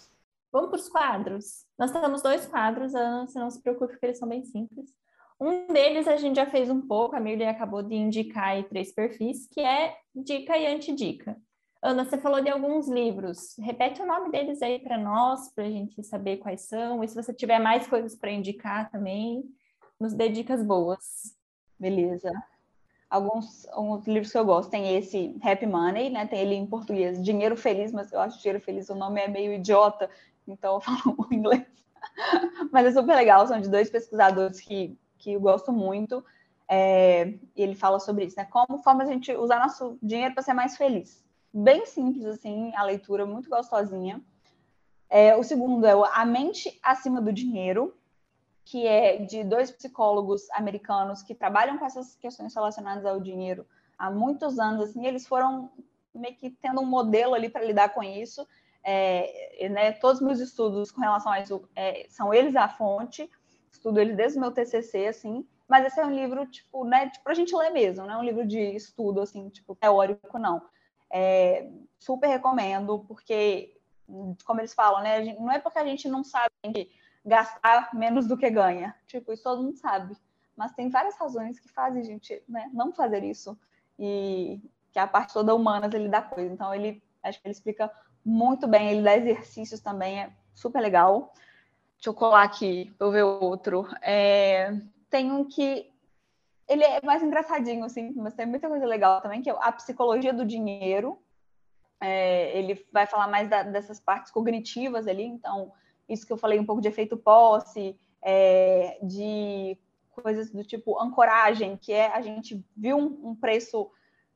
Vamos para os quadros. Nós temos dois quadros, Ana, você não se preocupe, porque eles são bem simples. Um deles a gente já fez um pouco, a Mirley acabou de indicar aí três perfis, que é dica e antidica. Ana, você falou de alguns livros. Repete o nome deles aí para nós, para a gente saber quais são. E se você tiver mais coisas para indicar também, nos dê dicas boas. Beleza. Alguns, alguns livros que eu gosto. Tem esse Happy Money, né? Tem ele em português, Dinheiro Feliz, mas eu acho Dinheiro Feliz, o nome é meio idiota, então eu falo o inglês. mas é super legal, são de dois pesquisadores que, que eu gosto muito. É, ele fala sobre isso, né? Como forma a gente usar nosso dinheiro para ser mais feliz bem simples, assim, a leitura, muito gostosinha. É, o segundo é A Mente Acima do Dinheiro, que é de dois psicólogos americanos que trabalham com essas questões relacionadas ao dinheiro há muitos anos. Assim, eles foram meio que tendo um modelo ali para lidar com isso. É, né, todos os meus estudos com relação a isso é, são eles a fonte, estudo eles desde o meu TCC, assim. Mas esse é um livro, tipo, né, tipo, para a gente ler mesmo, não é um livro de estudo, assim, tipo, teórico, não. É, super recomendo, porque, como eles falam, né? Gente, não é porque a gente não sabe gastar menos do que ganha. Tipo, isso todo mundo sabe. Mas tem várias razões que fazem a gente né, não fazer isso. E que a parte toda humana ele dá coisa. Então, ele acho que ele explica muito bem, ele dá exercícios também, é super legal. Deixa eu colar aqui para eu ver outro. É, tem um que ele é mais engraçadinho, assim, mas tem muita coisa legal também, que é a psicologia do dinheiro. É, ele vai falar mais da, dessas partes cognitivas ali, então, isso que eu falei um pouco de efeito posse, é, de coisas do tipo ancoragem, que é a gente viu um, um, preço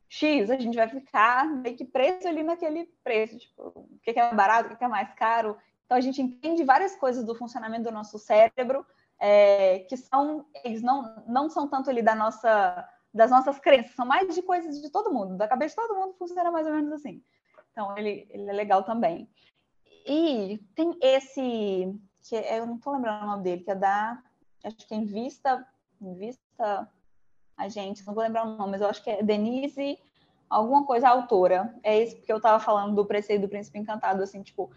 X, a gente vai ficar meio que preso ali naquele preço, tipo, o que é barato, o que é mais caro. Então, a gente entende várias coisas do funcionamento do nosso cérebro, é, que são, eles não, não são tanto ali da nossa, das nossas crenças, são mais de coisas de todo mundo, da cabeça de todo mundo funciona mais ou menos assim. Então, ele, ele é legal também. E tem esse, que é, eu não estou lembrando o nome dele, que é da, acho que é Invista, Invista a gente, não vou lembrar o nome, mas eu acho que é Denise, alguma coisa autora. É isso porque eu estava falando do preceito do Príncipe Encantado, assim, tipo,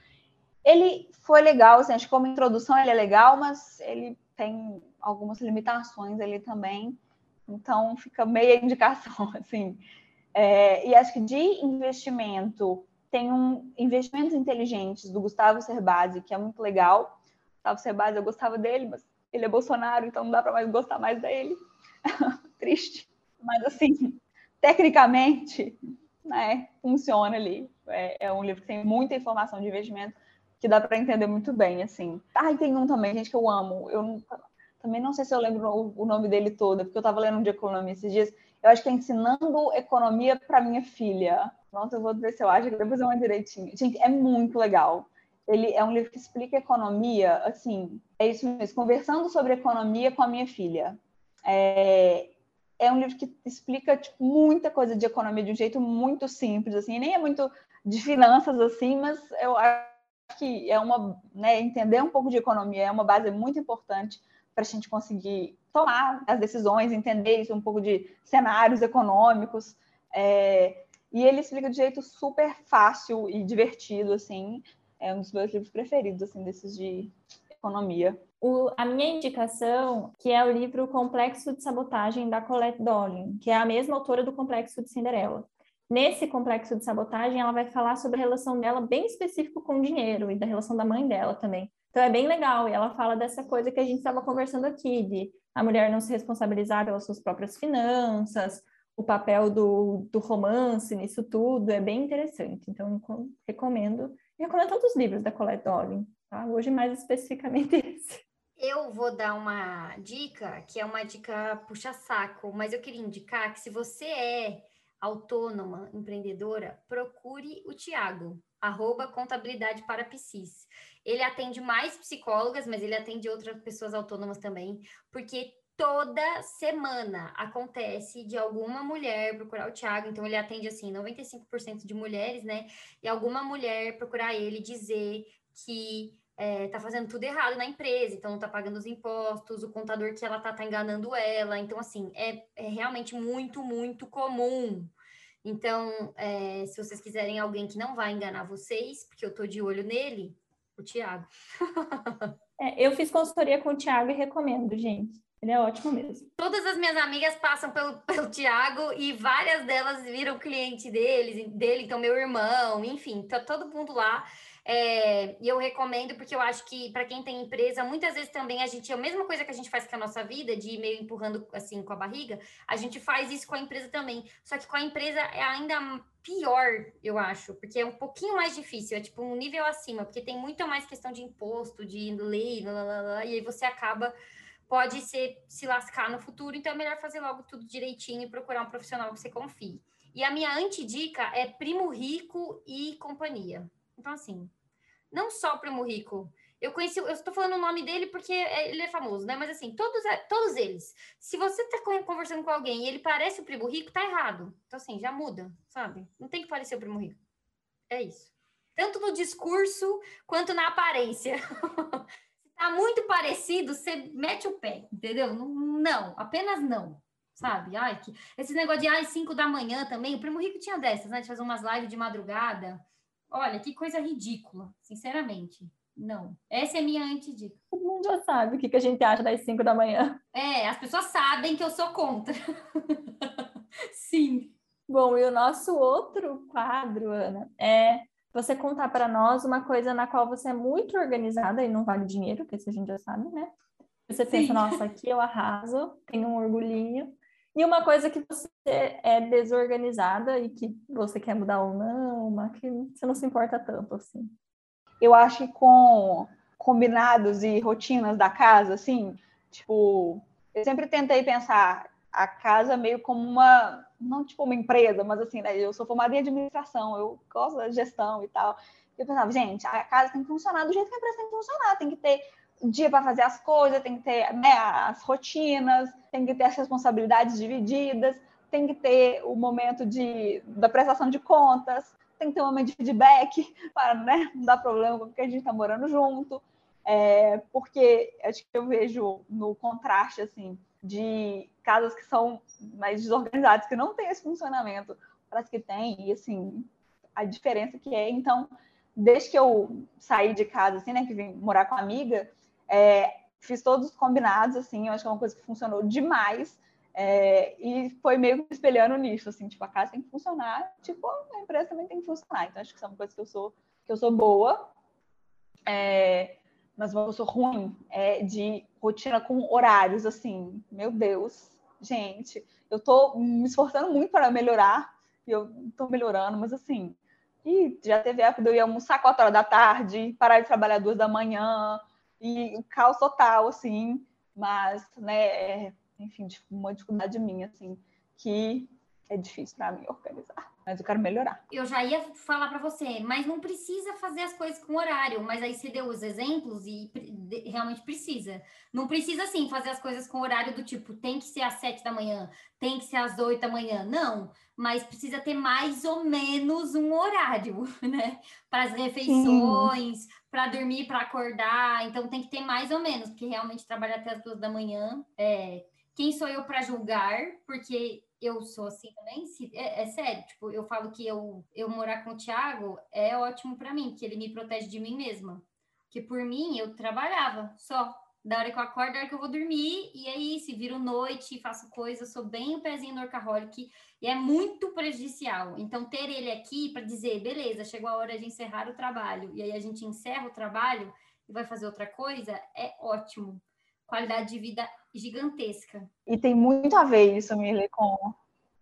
ele foi legal, assim, acho que como introdução ele é legal, mas ele tem algumas limitações ali também, então fica meia indicação, assim. É, e acho que de investimento, tem um Investimentos Inteligentes do Gustavo Cerbasi, que é muito legal. Gustavo Cerbasi, eu gostava dele, mas ele é Bolsonaro, então não dá para mais gostar mais dele. Triste. Mas, assim, tecnicamente, né, funciona ali. É, é um livro que tem muita informação de investimento que dá para entender muito bem, assim. Ah, e tem um também, gente, que eu amo. Eu também não sei se eu lembro o, o nome dele todo, porque eu estava lendo um de economia esses dias. Eu acho que é Ensinando Economia para Minha Filha. Nossa, eu vou ver se eu acho, que depois eu vou direitinho. Gente, é muito legal. Ele é um livro que explica economia, assim, é isso mesmo, conversando sobre economia com a minha filha. É, é um livro que explica tipo, muita coisa de economia de um jeito muito simples, assim, nem é muito de finanças, assim, mas eu acho que é uma, né, entender um pouco de economia é uma base muito importante para a gente conseguir tomar as decisões, entender isso, um pouco de cenários econômicos. É, e ele explica de jeito super fácil e divertido, assim. É um dos meus livros preferidos, assim, desses de economia. O, a minha indicação, que é o livro Complexo de Sabotagem, da Colette Dolin, que é a mesma autora do Complexo de Cinderela. Nesse complexo de sabotagem, ela vai falar sobre a relação dela bem específico com o dinheiro e da relação da mãe dela também. Então é bem legal. E ela fala dessa coisa que a gente estava conversando aqui, de a mulher não se responsabilizar pelas suas próprias finanças, o papel do, do romance nisso tudo, é bem interessante. Então, recomendo. Recomendo todos os livros da Colette Dolin, tá? Hoje mais especificamente esse. Eu vou dar uma dica, que é uma dica puxa-saco, mas eu queria indicar que se você é autônoma, empreendedora, procure o Tiago, arroba contabilidade para psis. Ele atende mais psicólogas, mas ele atende outras pessoas autônomas também, porque toda semana acontece de alguma mulher procurar o Tiago, então ele atende assim 95% de mulheres, né? E alguma mulher procurar ele dizer que é, tá fazendo tudo errado na empresa, então não tá pagando os impostos, o contador que ela tá, tá enganando ela. Então, assim, é, é realmente muito, muito comum Então, é, se vocês quiserem alguém que não vai enganar vocês, porque eu tô de olho nele, o Tiago. é, eu fiz consultoria com o Tiago e recomendo, gente. Ele é ótimo mesmo. Todas as minhas amigas passam pelo, pelo Tiago e várias delas viram cliente deles, dele, então meu irmão, enfim, tá todo mundo lá. É, e eu recomendo porque eu acho que para quem tem empresa, muitas vezes também a gente, a mesma coisa que a gente faz com a nossa vida, de ir meio empurrando assim com a barriga, a gente faz isso com a empresa também. Só que com a empresa é ainda pior, eu acho, porque é um pouquinho mais difícil, é tipo um nível acima, porque tem muito mais questão de imposto, de lei, lá, lá, lá, e aí você acaba pode ser se lascar no futuro, então é melhor fazer logo tudo direitinho e procurar um profissional que você confie. E a minha antidica é Primo Rico e Companhia. Então, assim, não só o Primo Rico. Eu conheci, eu estou falando o nome dele porque é, ele é famoso, né? Mas assim, todos, é, todos eles. Se você está conversando com alguém e ele parece o Primo Rico, tá errado. Então, assim, já muda, sabe? Não tem que parecer o Primo Rico. É isso. Tanto no discurso quanto na aparência. tá muito parecido, você mete o pé, entendeu? Não, apenas não, sabe? Ai, que... Esse negócio de ai, 5 da manhã também, o Primo Rico tinha dessas, né? De fazer umas lives de madrugada. Olha, que coisa ridícula, sinceramente. Não. Essa é a minha antidica. Todo mundo já sabe o que, que a gente acha das 5 da manhã. É, as pessoas sabem que eu sou contra. Sim. Bom, e o nosso outro quadro, Ana, é você contar para nós uma coisa na qual você é muito organizada e não vale dinheiro, porque isso a gente já sabe, né? Você pensa, Sim. nossa, aqui eu arraso, tenho um orgulhinho. E uma coisa que você é desorganizada e que você quer mudar ou não, mas que você não se importa tanto, assim. Eu acho que com combinados e rotinas da casa, assim, tipo, eu sempre tentei pensar a casa meio como uma não tipo uma empresa, mas assim, né, eu sou formada em administração, eu gosto da gestão e tal. Eu pensava, gente, a casa tem que funcionar do jeito que a empresa tem que funcionar, tem que ter dia para fazer as coisas, tem que ter né, as rotinas, tem que ter as responsabilidades divididas, tem que ter o momento de, da prestação de contas, tem que ter um momento de feedback para né, não dar problema porque a gente está morando junto. É, porque acho que eu vejo no contraste assim de casas que são mais desorganizadas, que não tem esse funcionamento, para as que tem, e assim, a diferença que é. Então, desde que eu saí de casa, assim, né, que vim morar com a amiga, é, fiz todos os combinados, assim, eu acho que é uma coisa que funcionou demais, é, e foi meio que espelhando nisso, assim, tipo, a casa tem que funcionar, tipo, a empresa também tem que funcionar. Então, acho que isso é uma coisa que eu sou, que eu sou boa. É, mas eu sou ruim é, de rotina com horários, assim, meu Deus, gente, eu tô me esforçando muito para melhorar, e eu tô melhorando, mas assim, e já teve época de eu ir almoçar 4 horas da tarde, parar de trabalhar duas da manhã, e o caos total, assim, mas, né, é, enfim, uma dificuldade minha, assim, que é difícil para mim organizar mas eu quero melhorar. Eu já ia falar para você, mas não precisa fazer as coisas com horário, mas aí você deu os exemplos e realmente precisa. Não precisa, assim, fazer as coisas com horário do tipo, tem que ser às sete da manhã, tem que ser às oito da manhã. Não, mas precisa ter mais ou menos um horário, né? Para as refeições, para dormir, para acordar. Então tem que ter mais ou menos, porque realmente trabalhar até as duas da manhã é. Quem sou eu para julgar? Porque eu sou assim também, é, é, sério, tipo, eu falo que eu, eu morar com o Thiago é ótimo para mim, que ele me protege de mim mesma. Que por mim eu trabalhava só. Da hora que eu acordo, da hora que eu vou dormir, e aí se viro noite, faço coisa, sou bem o pezinho workaholic, e é muito prejudicial. Então, ter ele aqui para dizer, beleza, chegou a hora de encerrar o trabalho, e aí a gente encerra o trabalho e vai fazer outra coisa, é ótimo. Qualidade de vida gigantesca. E tem muito a ver isso, Mirle, com,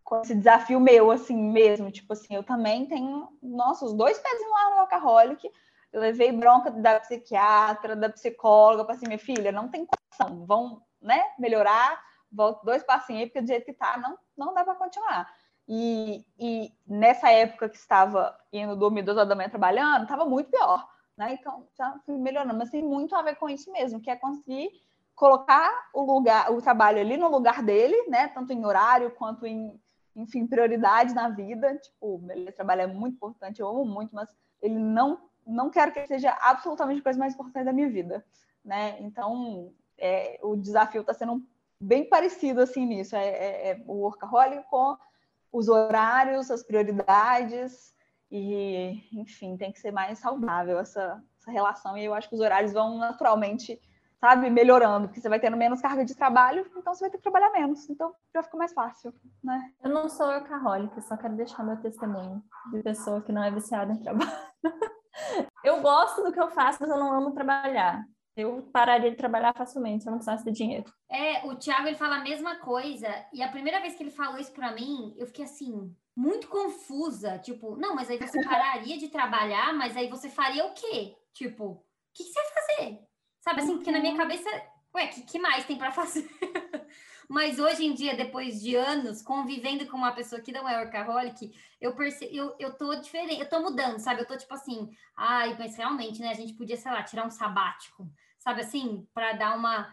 com esse desafio meu, assim, mesmo. Tipo assim, eu também tenho, nossa, os dois pezinhos lá no Workaholic. Eu levei bronca da psiquiatra, da psicóloga, para assim, minha filha, não tem condição, vão, né, melhorar, volta dois passinhos aí, porque do jeito que tá, não, não dá para continuar. E, e, nessa época que estava indo dormir duas horas da manhã trabalhando, estava muito pior, né? Então já fui melhorando, mas tem muito a ver com isso mesmo, que é conseguir colocar o lugar, o trabalho ali no lugar dele, né? Tanto em horário quanto em, enfim, prioridade na vida. Tipo, ele trabalho é muito importante, eu amo muito, mas ele não, não quero que seja absolutamente a coisa mais importante da minha vida, né? Então, é, o desafio está sendo bem parecido assim nisso. É, é, é o workaholic com os horários, as prioridades e, enfim, tem que ser mais saudável essa, essa relação. E eu acho que os horários vão naturalmente, sabe, melhorando, porque você vai tendo menos carga de trabalho, então você vai ter que trabalhar menos. Então já fica mais fácil, né? Eu não sou workaholic, só quero deixar meu testemunho de pessoa que não é viciada em trabalho. eu gosto do que eu faço, mas eu não amo trabalhar. Eu pararia de trabalhar facilmente se eu não precisasse de dinheiro. É, o Thiago ele fala a mesma coisa. E a primeira vez que ele falou isso para mim, eu fiquei assim, muito confusa. Tipo, não, mas aí você pararia de trabalhar, mas aí você faria o quê? Tipo, o que, que, você vai fazer? Sabe assim, porque na minha cabeça, ué, o que, que mais tem para fazer? Mas hoje em dia, depois de anos convivendo com uma pessoa que não é workaholic, eu percebo, eu, eu tô diferente, eu tô mudando, sabe? Eu tô tipo assim, ai, mas realmente, né? A gente podia, sei lá, tirar um sabático, sabe assim, para dar uma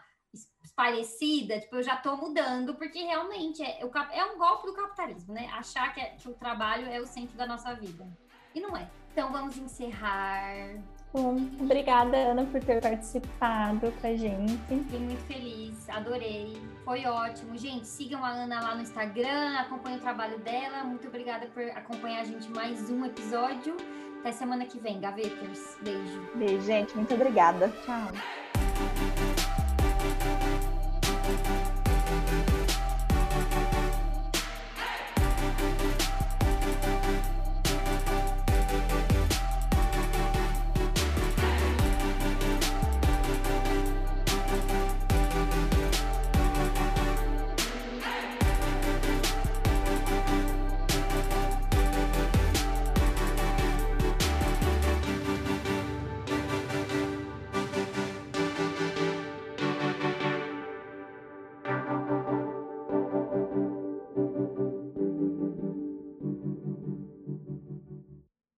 parecida, tipo, eu já tô mudando, porque realmente é, é um golpe do capitalismo, né? Achar que, é, que o trabalho é o centro da nossa vida. E não é. Então vamos encerrar. Bom, obrigada, Ana, por ter participado com a gente. Fiquei muito feliz, adorei. Foi ótimo. Gente, sigam a Ana lá no Instagram, acompanhem o trabalho dela. Muito obrigada por acompanhar a gente mais um episódio. Até semana que vem, Gaveters. Beijo. Beijo, gente. Muito obrigada. Tchau.